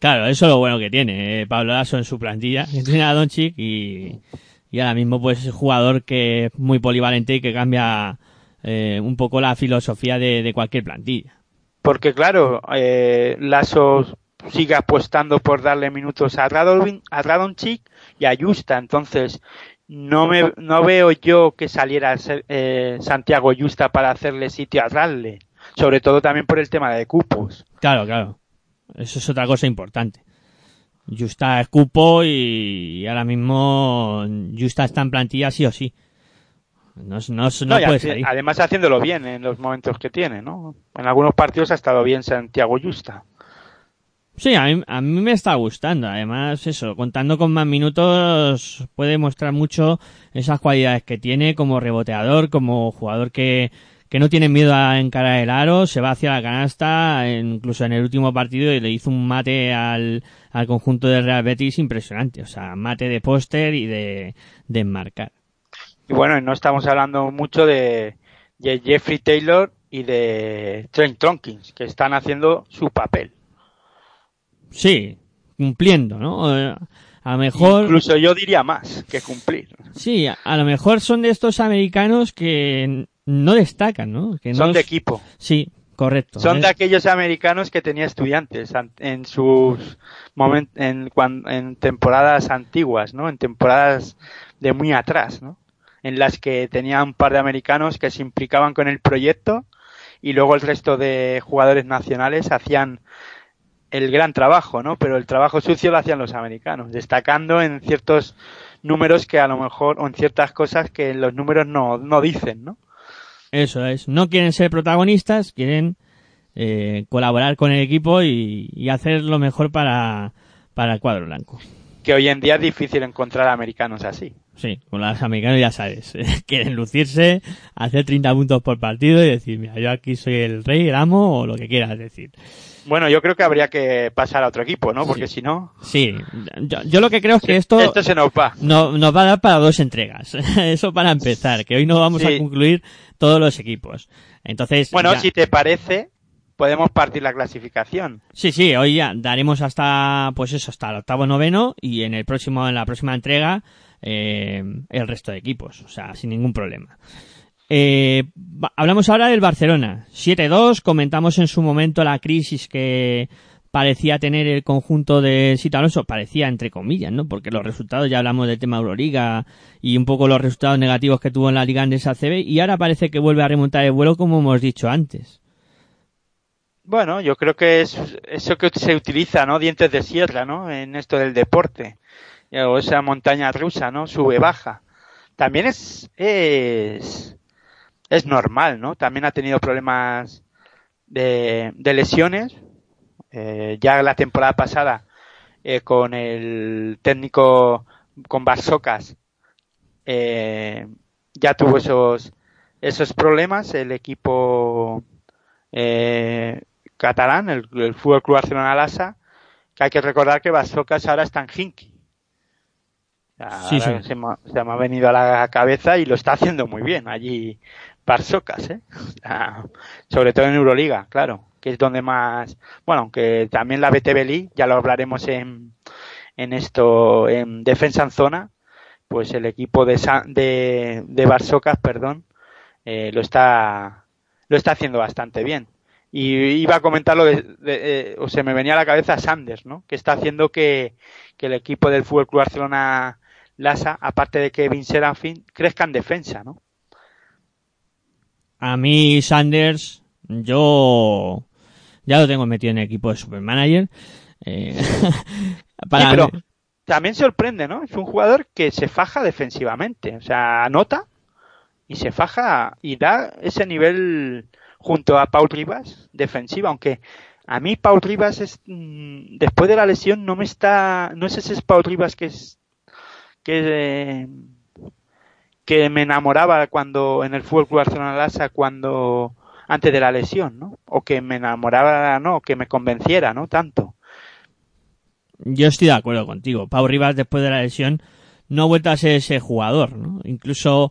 Claro, eso es lo bueno que tiene eh, Pablo Lasso en su plantilla, que tiene a Doncic y, y ahora mismo pues es un jugador que es muy polivalente y que cambia eh, un poco la filosofía de, de cualquier plantilla.
Porque claro, eh, Lasso sigue apostando por darle minutos a, a Radonchik y a Justa. Entonces, no me no veo yo que saliera ser- eh, Santiago Justa para hacerle sitio a Radle. Sobre todo también por el tema de cupos.
Claro, claro. Eso es otra cosa importante. Justa es cupo y, ahora mismo Justa está en plantilla sí o sí. No, no, no
y
puede salir.
además haciéndolo bien en los momentos que tiene, ¿no? En algunos partidos ha estado bien Santiago Justa.
Sí, a mí, a me está gustando. Además, eso, contando con más minutos, puede mostrar mucho esas cualidades que tiene como reboteador, como jugador que, que no tiene miedo a encarar el aro, se va hacia la canasta, incluso en el último partido y le hizo un mate al, al conjunto de Real Betis impresionante. O sea, mate de póster y de, de enmarcar.
Y bueno, no estamos hablando mucho de, de Jeffrey Taylor y de Trent Tompkins, que están haciendo su papel.
Sí, cumpliendo, ¿no? Eh, A lo mejor...
Incluso yo diría más que cumplir.
Sí, a, a lo mejor son de estos americanos que no destacan, ¿no? Que no
Son de equipo.
Sí, correcto.
Son
Es-
de aquellos americanos que tenía estudiantes an- en sus moment, en, en temporadas antiguas, ¿no? En temporadas de muy atrás, ¿no? En las que tenía un par de americanos que se implicaban con el proyecto y luego el resto de jugadores nacionales hacían el gran trabajo, ¿no? Pero el trabajo sucio lo hacían los americanos, destacando en ciertos números que a lo mejor, o en ciertas cosas que los números no, no dicen, ¿no?
Eso es. No quieren ser protagonistas, quieren eh, colaborar con el equipo y, y hacer lo mejor para, para el cuadro blanco.
Que hoy en día es difícil encontrar americanos así.
Sí, con los americanos ya sabes. quieren lucirse, hacer 30 puntos por partido y decir, mira, yo aquí soy el rey, el amo o lo que quieras decir.
Bueno, yo creo que habría que pasar a otro equipo, ¿no? Porque
Sí.
si no,
Sí, yo, yo lo que creo es que esto...
esto se nos va.
No, nos va a dar para dos entregas. Eso para empezar, que hoy no vamos
Sí.
a concluir todos los equipos. Entonces,
Bueno,
ya-
si te parece, podemos partir la clasificación.
sí, sí, hoy ya daremos hasta, pues eso, hasta el octavo noveno y en el próximo, en la próxima entrega, eh, el resto de equipos. O sea, sin ningún problema. Eh, hablamos ahora del Barcelona. 7-2, comentamos en su momento la crisis que parecía tener el conjunto de Sito Alonso, parecía entre comillas, ¿no? Porque los resultados, ya hablamos del tema Euroliga y un poco los resultados negativos que tuvo en la Liga Andesa CB y ahora parece que vuelve a remontar el vuelo como hemos dicho antes.
Bueno, yo creo que es eso que se utiliza, ¿no? Dientes de sierra, ¿no? En esto del deporte. o esa montaña rusa, ¿no? Sube, baja. También es, es, es normal, ¿no? También ha tenido problemas de, de lesiones. Eh, ya la temporada pasada, eh, con el técnico, con Barsocas, eh, ya tuvo esos, esos problemas. El equipo eh, catalán, el, el Fútbol Club Barcelona Lasa, que hay que recordar que Barsocas ahora está en Hinky.
Sí, sí.
Se, me, se me ha venido a la cabeza y lo está haciendo muy bien allí Barsocas, ¿eh? O sea, sobre todo en Euroliga, claro, que es donde más, bueno, aunque también la BTB League, ya lo hablaremos en, en esto, en defensa en zona, pues el equipo de, de, Barsocas, perdón, eh, lo está lo está haciendo bastante bien. Y iba a comentar lo de, de- eh, o se me venía a la cabeza Sanders, ¿no? Que está haciendo que, que el equipo del Fútbol Club Barcelona Lasa, aparte de Kevin Serafín, crezca en defensa, ¿no?
A mí, Sanders, yo ya lo tengo metido en el equipo de Supermanager. Eh, para
Sí, pero
mí-
también sorprende, ¿no? Es un jugador que se faja defensivamente, o sea, anota y se faja y da ese nivel junto a Paul Rivas defensiva, aunque a mí Paul Rivas es mm, después de la lesión no me está no es ese Paul Rivas que es que eh, que me enamoraba cuando en el Fútbol Club Barcelona Lassa cuando antes de la lesión, ¿no? O que me enamoraba, no, que me convenciera, ¿no? Tanto.
Yo estoy de acuerdo contigo. Pau Rivas, después de la lesión, no ha vuelto a ser ese jugador, ¿no? Incluso,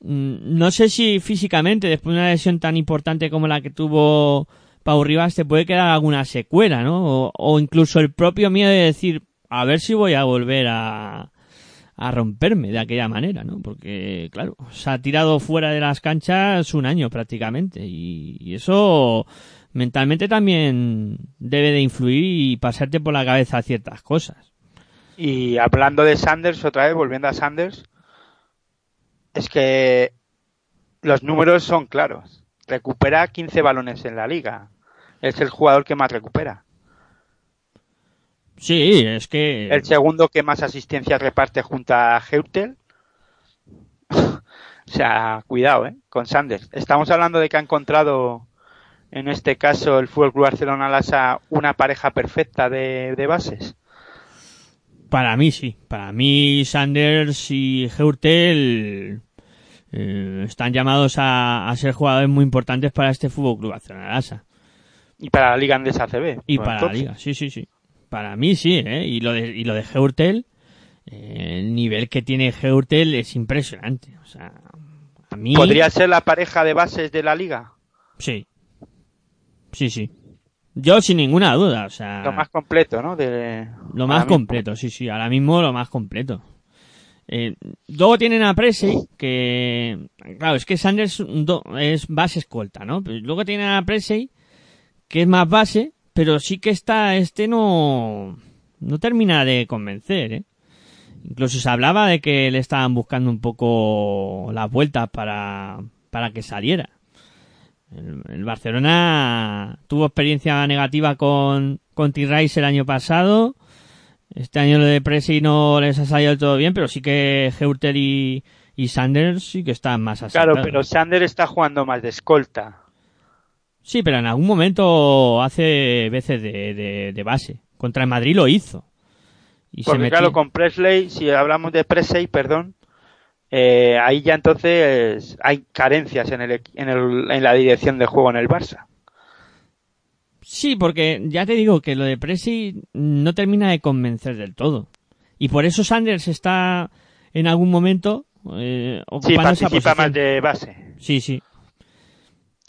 mm, no sé si físicamente, después de una lesión tan importante como la que tuvo Pau Rivas, te puede quedar alguna secuela, ¿no? O, o incluso el propio miedo de decir, a ver si voy a volver a, a romperme de aquella manera, ¿no? Porque, claro, se ha tirado fuera de las canchas un año prácticamente y, y eso mentalmente también debe de influir y pasarte por la cabeza ciertas cosas.
Y hablando de Sanders, otra vez, volviendo a Sanders, es que los números son claros. Recupera 15 balones en la liga. Es el jugador que más recupera.
Sí, es que...
El segundo que más asistencias reparte junto a Heutel. o sea, cuidado, ¿eh? Con Sanders. Estamos hablando de que ha encontrado, en este caso, el Fútbol Club Barcelona Lasa, una pareja perfecta de, de bases.
Para mí sí. Para mí Sanders y Heurtel eh, están llamados a, a ser jugadores muy importantes para este Fútbol Club Barcelona Lassa.
Y para la Liga Andesa CB.
Y para la liga, sí, sí, sí. Para mí sí, ¿eh? Y lo de, y lo de Heurtel, eh, el nivel que tiene Heurtel es impresionante. O sea, a mí...
¿Podría ser la pareja de bases de la liga?
Sí. Sí, sí. Yo sin ninguna duda, o sea...
Lo más completo, ¿no? De,
Lo más
mismo.
completo, sí, sí. Ahora mismo lo más completo. Eh, luego tienen a Presley, que... Claro, es que Sanders do- es base escolta, ¿no? Pero luego tienen a Presley, que es más base, pero sí que está... Este no... No termina de convencer, ¿eh? Incluso se hablaba de que le estaban buscando un poco las vueltas para, para que saliera. El, el Barcelona tuvo experiencia negativa con, con T-Rice el año pasado. Este año lo de Presi no les ha salido todo bien, pero sí que Heutel y, y Sanders sí que están más asentados.
Claro, pero Sander está jugando más de escolta.
Sí, pero en algún momento hace veces de, de, de base. Contra el Madrid lo hizo. Y
Porque
se
claro, con Presley, si hablamos de Presley, perdón, eh, ahí ya entonces hay carencias en, el, en, el, en la dirección de juego en el Barça.
Sí, porque ya te digo que lo de Presi no termina de convencer del todo. Y por eso Sanders está en algún momento eh,
Sí,
ocupando esa
participa
posición.
más de base.
Sí, sí.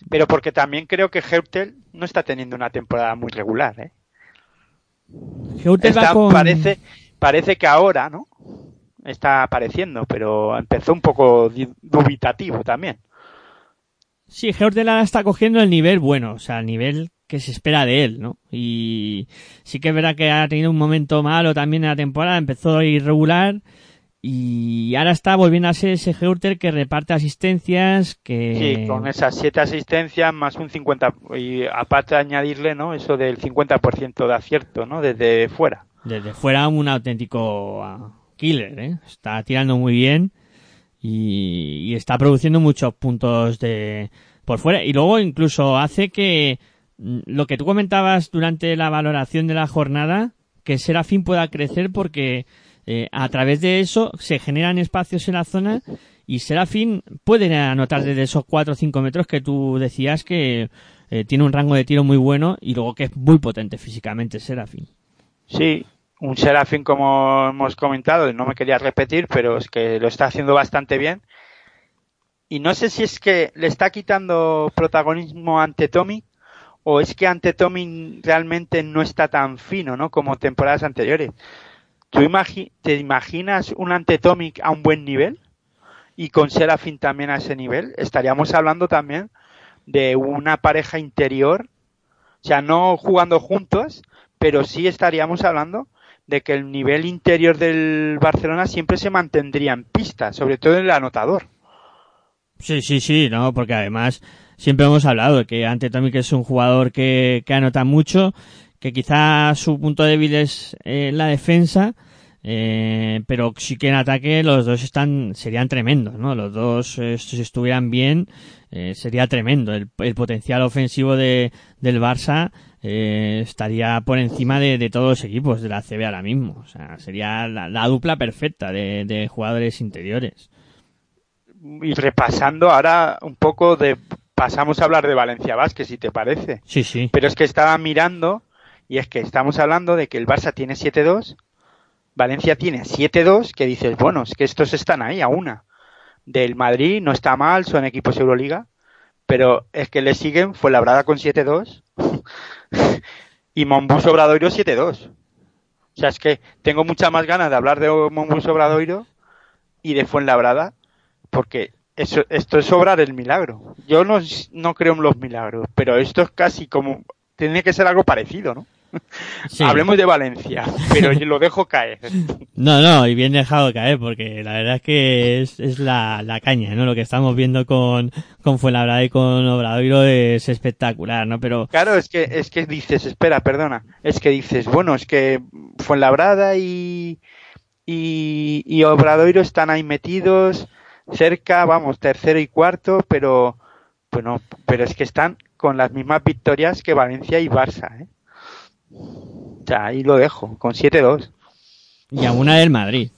Pero porque también creo que Heutel no está teniendo una temporada muy regular. ¿eh? Está-
con-
parece, parece que ahora, ¿no? Está apareciendo, pero empezó un poco dubitativo también.
Sí, Heutel ahora está cogiendo el nivel bueno, o sea, el nivel que se espera de él, ¿no? Y sí que es verdad que ha tenido un momento malo también en la temporada, empezó irregular y ahora está volviendo a ser ese Heutel que reparte asistencias, que...
Sí, con esas siete asistencias más un 50 y aparte de añadirle, ¿no? Eso del 50% de acierto, ¿no? Desde fuera.
desde fuera un auténtico ah, killer, ¿eh? Está tirando muy bien y, y está produciendo muchos puntos de por fuera y luego incluso hace que mm, lo que tú comentabas durante la valoración de la jornada que Serafín pueda crecer porque eh, a través de eso se generan espacios en la zona y Serafín puede anotar desde esos 4 o 5 metros que tú decías que eh, tiene un rango de tiro muy bueno y luego que es muy potente físicamente Serafín.
Sí, un Serafín como hemos comentado, no me quería repetir, pero es que lo está haciendo bastante bien. Y no sé si es que le está quitando protagonismo ante Tommy o es que ante Tommy realmente no está tan fino, ¿no? Como temporadas anteriores. ¿Tú imagi te imaginas un Antetomic a un buen nivel? Y con Serafín también a ese nivel. Estaríamos hablando también de una pareja interior. O sea, no jugando juntos, pero sí estaríamos hablando de que el nivel interior del Barcelona siempre se mantendría en pista, sobre todo en el anotador.
Sí, sí, sí, no, porque además siempre hemos hablado de que Antetomic es un jugador que, que anota mucho, que quizá su punto débil es eh, la defensa, eh, pero sí que en ataque los dos están serían tremendos, ¿no? Los dos eh, si estuvieran bien sería tremendo. El, el potencial ofensivo de, del Barça eh, estaría por encima de, de, todos los equipos de la CB ahora mismo. O sea, sería la, la dupla perfecta de, de, jugadores interiores.
Y repasando ahora un poco de... Pasamos a hablar de Valencia Vázquez, si te parece.
Sí, sí.
Pero es que estaba mirando y es que estamos hablando de que el Barça tiene 7-2, Valencia tiene 7-2, que dices, bueno, es que estos están ahí a una. Del Madrid no está mal, son equipos Euroliga, pero es que le siguen Fuenlabrada con 7-2 y Monbus Obradoiro 7-2. O sea, es que tengo muchas más ganas de hablar de Monbus Obradoiro y de Fuenlabrada, porque eso, esto es obrar el milagro. Yo no, no creo en los milagros, pero esto es casi como, tiene que ser algo parecido, ¿no? Sí. Hablemos de Valencia, pero lo dejo caer.
No, no, y bien dejado caer, porque la verdad es que es, es la, la, caña, ¿no? Lo que estamos viendo con, con Fuenlabrada y con Obradoiro es espectacular, ¿no? Pero...
Claro, es que, es que dices, espera, perdona, es que dices, bueno, es que Fuenlabrada y, y, y Obradoiro están ahí metidos, cerca, vamos, tercero y cuarto, pero, bueno, pero es que están con las mismas victorias que Valencia y Barça, ¿eh? O sea, ahí lo dejo, con 7-2.
Y a una del Madrid.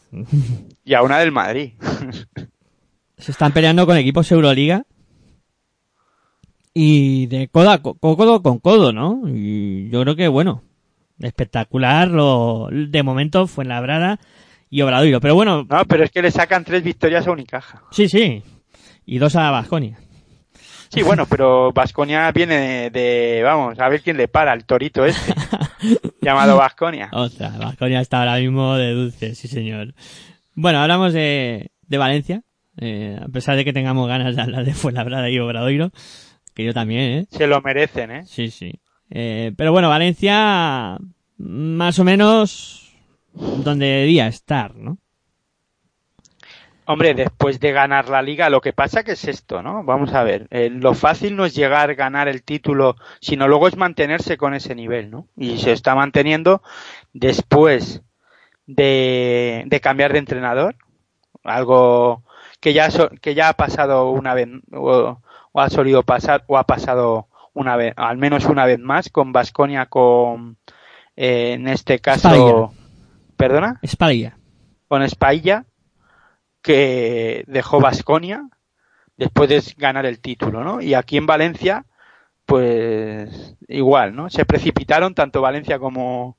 y a una del Madrid.
Se están peleando con equipos Euroliga. Y de codo, codo con codo, ¿no? Y yo creo que, bueno, espectacular. Lo, de momento fue en la brada y Obradoiro. Pero bueno.
No, pero es que le sacan tres victorias a Unicaja.
Sí, sí. Y dos a Basconia.
Sí, bueno, pero Vasconia viene de, de, vamos, a ver quién le para, el torito este, llamado Vasconia.
Ostras, Vasconia está ahora mismo de dulce, sí señor. Bueno, hablamos de, de Valencia, eh, a pesar de que tengamos ganas de hablar de Fuenlabrada y Obradoiro, que yo también, ¿eh?
Se lo merecen, ¿eh?
Sí, sí. Eh, pero bueno, Valencia, más o menos, donde debía estar, ¿no?
Hombre, después de ganar la liga, lo que pasa que es esto, ¿no? Vamos a ver, eh, lo fácil no es llegar a ganar el título, sino luego es mantenerse con ese nivel, ¿no? Y se está manteniendo después de, de cambiar de entrenador, algo que ya, so, que ya ha pasado una vez, o, o, ha solido pasar, o ha pasado una vez, al menos una vez más, con Vasconia, con, eh, en este caso. ¿perdona?
Espailla.
Con Espailla que dejó Vasconia después de ganar el título, ¿no? Y aquí en Valencia, pues igual, ¿no? Se precipitaron tanto Valencia como,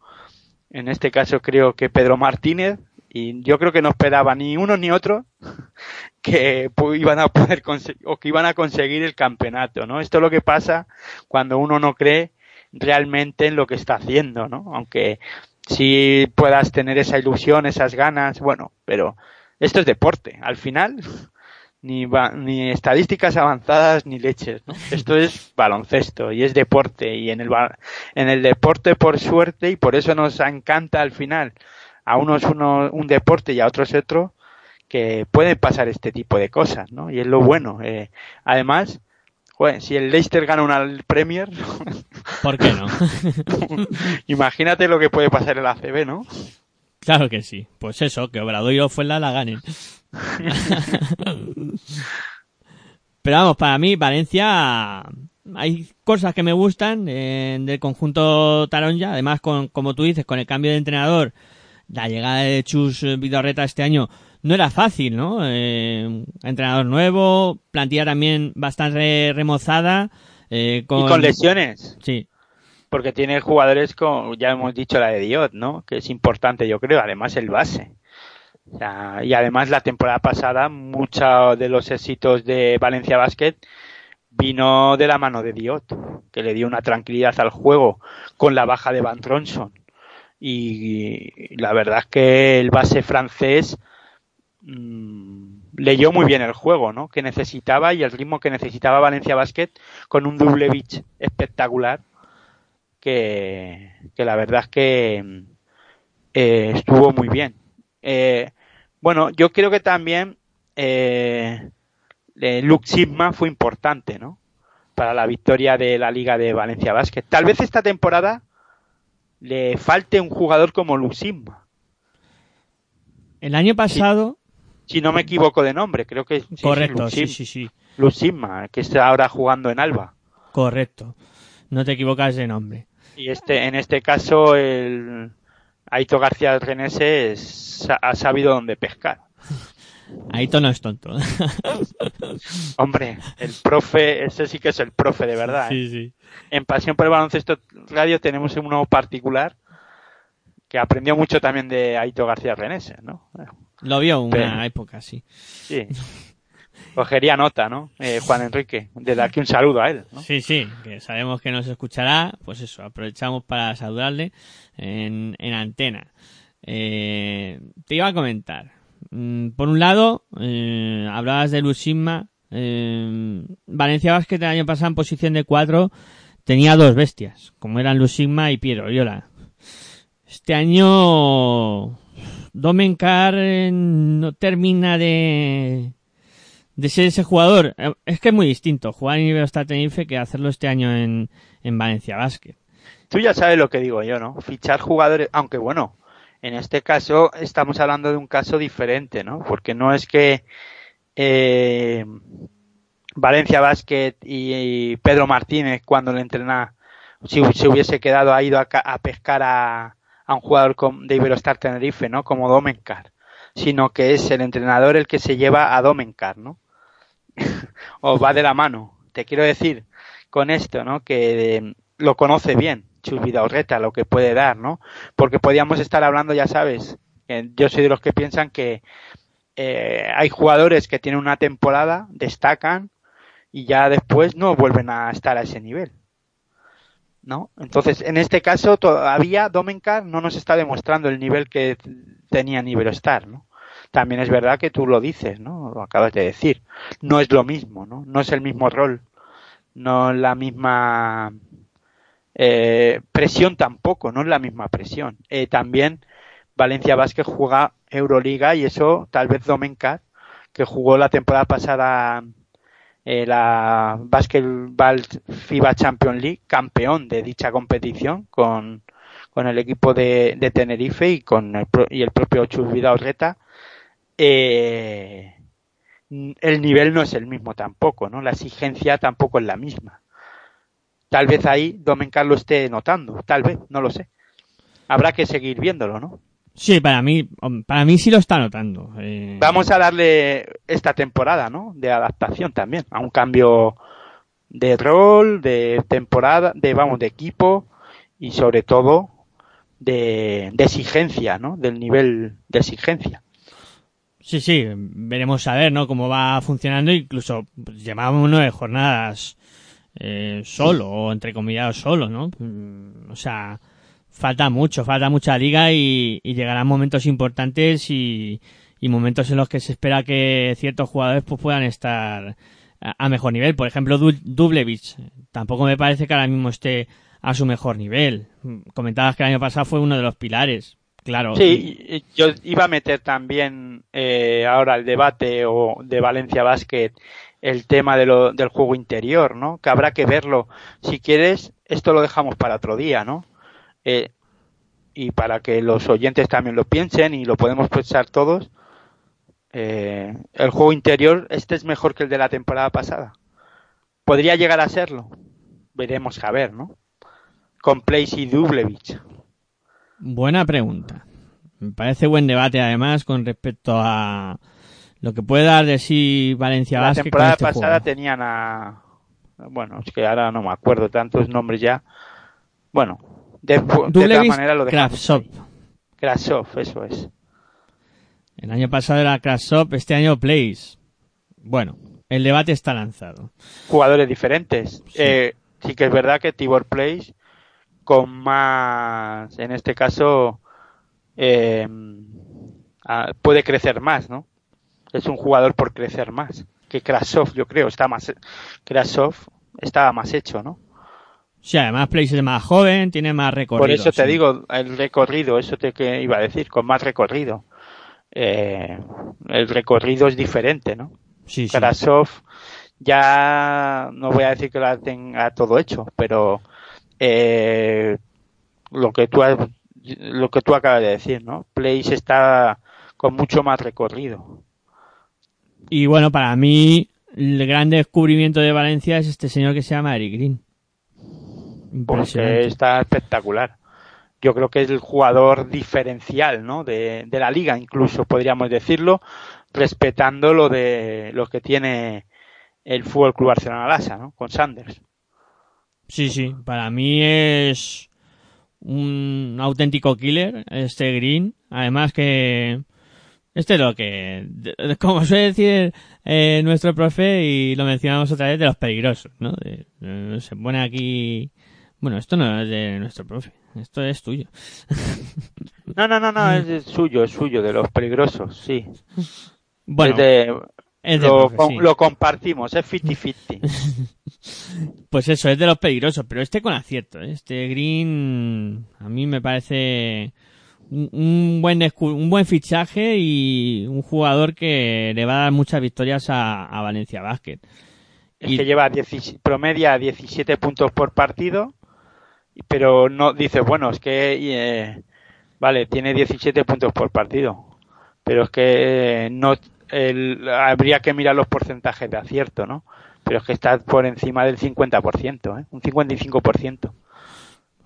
en este caso creo que Pedro Martínez, y yo creo que no esperaba ni uno ni otro que iban a poder o que iban a conseguir el campeonato, ¿no? Esto es lo que pasa cuando uno no cree realmente en lo que está haciendo, ¿no? Aunque si puedas tener esa ilusión, esas ganas, bueno, pero esto es deporte. Al final, ni, va, ni estadísticas avanzadas ni leches. ¿no? Esto es baloncesto y es deporte. Y en el, en el deporte, por suerte, y por eso nos encanta al final, a unos uno, un deporte y a otros otro, que pueden pasar este tipo de cosas. ¿no? Y es lo bueno. Eh, además, Joder, si el Leicester gana una Premier,
¿Por qué no?
imagínate lo que puede pasar en la ACB, ¿no?
Claro que sí. Pues eso, que Obradoiro fue la la ganen. Pero vamos, para mí Valencia hay cosas que me gustan eh, del conjunto Taronja, además con como tú dices, con el cambio de entrenador, la llegada de Chus Vidorreta este año no era fácil, ¿no? Eh, entrenador nuevo, plantilla también bastante remozada, eh, con...
Y con lesiones,
Sí,
porque tiene jugadores con, ya hemos dicho la de Diot, ¿no? Que es importante, yo creo, además el base. Y además la temporada pasada, muchos de los éxitos de Valencia Basket vino de la mano de Diot, que le dio una tranquilidad al juego con la baja de Van Tronson. Y la verdad es que el base francés mm, leyó muy bien el juego, ¿no? Que necesitaba y el ritmo que necesitaba Valencia Basket con un doble beach espectacular que, que la verdad es que eh, estuvo muy bien. Eh, bueno, yo creo que también eh, eh, Luke Sigma fue importante, ¿no? Para la victoria de la Liga de Valencia Basket. Tal vez esta temporada le falte un jugador como Luke Sigma.
el año pasado,
Si no me equivoco de nombre, creo que sí, sí,
correcto, sí, sí, sí,
Luke Sigma, que está ahora jugando en Alba.
correcto. No te equivocas de nombre.
Y este, en este caso, el Aito García Renese es- ha sabido dónde pescar.
Aito no es tonto.
Hombre, el profe, ese sí que es el profe de verdad. ¿eh?
sí, sí.
En Pasión por el Baloncesto Radio tenemos uno particular que aprendió mucho también de Aito García Renese, ¿no?
Lo vio una
Pero-
época, sí.
Sí. Cogería nota, ¿no? Eh, Juan Enrique. Desde aquí un saludo a él.
Sí, sí, que sabemos que nos escuchará, pues eso, aprovechamos para saludarle en, en antena. Eh, te iba a comentar. Mm, Por un lado, eh, hablabas de Lusimma. Eh, Valencia Basket el año pasado en posición de cuatro tenía dos bestias, como eran Lusigma y Piero Oriola. Este año Domencar eh, no termina de, de ser ese jugador. Eh, Es que es muy distinto jugar en Iberostar Tenerife que hacerlo este año en, en Valencia Basket.
Tú ya sabes lo que digo yo, ¿no? Fichar jugadores, aunque bueno, en este caso estamos hablando de un caso diferente, ¿no? Porque no es que eh, Valencia Basket y, Pedro Martínez cuando le entrena si se hubiese quedado ha ido a, a pescar a, a un jugador de Iberostar Tenerife, ¿no? Como Domencar, sino que es el entrenador el que se lleva a Domencar, ¿no? o va de la mano. Te quiero decir con esto, ¿no? Que eh, lo conoce bien, Chus Vidaurreta, lo que puede dar, ¿no? Porque podíamos estar hablando, ya sabes, yo soy de los que piensan que eh, hay jugadores que tienen una temporada, destacan y ya después no vuelven a estar a ese nivel. ¿No? Entonces, en este caso, todavía Domencar no nos está demostrando el nivel que tenía en Iberostar, ¿no? También es verdad que tú lo dices, ¿no? Lo acabas de decir. No es lo mismo, ¿no? No es el mismo rol. No es la misma eh, presión tampoco, no es la misma presión. Eh, también Valencia Vázquez juega Euroliga y eso tal vez Domencar, que jugó la temporada pasada eh, la Basketball FIBA Champions League, campeón de dicha competición con, con el equipo de, Tenerife y con el, y el propio Chus Vidaurreta, eh, el nivel no es el mismo tampoco, ¿no? La exigencia tampoco es la misma. Tal vez ahí Domencar lo esté notando, tal vez, no lo sé. Habrá que seguir viéndolo, ¿no?
Sí, para mí, para mí sí lo está notando. Eh,
Vamos a darle esta temporada, ¿no? De adaptación también, a un cambio de rol, de temporada, de vamos, de equipo y sobre todo de, de exigencia, ¿no? Del nivel de exigencia.
Sí, sí, veremos a ver, ¿no? Cómo va funcionando. Incluso pues, llevábamos nueve jornadas eh, solo, o entre comillas solo, ¿no? Mm, O sea, falta mucho, falta mucha liga y, y llegarán momentos importantes y, momentos en los que se espera que ciertos jugadores pues, puedan estar a, a mejor nivel. Por ejemplo, Du- Dublevich. Tampoco me parece que ahora mismo esté a su mejor nivel. Mm, Comentabas que el año pasado fue uno de los pilares. Claro.
Sí, y- yo iba a meter también eh, ahora el debate o de Valencia Basket el tema de lo, del juego interior, ¿no? Que habrá que verlo. Si quieres, esto lo dejamos para otro día, ¿no? Eh, y para que los oyentes también lo piensen y lo podemos pensar todos. eh, el juego interior, este es mejor que el de la temporada pasada. Podría llegar a serlo. Veremos a ver, ¿no? Con Place y Dublevich.
Buena pregunta. Me parece buen debate además con respecto a lo que puede dar de sí Valencia
La temporada
este
pasada
juego.
tenían a. Bueno, es que ahora no me acuerdo tantos nombres ya. Bueno, de, de todas maneras lo.
Kraftsov.
Krasov, eso es.
El año pasado era Krasov, este año Place. Bueno, el debate está lanzado.
Jugadores diferentes. Sí, eh, sí que es verdad que Tibor Place con más, en este caso, eh, a- puede crecer más, ¿no? Es un jugador por crecer más que Krasov, yo creo, está más Krasov estaba más hecho, ¿no?
Sí, además Place es más joven, tiene más recorrido.
Por eso te
sí.
digo, el recorrido, eso te que iba a decir, con más recorrido. Eh, el recorrido es diferente, ¿no?
Sí, sí.
Krasov ya no voy a decir que lo tenga todo hecho, pero eh, lo que tú has- lo que tú acabas de decir, ¿no? Place está con mucho más recorrido.
Y bueno, para mí, el gran descubrimiento de Valencia es este señor que se llama Eric Green.
porque está espectacular. Yo creo que es el jugador diferencial, ¿no? De, de la liga, incluso podríamos decirlo, respetando lo de lo que tiene el Fútbol Club Arsenal Asa, ¿no? Con Sanders.
Sí, sí, para mí es un auténtico killer este Green. Además que este es lo que, como suele decir eh, nuestro profe y lo mencionamos otra vez, de los peligrosos, ¿no? De- eh, se pone aquí... Bueno, esto no es de nuestro profe, esto es tuyo.
No, no, no, no, es, es suyo, es suyo, de los peligrosos, sí.
Bueno,
de- lo,
profe,
com-
sí.
lo compartimos, es 50-50.
Pues eso, es de los peligrosos, pero este con acierto. ¿eh? Este Green a mí me parece un, un buen un buen fichaje y un jugador que le va a dar muchas victorias a, a Valencia Basket.
Es
Y-
que lleva 17 promedia 17 puntos por partido, pero no dice, bueno, es que eh, vale, tiene 17 puntos por partido, pero es que eh, no el- habría que mirar los porcentajes de acierto, ¿no? Pero es que está por encima del 50%, ¿eh? Un 55%.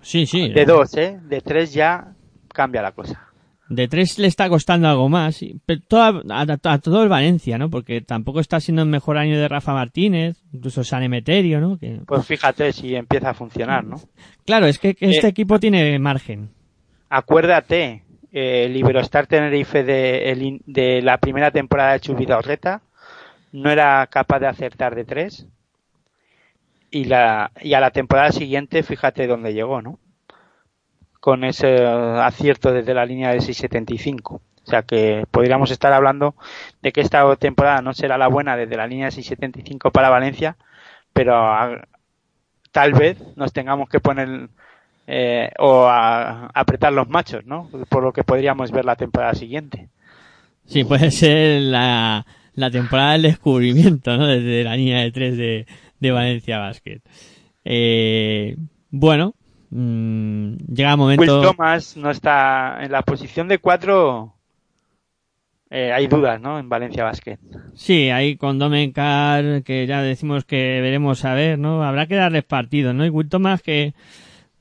Sí, sí.
De dos, ¿eh? De tres ya cambia la cosa.
De tres le está costando algo más. Pero toda- a, a- a todo el Valencia, ¿no? Porque tampoco está siendo el mejor año de Rafa Martínez, incluso San Emeterio, ¿no? Que,
Pues fíjate si empieza a funcionar, ¿no?
claro, es que, que este
Eh,
equipo tiene margen.
Acuérdate, eh, el Iberostar Tenerife de, de la primera temporada de Chubidorreta no era capaz de acertar de tres. Y, la, y a la temporada siguiente, fíjate dónde llegó, ¿no? Con ese acierto desde la línea de 6.75. O sea que podríamos estar hablando de que esta temporada no será la buena desde la línea de 6.75 para Valencia, pero tal vez nos tengamos que poner eh, o a, apretar los machos, ¿no? Por lo que podríamos ver la temporada siguiente.
Sí, puede ser la, la temporada del descubrimiento, ¿no? Desde la línea de tres de, de Valencia Basket. Eh, bueno, mm, llega el
Will
momento.
Thomas no está en la posición de cuatro. eh, hay dudas, ¿no? En Valencia Basket.
Sí, ahí con Domencar, que ya decimos que veremos a ver, ¿no? Habrá que darles partido, ¿no? Y Will Thomas que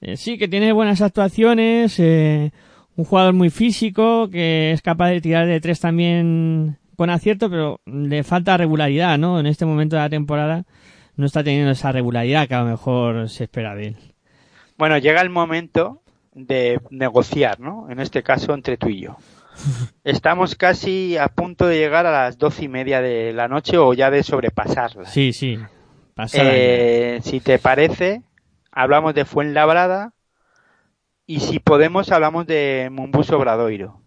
eh, sí, que tiene buenas actuaciones, eh, un jugador muy físico, que es capaz de tirar de tres también con acierto, pero le falta regularidad, ¿no? En este momento de la temporada no está teniendo esa regularidad que a lo mejor se espera de él.
Bueno, llega el momento de negociar, ¿no? En este caso entre tú y yo. Estamos casi a punto de llegar a las doce y media de la noche o ya de sobrepasarlas.
Sí, sí.
Eh, si te parece, hablamos de Fuenlabrada y si podemos hablamos de Mumbuso Obradoiro.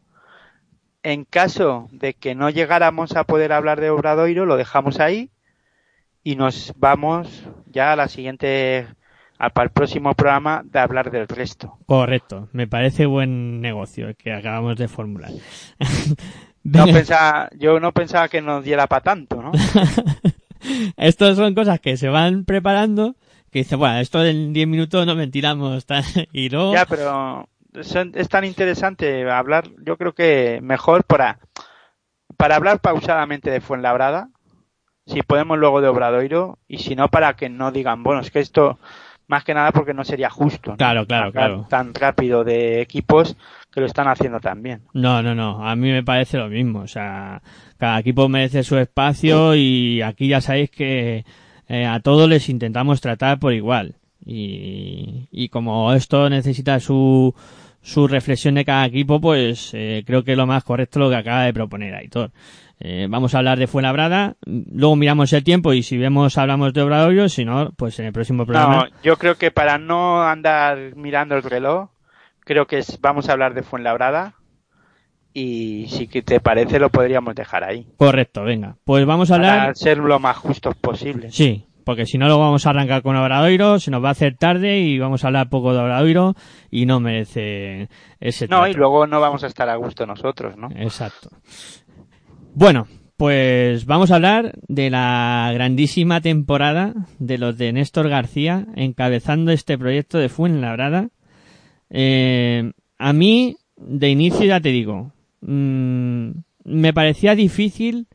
En caso de que no llegáramos a poder hablar de Obradoiro, lo dejamos ahí y nos vamos ya a la siguiente para el próximo programa de hablar del resto.
Correcto, me parece buen negocio el que acabamos de formular.
No pensaba, yo no pensaba que nos diera para tanto, ¿no?
Estas son cosas que se van preparando, que dice, bueno, esto en 10 minutos no mentiramos, tal, y luego...
Ya, pero es tan interesante hablar, yo creo que mejor para, para hablar pausadamente de Fuenlabrada, si podemos luego de Obradoiro, y si no para que no digan, bueno, es que esto, más que nada porque no sería justo. ¿no?
Claro, claro,
Hablar
claro.
Tan rápido de equipos que lo están haciendo tan bien.
No, no, no, a mí me parece lo mismo, o sea, cada equipo merece su espacio y aquí ya sabéis que eh, a todos les intentamos tratar por igual. Y, y como esto necesita su, su reflexión de cada equipo, pues eh, creo que lo más correcto lo que acaba de proponer Aitor. Eh, vamos a hablar de Fuenlabrada, luego miramos el tiempo y si vemos hablamos de Obradoiro, si no, pues en el próximo programa.
No, yo creo que para no andar mirando el reloj, creo que es- vamos a hablar de Fuenlabrada, y si te parece lo podríamos dejar ahí.
Correcto, venga. Pues vamos a hablar...
Para ser lo más justos posible.
Sí, porque si no luego vamos a arrancar con Obradoiro, se nos va a hacer tarde y vamos a hablar poco de Obradoiro y no merece ese
No, y luego no vamos a estar a gusto nosotros, ¿no?
Exacto. Bueno, pues vamos a hablar de la grandísima temporada de los de Néstor García encabezando este proyecto de Fuenlabrada. Eh, a mí, de inicio ya te digo, mm, me parecía difícil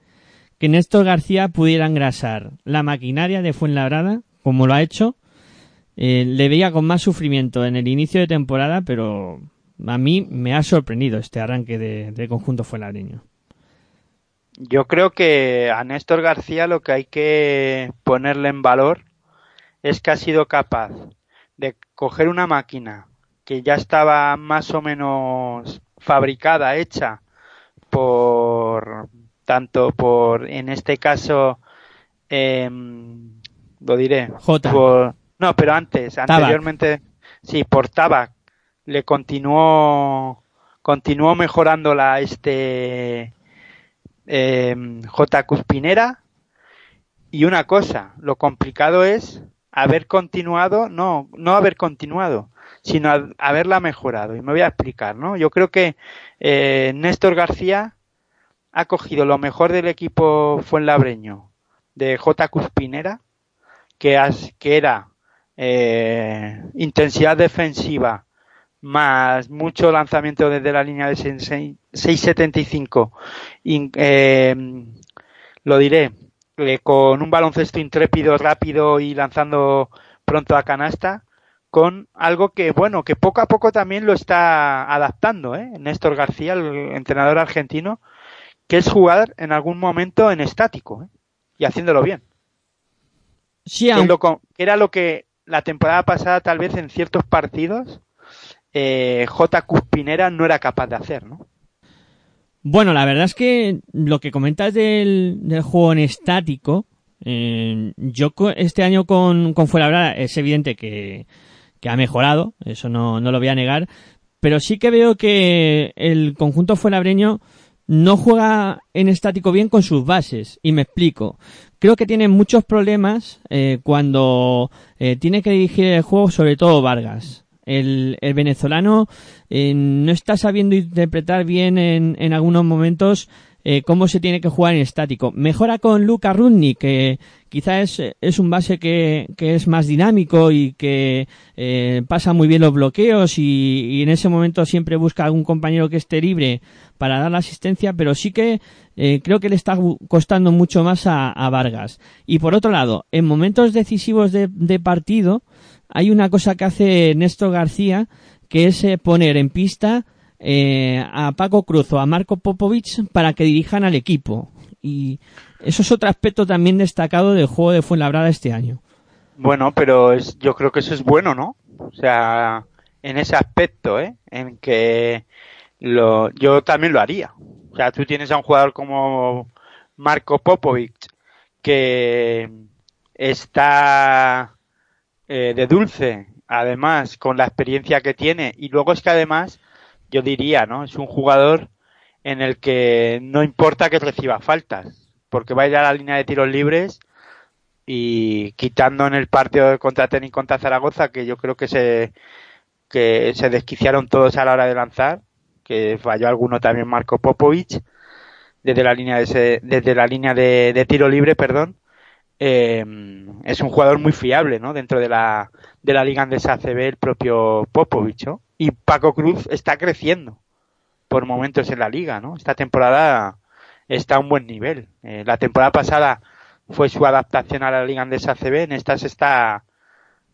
que Néstor García pudiera engrasar la maquinaria de Fuenlabrada, como lo ha hecho. Eh, le veía con más sufrimiento en el inicio de temporada, pero a mí me ha sorprendido este arranque de, de conjunto fuenlabreño.
Yo creo que a Néstor García lo que hay que ponerle en valor es que ha sido capaz de coger una máquina que ya estaba más o menos fabricada, hecha por tanto por en este caso em, lo diré
Jota.
por- no pero antes
Tabac.
anteriormente sí por Tabac le continuó continuó mejorándola este eh, J. Cuspinera. Y una cosa, lo complicado es haber continuado, no, no haber continuado, sino a- haberla mejorado. Y me voy a explicar, ¿no? Yo creo que eh, Néstor García ha cogido lo mejor del equipo fuenlabreño de J. Cuspinera, que, que era eh, intensidad defensiva más mucho lanzamiento desde la línea de 6- 6.75 in- eh, lo diré eh, con un baloncesto intrépido, rápido y lanzando pronto a canasta con algo que bueno que poco a poco también lo está adaptando ¿eh? Néstor García el entrenador argentino que es jugar en algún momento en estático ¿eh? y haciéndolo bien
Sí, aunque-
lo era lo que la temporada pasada tal vez en ciertos partidos eh, J. Cuspinera no era capaz de hacer, ¿no?
Bueno, la verdad es que lo que comentas del, del juego en estático, eh, yo este año con, con Fuenlabrada es evidente que, que ha mejorado, eso no, no lo voy a negar, pero sí que veo que el conjunto fuenlabreño no juega en estático bien con sus bases, y me explico. Creo que tiene muchos problemas eh, cuando eh, tiene que dirigir el juego, sobre todo Vargas. El, el venezolano eh, no está sabiendo interpretar bien en, en algunos momentos eh, cómo se tiene que jugar en estático. Mejora con Luca Rudni, que quizás es, es un base que, es más dinámico y que eh, pasa muy bien los bloqueos y, y en ese momento siempre busca algún compañero que esté libre para dar la asistencia, pero sí que eh, creo que le está costando mucho más a, a Vargas. Y por otro lado, en momentos decisivos de, de partido, hay una cosa que hace Néstor García, que es eh, poner en pista eh, a Paco Cruz o a Marco Popovich para que dirijan al equipo. Y eso es otro aspecto también destacado del juego de Fuenlabrada este año.
Bueno, pero es, yo creo que eso es bueno, ¿no? O sea, en ese aspecto, ¿eh? En que lo, yo también lo haría. O sea, tú tienes a un jugador como Marco Popovic que está eh, de dulce, además, con la experiencia que tiene. Y luego es que además, yo diría, ¿no? Es un jugador en el que no importa que reciba faltas, porque va a ir a la línea de tiros libres y quitando en el partido contra Tenis contra Zaragoza, que yo creo que se, que se desquiciaron todos a la hora de lanzar, que falló alguno también Marco Popovic, desde la línea de, ese- desde la línea de, tiro libre, perdón, eh, es un jugador muy fiable, ¿no? Dentro de la, de la liga andesa ACB, el propio Popovic, ¿no? Y Paco Cruz está creciendo por momentos en la liga, ¿no? Esta temporada está a un buen nivel. Eh, la temporada pasada fue su adaptación a la liga andesa ACB, en esta se está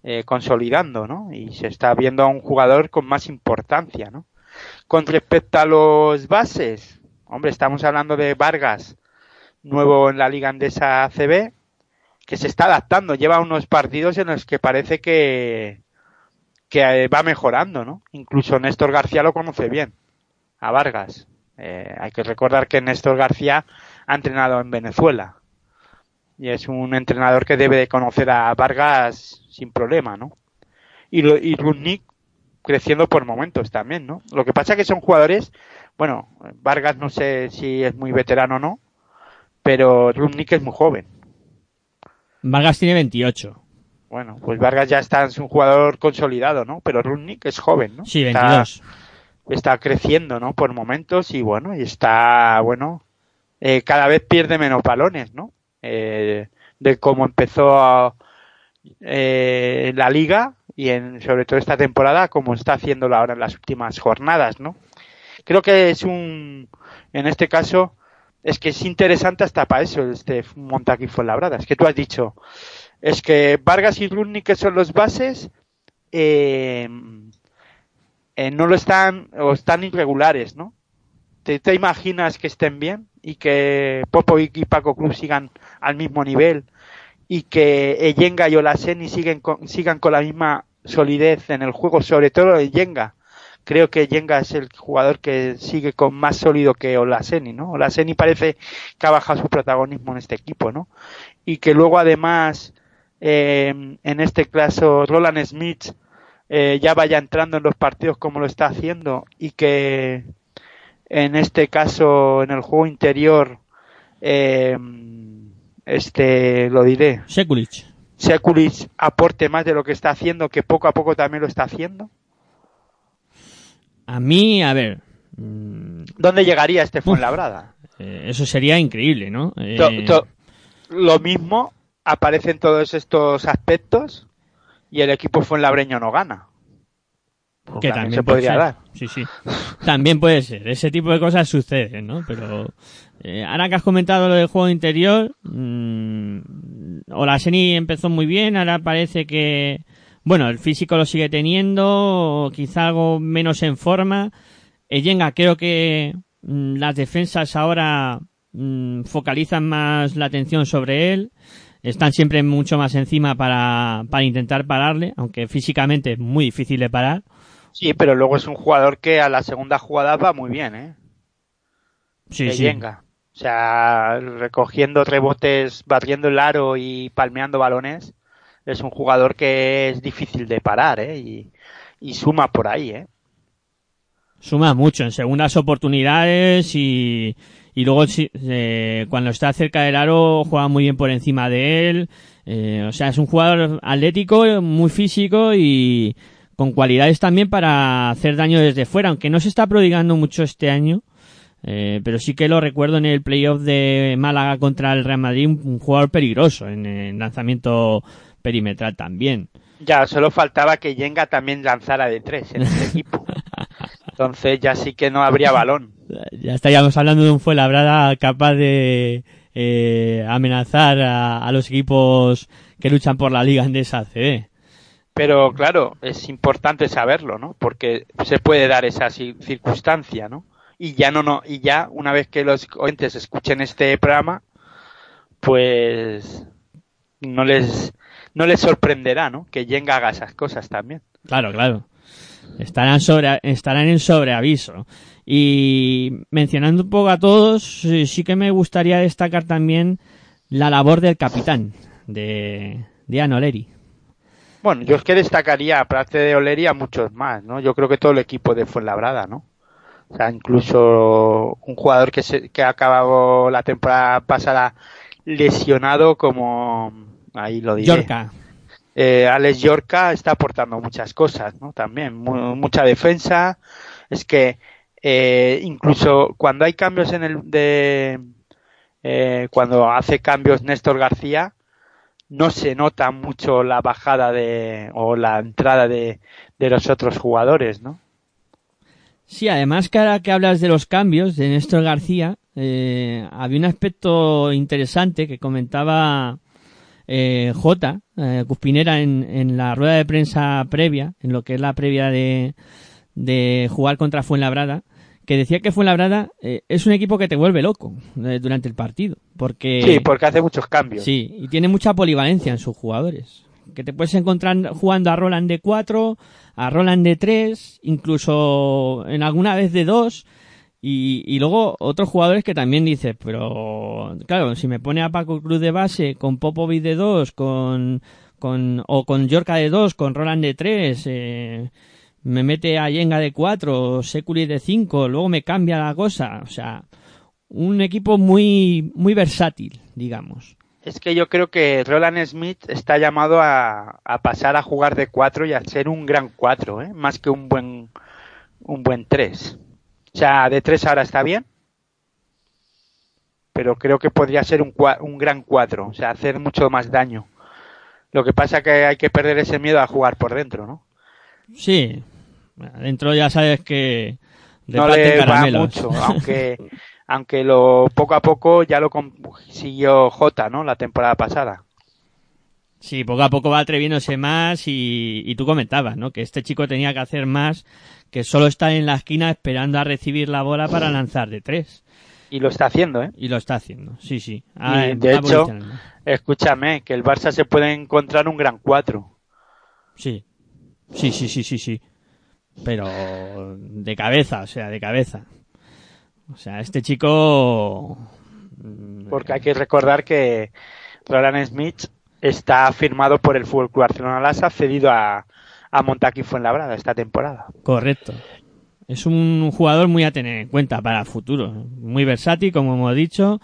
eh, consolidando, ¿no? Y se está viendo a un jugador con más importancia, ¿no? Con respecto a los bases, hombre, estamos hablando de Vargas, nuevo en la liga andesa ACB, que se está adaptando, lleva unos partidos en los que parece que, que eh, va mejorando, ¿no? Incluso Néstor García lo conoce bien, a Vargas. Eh, hay que recordar que Néstor García ha entrenado en Venezuela y es un entrenador que debe de conocer a Vargas sin problema, ¿no? Y, y creciendo por momentos también, ¿no? Lo que pasa es que son jugadores, bueno, Vargas no sé si es muy veterano o no, pero Rudnick es muy joven.
Vargas tiene 28.
Bueno, pues Vargas ya está, es un jugador consolidado, ¿no? Pero Rudnick es joven, ¿no?
Sí,
Está-
22.
está creciendo, ¿no? Por momentos y bueno, y está, bueno, eh, cada vez pierde menos balones, ¿no? Eh, de cómo empezó a- eh, la liga y en, sobre todo esta temporada, como está haciéndolo ahora en las últimas jornadas, ¿no? Creo que es un, en este caso, es que es interesante hasta para eso, este Montaquí Fuenlabrada. Es que tú has dicho, es que Vargas y Rudnick son los bases, eh, eh, no lo están o están irregulares, ¿no? ¿Te, te imaginas que estén bien y que Popovic y Paco Cruz sigan al mismo nivel y que Eyenga y Olaseni siguen con, sigan con la misma solidez en el juego, sobre todo Eyenga. Creo que Yenga es el jugador que sigue con más sólido que Olaseni, ¿no? Olaseni parece que ha bajado su protagonismo en este equipo, ¿no? Y que luego además, eh, en este caso, Roland Smith eh, ya vaya entrando en los partidos como lo está haciendo y que en este caso en el juego interior eh, este lo diré
Sekulic.
Sekulic aporte más de lo que está haciendo que poco a poco también lo está haciendo
A mí, a ver. mm,
¿dónde llegaría este Fuenlabrada?
eh, eso sería increíble, ¿no? Eh,
To- to- lo mismo aparece en todos estos aspectos y el equipo Fuenlabreño no gana
que
también
también
se podría
ser.
dar.
Sí, sí. También puede ser. Ese tipo de cosas suceden, ¿no? Pero eh, ahora que has comentado lo del juego interior, mmm, Olaseni empezó muy bien, ahora parece que, bueno, el físico lo sigue teniendo, quizá algo menos en forma. Eyenga creo que mm, las defensas ahora mm, focalizan más la atención sobre él. Están siempre mucho más encima para, para intentar pararle, aunque físicamente es muy difícil de parar.
sí pero luego es un jugador que a la segunda jugada va muy bien eh
Sí,
de
sí.
Yenga. O sea, recogiendo rebotes, batiendo el aro y palmeando balones, es un jugador que es difícil de parar, ¿eh? Y, y suma por ahí, ¿eh?
Suma mucho en segundas oportunidades y, y luego eh, cuando está cerca del aro juega muy bien por encima de él. Eh, o sea, es un jugador atlético, muy físico y con cualidades también para hacer daño desde fuera, aunque no se está prodigando mucho este año. Eh, pero sí que lo recuerdo en el playoff de Málaga contra el Real Madrid, un, jugador peligroso en el lanzamiento perimetral también.
Ya, solo faltaba que Yenga también lanzara de tres en este equipo. Entonces ya sí que no habría balón.
Ya estaríamos hablando de un Fuenlabrada capaz de eh, amenazar a, a los equipos que luchan por la Liga Andesa ACB.
Pero claro, es importante saberlo, ¿no? Porque se puede dar esa ci- circunstancia, ¿no? Y ya no, no, y ya una vez que los oyentes escuchen este programa, pues no les, no les sorprenderá, ¿no? Que Yenga haga esas cosas también.
Claro, claro. Estarán, sobre, estarán en sobreaviso. Y mencionando un poco a todos, sí, que me gustaría destacar también la labor del capitán, de, de Anoleri.
Bueno, yo es que destacaría, aparte de Oleri, a muchos más, ¿no? Yo creo que todo el equipo de Fuenlabrada, ¿no? O sea, incluso un jugador que, se, que ha acabado la temporada pasada lesionado como ahí lo diré.
Yorka.
Eh, Alex Yorka está aportando muchas cosas, ¿no? También mu- mucha defensa. Es que eh, incluso cuando hay cambios en el de eh, cuando hace cambios Néstor García no se nota mucho la bajada de o la entrada de, de los otros jugadores, ¿no?
Sí, además que ahora que hablas de los cambios de Néstor García, había un aspecto interesante que comentaba eh, J, eh, Cuspinera, en, en la rueda de prensa previa, en lo que es la previa de, de jugar contra Fuenlabrada, que decía que Fuenlabrada eh, es un equipo que te vuelve loco eh, durante el partido, porque
Sí, porque hace muchos cambios.
Sí, y tiene mucha polivalencia en sus jugadores. Que te puedes encontrar jugando a Roland de 4, a Roland de 3, incluso en alguna vez de 2. Y, luego otros jugadores que también dices, pero claro, si me pone a Paco Cruz de base, con Popovic de 2, con, con, o con Yorka de 2, con Roland de 3, eh, me mete a Yenga de 4, Seculi de 5, luego me cambia la cosa. O sea, un equipo muy, muy versátil, digamos.
Es que yo creo que Roland Smith está llamado a, a pasar a jugar de 4 y a ser un gran 4, ¿eh? más que un buen un buen 3. O sea, de 3 ahora está bien, pero creo que podría ser un, un gran 4, o sea, hacer mucho más daño. Lo que pasa que hay que perder ese miedo a jugar por dentro, ¿no?
Sí, dentro ya sabes que
no le va mucho, aunque aunque lo poco a poco ya lo consiguió J, ¿no? La temporada pasada.
Sí, poco a poco va atreviéndose más y, y tú comentabas, ¿no? Que este chico tenía que hacer más que solo estar en la esquina esperando a recibir la bola para lanzar de tres.
Y lo está haciendo, ¿eh?
Y lo está haciendo, sí, sí.
Y,
Ah,
de
va
hecho, escúchame, que el Barça se puede encontrar un gran 4.
Sí, sí, sí, sí, sí, sí. Pero de cabeza, o sea, de cabeza. O sea, este chico...
Porque hay que recordar que Roland Smith está firmado por el Fútbol Club Barcelona Lassa, cedido a, a Montaquí Fuenlabrada esta temporada.
Correcto. Es un jugador muy a tener en cuenta para el futuro. Muy versátil, como hemos dicho.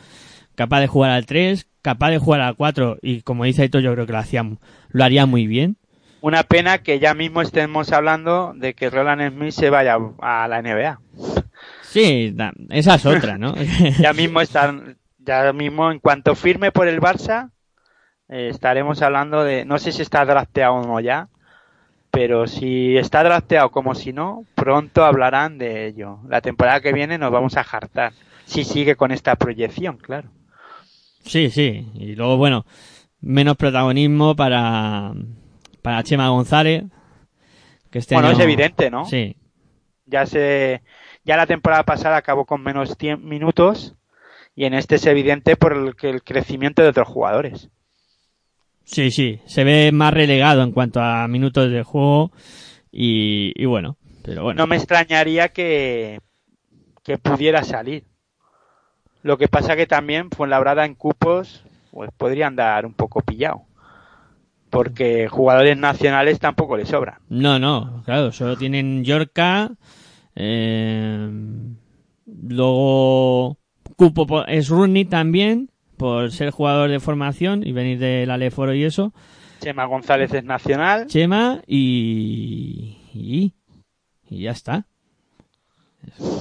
Capaz de jugar al 3, capaz de jugar al 4 y como dice Aitor yo creo que lo, hacía, lo haría muy bien.
Una pena que ya mismo estemos hablando de que Roland Smith se vaya a la NBA.
Sí, esa es otra, ¿no?
Ya mismo están, ya mismo en cuanto firme por el Barça, eh, estaremos hablando de, no sé si está drafteado o no ya, pero si está drafteado como si no, pronto hablarán de ello. La temporada que viene nos vamos a jartar. Si sigue con esta proyección, claro.
sí, sí. Y luego, bueno, menos protagonismo para, para Chema González. Que este
bueno,
año-
es evidente, ¿no?
Sí,
Ya se, ya la temporada pasada acabó con menos tiem- minutos y en este es evidente por el, que el crecimiento de otros jugadores.
Sí, sí. Se ve más relegado en cuanto a minutos de juego y, y bueno. Pero bueno.
No me extrañaría que, que pudiera salir. Lo que pasa que también Fuenlabrada en cupos pues podría andar un poco pillado. Porque jugadores nacionales tampoco le sobran.
No, no, claro, solo tienen Yorka, eh, luego Cupo po- es Rooney también, por ser jugador de formación y venir del Aleforo y eso,
Chema González es nacional.
Chema y, y, y ya está.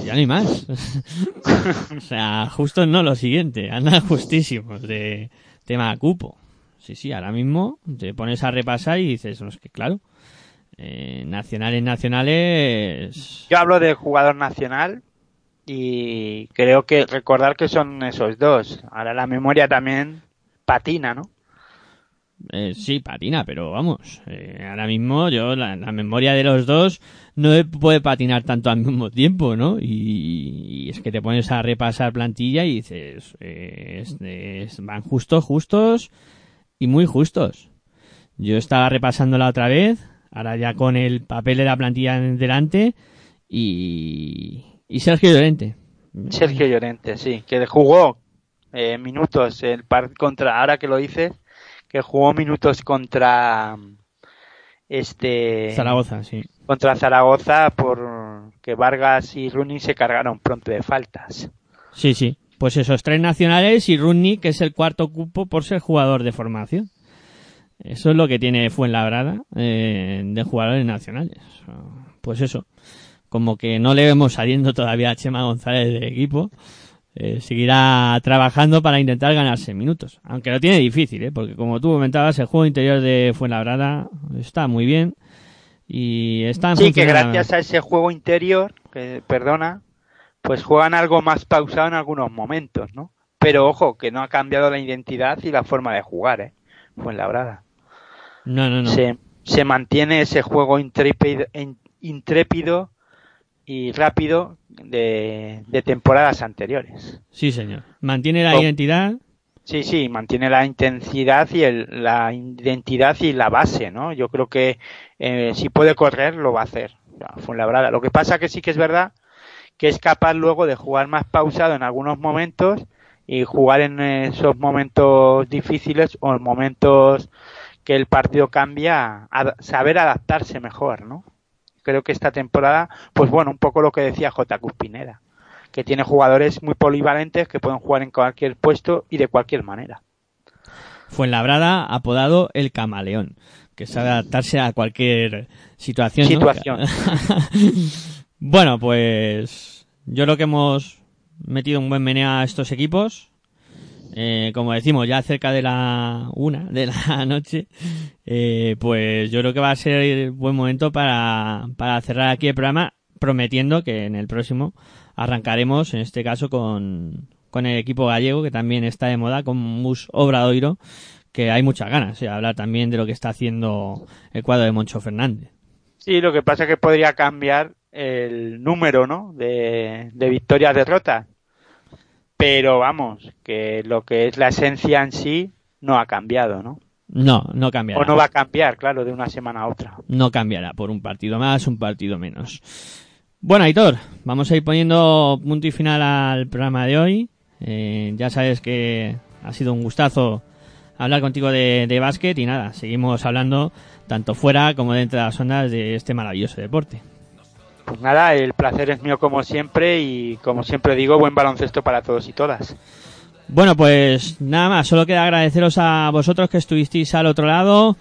Ya no hay más. o sea, justo no lo siguiente, andan justísimos de tema Cupo. Sí, sí, ahora mismo te pones a repasar y dices, no, es que claro, eh, nacionales, nacionales.
Yo hablo de jugador nacional y creo que recordar que son esos dos. Ahora la memoria también patina, ¿no?
Eh, sí, patina, pero vamos, eh, ahora mismo yo, la, la memoria de los dos no puede patinar tanto al mismo tiempo, ¿no? Y, es que te pones a repasar plantilla y dices, eh, es- es- van justos, justos y muy justos. Yo estaba repasándola otra vez, ahora ya con el papel de la plantilla delante y, y Sergio Llorente.
Sergio Llorente, sí, que jugó eh, minutos el par contra, ahora que lo dices, que jugó minutos contra este
Zaragoza, sí.
contra Zaragoza por que Vargas y Rooney se cargaron pronto de faltas.
Sí, sí. Pues esos tres nacionales y Rooney, que es el cuarto cupo por ser jugador de formación. Eso es lo que tiene Fuenlabrada eh, de jugadores nacionales. Pues eso, como que no le vemos saliendo todavía a Chema González del equipo. Eh, seguirá trabajando para intentar ganarse minutos. Aunque lo tiene difícil, ¿eh? porque como tú comentabas, el juego interior de Fuenlabrada está muy bien. Y están
Sí, que gracias a ese juego interior, que, perdona, pues juegan algo más pausado en algunos momentos, ¿no? Pero ojo, que no ha cambiado la identidad y la forma de jugar, ¿eh? Fuenlabrada.
No, no, no.
Se, se mantiene ese juego intrépido, in- intrépido y rápido de, de temporadas anteriores.
Sí, señor. Mantiene la
Oh.
identidad.
Sí, sí, mantiene la intensidad y el- la identidad y la base, ¿no? Yo creo que eh, si puede correr, lo va a hacer. Fuenlabrada. Lo que pasa que sí que es verdad que es capaz luego de jugar más pausado en algunos momentos y jugar en esos momentos difíciles o en momentos que el partido cambia, a saber adaptarse mejor, ¿no? Creo que esta temporada, pues bueno, un poco lo que decía J. Pineda, que tiene jugadores muy polivalentes que pueden jugar en cualquier puesto y de cualquier manera.
Fuenlabrada, apodado el camaleón, que sabe adaptarse a cualquier situación. ¿no?
Situación.
bueno, pues yo creo que hemos metido un buen meneo a estos equipos. Eh, como decimos, ya cerca de la una de la noche, eh, pues yo creo que va a ser buen momento para, para cerrar aquí el programa, prometiendo que en el próximo arrancaremos, en este caso, con, con el equipo gallego, que también está de moda, con Mus Obradoiro, que hay muchas ganas de hablar también de lo que está haciendo el cuadro de Moncho Fernández.
Sí, lo que pasa es que podría cambiar el número, ¿no? De, de victorias derrotas. Pero vamos, que lo que es la esencia en sí no ha cambiado, ¿no?
No, no cambiará.
O no va a cambiar, claro, de una semana a otra.
no cambiará por un partido más, un partido menos. Bueno, Aitor, vamos a ir poniendo punto y final al programa de hoy. Eh, ya sabes que ha sido un gustazo hablar contigo de, de básquet y nada, seguimos hablando tanto fuera como dentro de las ondas de este maravilloso deporte.
Pues nada, el placer es mío como siempre y como siempre digo, buen baloncesto para todos y todas.
Bueno, pues nada más, solo queda agradeceros a vosotros que estuvisteis al otro lado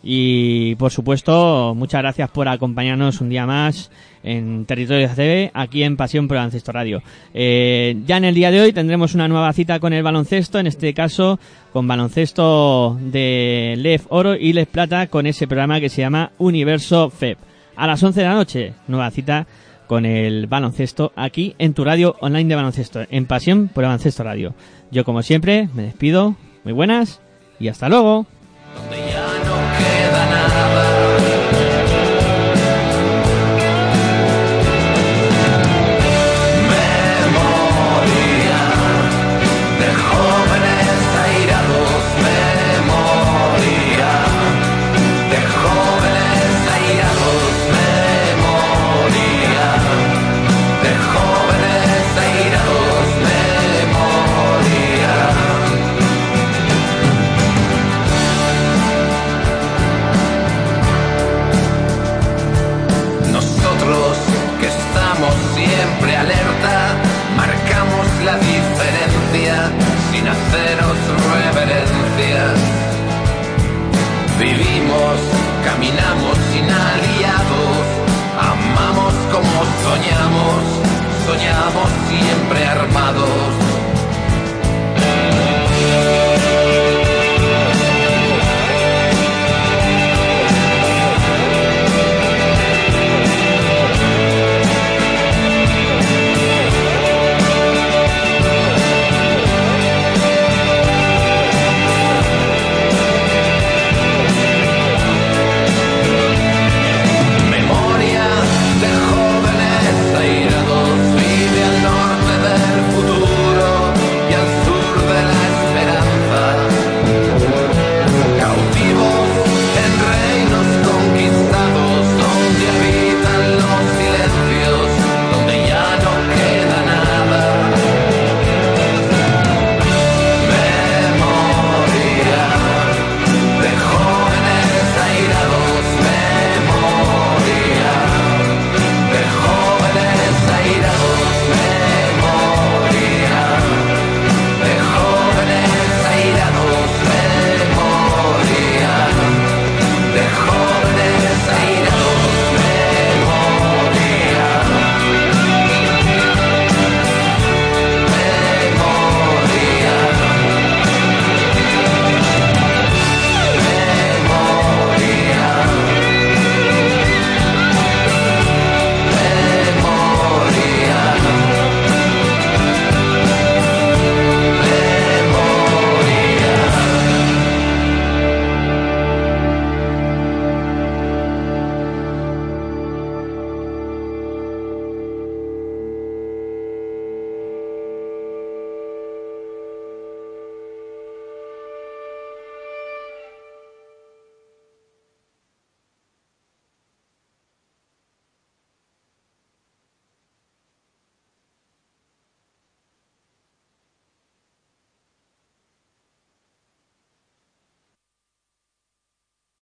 y por supuesto muchas gracias por acompañarnos un día más en Territorio ACB aquí en Pasión por Baloncesto Radio. Eh, ya en el día de hoy tendremos una nueva cita con el baloncesto, en este caso con baloncesto de Lef Oro y Lef Plata con ese programa que se llama Universo FEB. A las 11 de la noche, nueva cita con el baloncesto aquí en tu radio online de baloncesto, en Pasión por Baloncesto Radio. Yo como siempre me despido, muy buenas y hasta luego.